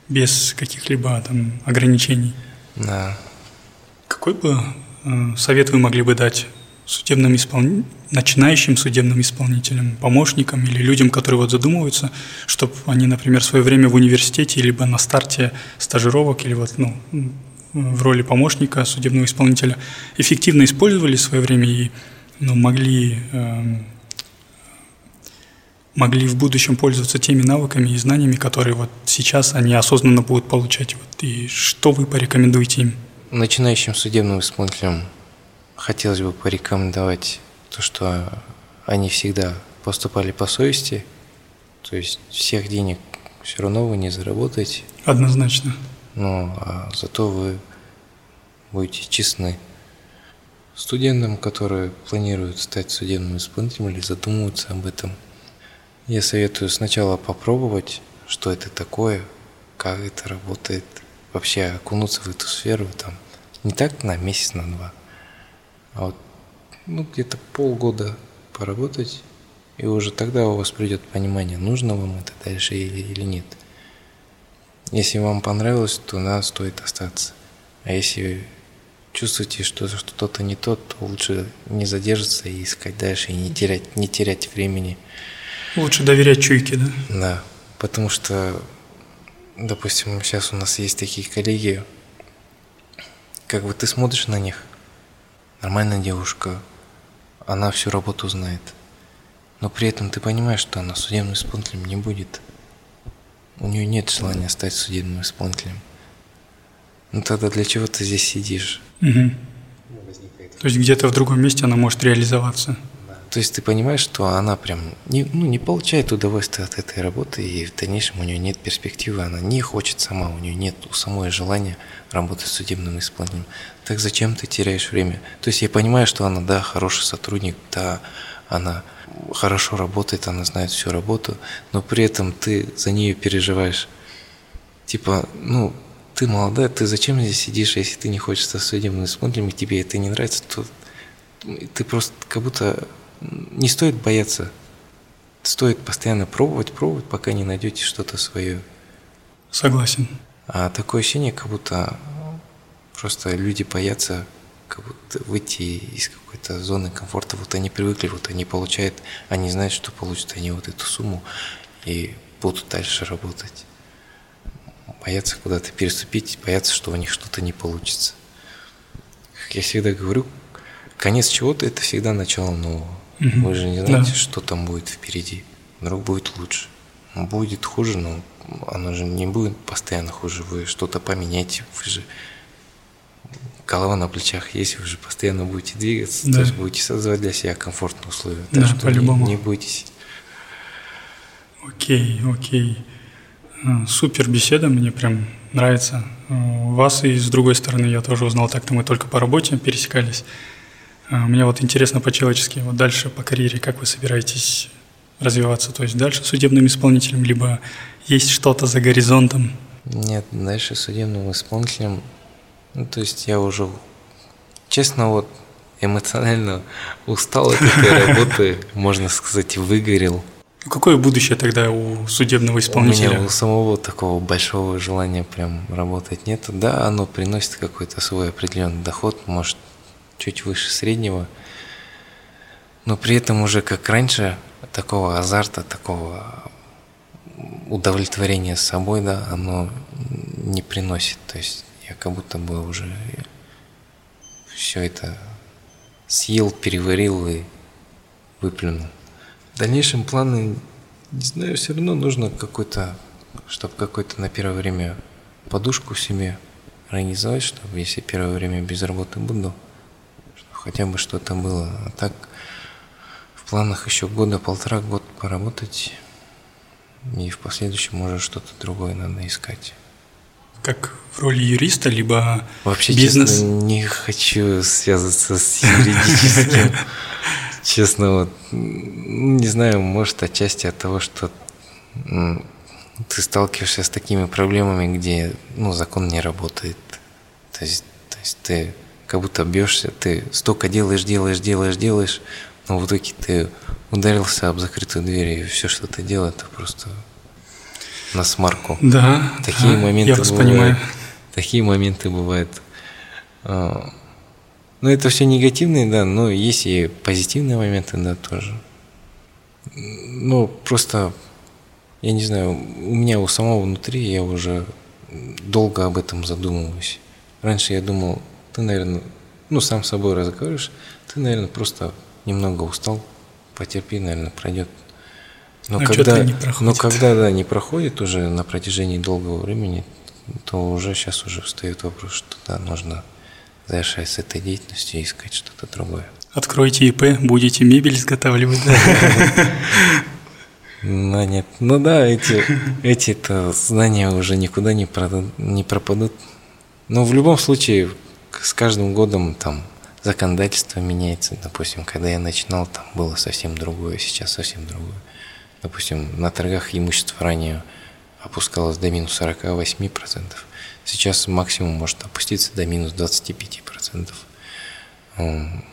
без каких-либо там ограничений. Да. Какой бы совет вы могли бы дать судебным испол... начинающим судебным исполнителям, помощникам или людям, которые вот задумываются, чтобы они, например, в свое время в университете либо на старте стажировок или вот ну, в роли помощника судебного исполнителя эффективно использовали свое время и ну, могли, э, могли в будущем пользоваться теми навыками и знаниями, которые вот сейчас они осознанно будут получать. Вот, и что вы порекомендуете им? Начинающим судебным исполнителям хотелось бы порекомендовать то, что они всегда поступали по совести, то есть всех денег все равно вы не заработаете. Однозначно. Но а зато вы будете честны студентам, которые планируют стать судебным исполнителем или задумываются об этом. Я советую сначала попробовать, что это такое, как это работает – вообще окунуться в эту сферу там не так на месяц, на два, а вот ну, где-то полгода поработать, и уже тогда у вас придет понимание, нужно вам это дальше или, или нет. Если вам понравилось, то надо стоит остаться. А если чувствуете, что что-то не то, то лучше не задержаться и искать дальше, и не терять, не терять времени. Лучше доверять чуйке, да? Да, потому что допустим, сейчас у нас есть такие коллеги, как бы ты смотришь на них, нормальная девушка, она всю работу знает, но при этом ты понимаешь, что она судебным исполнителем не будет. У нее нет желания стать судебным исполнителем. Ну тогда для чего ты здесь сидишь? Угу. То есть где-то в другом месте она может реализоваться. То есть ты понимаешь, что она прям не, ну, не получает удовольствия от этой работы, и в дальнейшем у нее нет перспективы, она не хочет сама, у нее нет у самой желания работать с судебным исполнением. Так зачем ты теряешь время? То есть я понимаю, что она, да, хороший сотрудник, да, она хорошо работает, она знает всю работу, но при этом ты за нее переживаешь. Типа, ну, ты молодая, ты зачем здесь сидишь, если ты не хочешь стать судебным исполнителем, и тебе это не нравится, то ты просто как будто не стоит бояться. Стоит постоянно пробовать, пробовать, пока не найдете что-то свое. Согласен. А такое ощущение, как будто просто люди боятся как будто выйти из какой-то зоны комфорта. Вот они привыкли, вот они получают, они знают, что получат они вот эту сумму и будут дальше работать. Боятся куда-то переступить, боятся, что у них что-то не получится. Как я всегда говорю, конец чего-то – это всегда начало нового. Угу. Вы же не знаете, да. что там будет впереди. Вдруг будет лучше. Будет хуже, но оно же не будет постоянно хуже. Вы что-то поменяете, вы же голова на плечах есть, вы же постоянно будете двигаться, да. то есть будете создавать для себя комфортные условия. Да, так что по-любому. Не, не бойтесь. Окей, окей. А, супер беседа, мне прям нравится. А, вас и с другой стороны я тоже узнал, так-то мы только по работе пересекались. А, мне вот интересно по-человечески, вот дальше по карьере, как вы собираетесь развиваться? То есть дальше судебным исполнителем, либо есть что-то за горизонтом? Нет, дальше судебным исполнителем, ну, то есть я уже, честно, вот эмоционально устал от этой работы, можно сказать, выгорел. Какое будущее тогда у судебного исполнителя? У меня у самого такого большого желания прям работать нет. Да, оно приносит какой-то свой определенный доход, может, чуть выше среднего, но при этом уже как раньше такого азарта, такого удовлетворения собой, да, оно не приносит. То есть я как будто бы уже все это съел, переварил и выплюнул. В дальнейшем планы, не знаю, все равно нужно какой-то, чтобы какой-то на первое время подушку себе организовать, чтобы если первое время без работы буду, хотя бы что-то было. А так в планах еще года, полтора год поработать, и в последующем может что-то другое надо искать. как в роли юриста, либо Вообще, бизнес? честно, не хочу связываться с юридическим. Честно, вот, не знаю, может, отчасти от того, что ты сталкиваешься с такими проблемами, где ну, закон не работает. То есть, то есть ты как будто бьешься, ты столько делаешь, делаешь, делаешь, делаешь, но в итоге ты ударился об закрытую дверь, и все, что ты делал, это просто на смарку. Да, такие да, моменты я вас бывают. понимаю. Такие моменты бывают. А, ну, это все негативные, да, но есть и позитивные моменты, да, тоже. Ну, просто, я не знаю, у меня у самого внутри я уже долго об этом задумываюсь. Раньше я думал, ты, наверное, ну, сам с собой разговариваешь, ты, наверное, просто немного устал, потерпи, наверное, пройдет. Но, А когда, чё-то не но проходит. когда, да, не проходит уже на протяжении долгого времени, то уже сейчас уже встает вопрос, что да, нужно завершать с этой деятельностью и искать что-то другое. Откройте ИП, будете мебель изготавливать. Ну, нет. Ну да, эти, эти-то знания уже никуда не, пропадут. Но в любом случае, с каждым годом там законодательство меняется. Допустим, когда я начинал, там было совсем другое, сейчас совсем другое. Допустим, на торгах имущество ранее опускалось до минус 48%. Сейчас максимум может опуститься до минус 25%. М,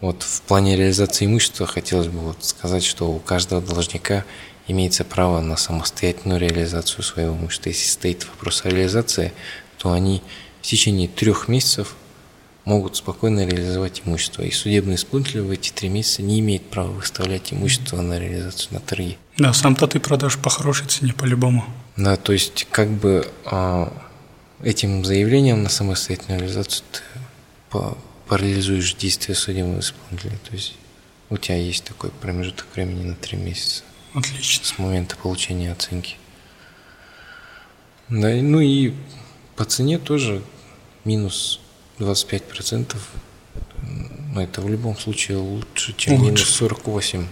Вот в плане реализации имущества хотелось бы вот сказать, что у каждого должника имеется право на самостоятельную реализацию своего имущества. Если стоит вопрос о реализации, то они в течение трех месяцев могут спокойно реализовать имущество. И судебный исполнитель в эти три месяца не имеет права выставлять имущество на реализацию на торги. Да, сам-то ты продашь по хорошей цене по-любому. Да, то есть как бы а, этим заявлением на самостоятельную реализацию ты по- парализуешь действия судебного исполнителя. То есть у тебя есть такой промежуток времени на три месяца Отлично. с момента получения оценки. Да, ну и по цене тоже минус 25%. Но это в любом случае лучше, чем Лучше. минус 48%.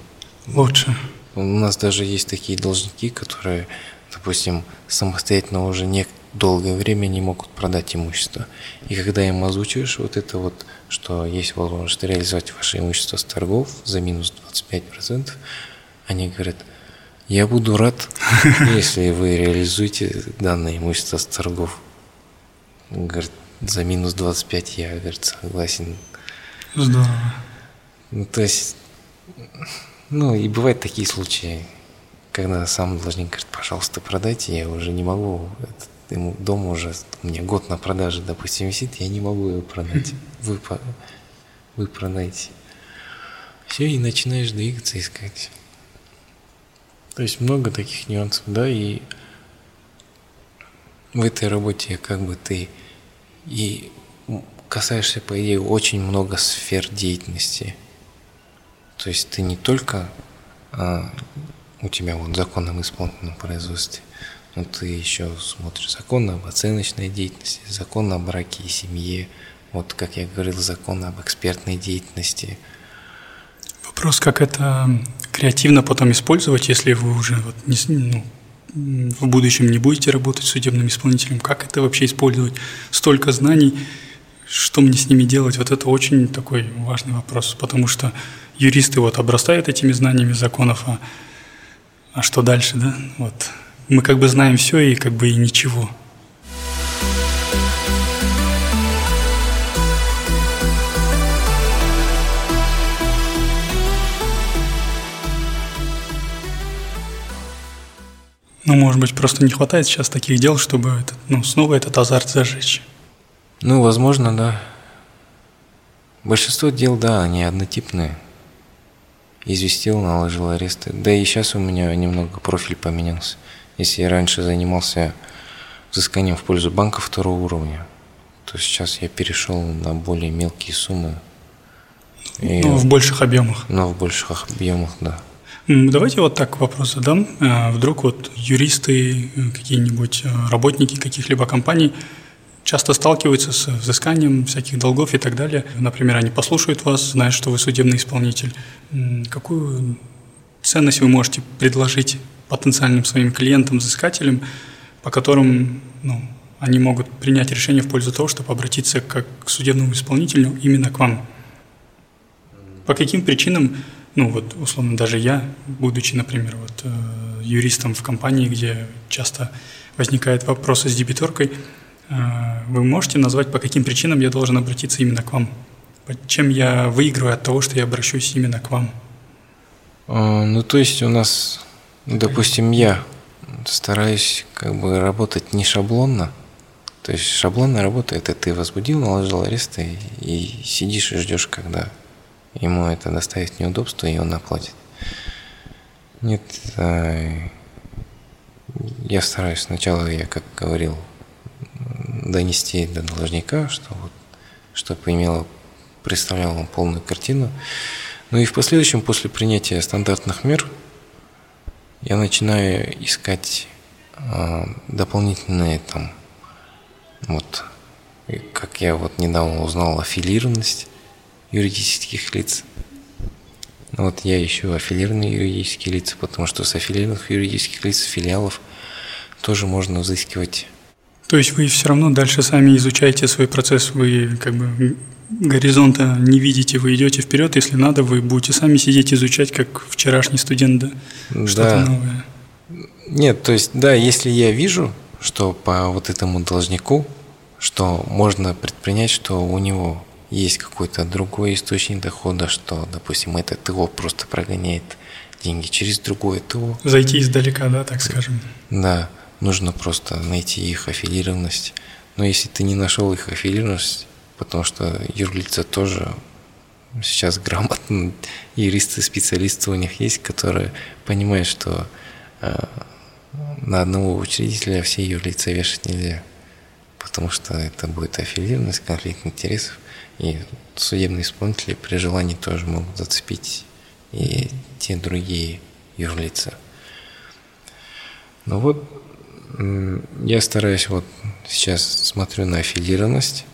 Лучше. У нас даже есть такие должники, которые, допустим, самостоятельно уже не долгое время не могут продать имущество. И когда им озвучиваешь вот это вот, что есть возможность реализовать ваше имущество с торгов за минус 25%, они говорят, я буду рад, если вы реализуете данное имущество с торгов. Говорит, за минус 25 я, говорит, согласен. Здорово. Ну, то есть, ну, и бывают такие случаи, когда сам должник говорит, пожалуйста, продайте, я уже не могу, этот, ему дом уже, у меня год на продаже, допустим, висит, я не могу его продать, вы, по- вы продайте. Все, и начинаешь двигаться, искать. То есть много таких нюансов, да, и в этой работе как бы ты и касаешься, по идее, очень много сфер деятельности. То есть ты не только а, у тебя вот закон об исполнительном производстве, но ты еще смотришь закон об оценочной деятельности, закон о браке и семье, вот как я говорил, закон об экспертной деятельности. Вопрос, как это креативно потом использовать, если вы уже вот не, ну, в будущем не будете работать судебным исполнителем. Как это вообще использовать? Столько знаний, что мне с ними делать? Вот это очень такой важный вопрос, потому что юристы вот обрастают этими знаниями законов, а, а что дальше, да? Вот. Мы как бы знаем все и как бы и ничего. Ну, может быть, просто не хватает сейчас таких дел, чтобы этот, ну, снова этот азарт зажечь. Ну, возможно, да. Большинство дел, да, они однотипные. Известил, наложил аресты. Да и сейчас у меня немного профиль поменялся. Если я раньше занимался взысканием в пользу банка второго уровня, то сейчас я перешел на более мелкие суммы. И- Ну, в больших объемах. но в больших объемах, да. Давайте вот так вопрос задам. А, Вдруг вот юристы, э, какие-нибудь э, работники каких-либо компаний часто сталкиваются с взысканием всяких долгов и так далее. Например, они послушают вас, знают, что вы судебный исполнитель. Какую ценность вы можете предложить потенциальным своим клиентам, взыскателям, по которым ну, они могут принять решение в пользу того, чтобы обратиться как к судебному исполнителю именно к вам. По каким причинам, ну вот условно даже я, будучи, например, вот э, юристом в компании, где часто возникают вопросы с дебиторкой, э, вы можете назвать, по каким причинам я должен обратиться именно к вам? Чем я выигрываю от того, что я обращусь именно к вам? А, ну, то есть у нас, допустим, я стараюсь как бы работать не шаблонно. То есть шаблонная работа – это ты возбудил, наложил арест и, и сидишь и ждешь, когда ему это доставит неудобство, и он оплатит. Нет, э, я стараюсь сначала, я как говорил, донести до должника, что вот, чтобы имело, представлял он полную картину. Ну и в последующем, после принятия стандартных мер, я начинаю искать э, дополнительные там, вот, как я вот недавно узнал, аффилированность юридических лиц. Вот я ищу аффилированные юридические лица, потому что с аффилированных юридических лиц, филиалов тоже можно взыскивать. То есть вы все равно дальше сами изучаете свой процесс, вы как бы горизонта не видите, вы идете вперед, если надо, вы будете сами сидеть изучать, как вчерашний студент, да, что-то да. новое. Нет, то есть, да, если я вижу, что по вот этому должнику, что можно предпринять, что у него есть какой-то другой источник дохода, что, допустим, это ТО просто прогоняет деньги через другое ТО. Зайти издалека, да, так скажем. Да, нужно просто найти их аффилированность. Но если ты не нашел их аффилированность, потому что юрлица тоже сейчас грамотно, юристы, специалисты у них есть, которые понимают, что э, на одного учредителя все юрлица вешать нельзя, потому что это будет аффилированность, конфликт интересов. И судебные исполнители при желании тоже могут зацепить и те другие юрлица. Ну вот, я стараюсь вот сейчас смотрю на аффилированность.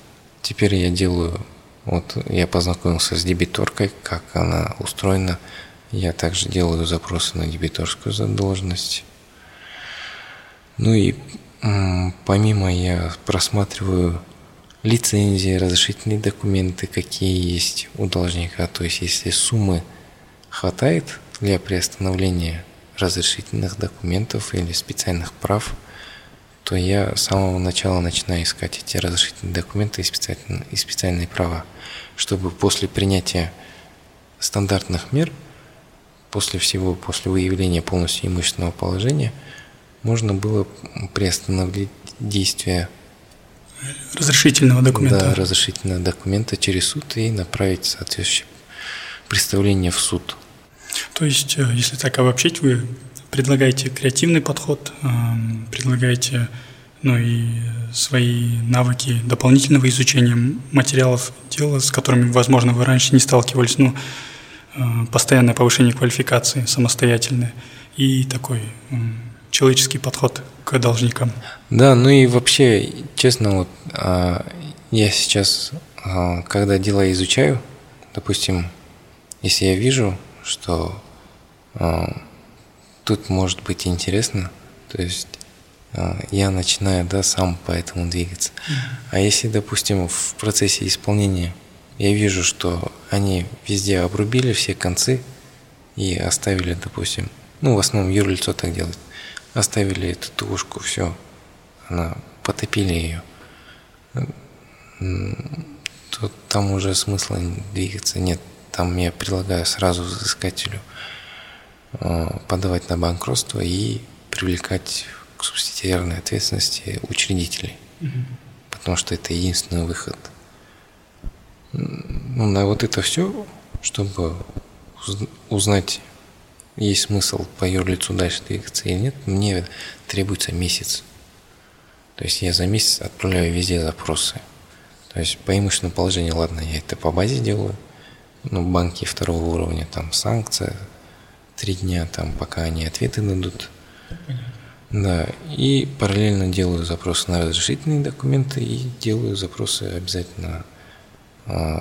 Теперь я делаю, вот я познакомился с дебиторкой, как она устроена. Я также делаю запросы на дебиторскую задолженность. Ну и помимо я просматриваю лицензии, разрешительные документы, какие есть у должника. То есть, если суммы хватает для приостановления разрешительных документов или специальных прав, то я с самого начала начинаю искать эти разрешительные документы и специальные, и специальные права, чтобы после принятия стандартных мер, после всего, после выявления полностью имущественного положения, можно было приостановить действия разрешительного документа. Да, разрешительного документа через суд и направить соответствующее представление в суд. То есть, э, если так обобщить, вы предлагаете креативный подход, эм, предлагаете ну и свои навыки дополнительного изучения материалов дела, с которыми, возможно, вы раньше не сталкивались, ну, э, постоянное повышение квалификации самостоятельное и такой человеческий подход к должникам. Да, ну и вообще, честно, вот а, я сейчас, а, когда дела изучаю, допустим, если я вижу, что а, тут может быть интересно, то есть я начинаю, да, сам по этому двигаться. А если, допустим, в процессе исполнения я вижу, что они везде обрубили все концы и оставили, допустим, ну, в основном юрлицо так делает, оставили эту тушку, все, она потопили ее. То там уже смысла двигаться нет. Там я предлагаю сразу взыскателю э, подавать на банкротство и привлекать к субсидиарной ответственности учредителей. Угу. Потому что это единственный выход. Ну, на вот это все, чтобы узнать есть смысл по юрлицу дальше двигаться или нет, мне требуется месяц. То есть я за месяц отправляю везде запросы. То есть по имущественному положению, ладно, я это по базе делаю, но банки второго уровня, там санкция, три дня, там пока они ответы дадут. Да, и параллельно делаю запросы на разрешительные документы и делаю запросы обязательно э,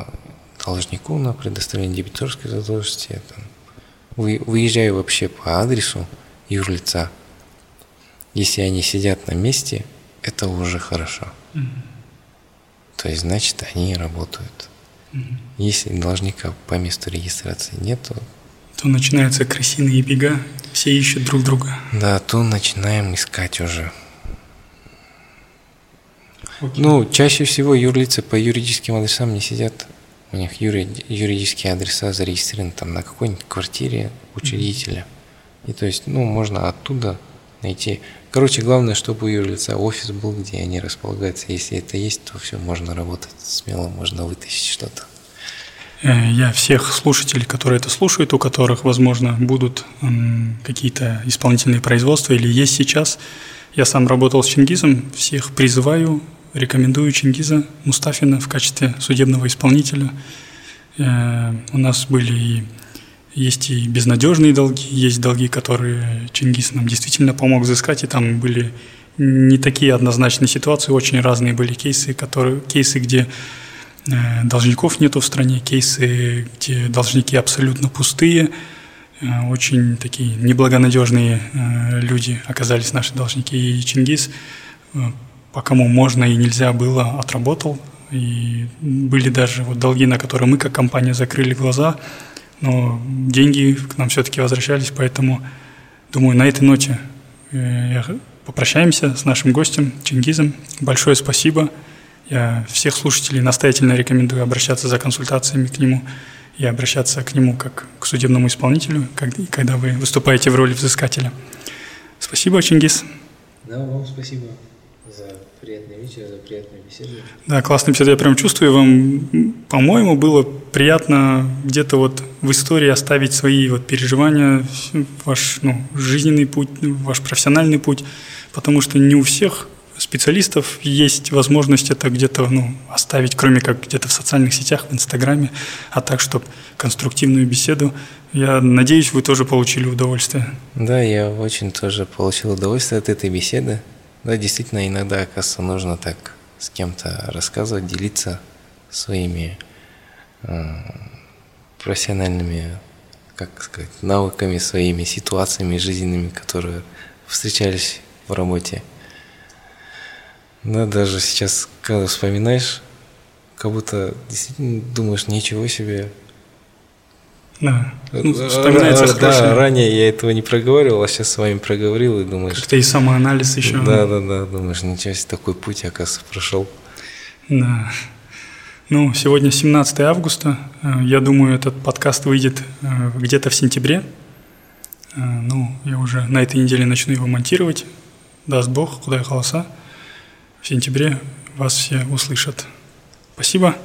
должнику на предоставление дебиторской задолженности, там, выезжаю вообще по адресу юрлица, если они сидят на месте, это уже хорошо. То есть, значит, они работают. Если должника по месту регистрации нету, то начинаются крысиные бега, все ищут друг друга. Да, то начинаем искать уже. Окей. Ну, чаще всего юрлицы по юридическим адресам не сидят. У них юри, юридические адреса зарегистрированы там на какой-нибудь квартире учредителя. И то есть, ну, можно оттуда найти. Короче, главное, чтобы у юрлица офис был, где они располагаются. Если это есть, то все, можно работать смело, можно вытащить что-то. Э, я всех слушателей, которые это слушают, у которых, возможно, будут какие-то исполнительные производства или есть сейчас, я сам работал с Чингизом, всех призываю, рекомендую Чингиза Мустафина в качестве судебного исполнителя. Э, у нас были и есть и безнадежные долги, есть долги, которые Чингис нам действительно помог взыскать, и там были не такие однозначные ситуации, очень разные были кейсы, которые, кейсы, где Э, должников нету в стране, кейсы, где должники абсолютно пустые, э, очень такие неблагонадежные люди оказались наши должники. И Чингис, по кому можно и нельзя было, отработал. И были даже вот долги, на которые мы как компания закрыли глаза, но деньги к нам все-таки возвращались, поэтому, думаю, на этой ноте попрощаемся с нашим гостем Чингизом. Большое спасибо. Я всех слушателей настоятельно рекомендую обращаться за консультациями к нему и обращаться к нему как к судебному исполнителю, когда вы выступаете в роли взыскателя. Спасибо, Чингис. Да, вам спасибо за приятный вечер, за приятную беседу. Да, классная беседа. Я прям чувствую, вам, по-моему, было приятно где-то вот в истории оставить свои вот переживания, ваш ну, жизненный путь, ваш профессиональный путь, потому что не у всех специалистов есть возможность это где-то ну, оставить, кроме как где-то в социальных сетях, в Инстаграме, а так, чтобы конструктивную беседу. Я надеюсь, вы тоже получили удовольствие. Да, я очень тоже получил удовольствие от этой беседы. Да, действительно, иногда, оказывается, нужно так с кем-то рассказывать, делиться своими э, профессиональными, как сказать, навыками, своими ситуациями жизненными, которые встречались в работе. Да, даже сейчас, когда вспоминаешь, как будто действительно думаешь, ничего себе. Да, ну, вспоминается а, Да, ранее я этого не проговаривал, а сейчас с вами проговорил и думаешь... Как-то и самоанализ еще. Да, да, да, думаешь, ничего себе, такой путь, оказывается, прошел. Да. Ну, сегодня 17 августа. Э, я думаю, этот подкаст выйдет э, где-то в сентябре. Э, ну, я уже на этой неделе начну его монтировать. Даст Бог, куда я холоса в сентябре вас все услышат. Спасибо.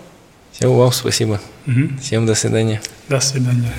Всем вам спасибо. Угу. Всем до свидания. До свидания.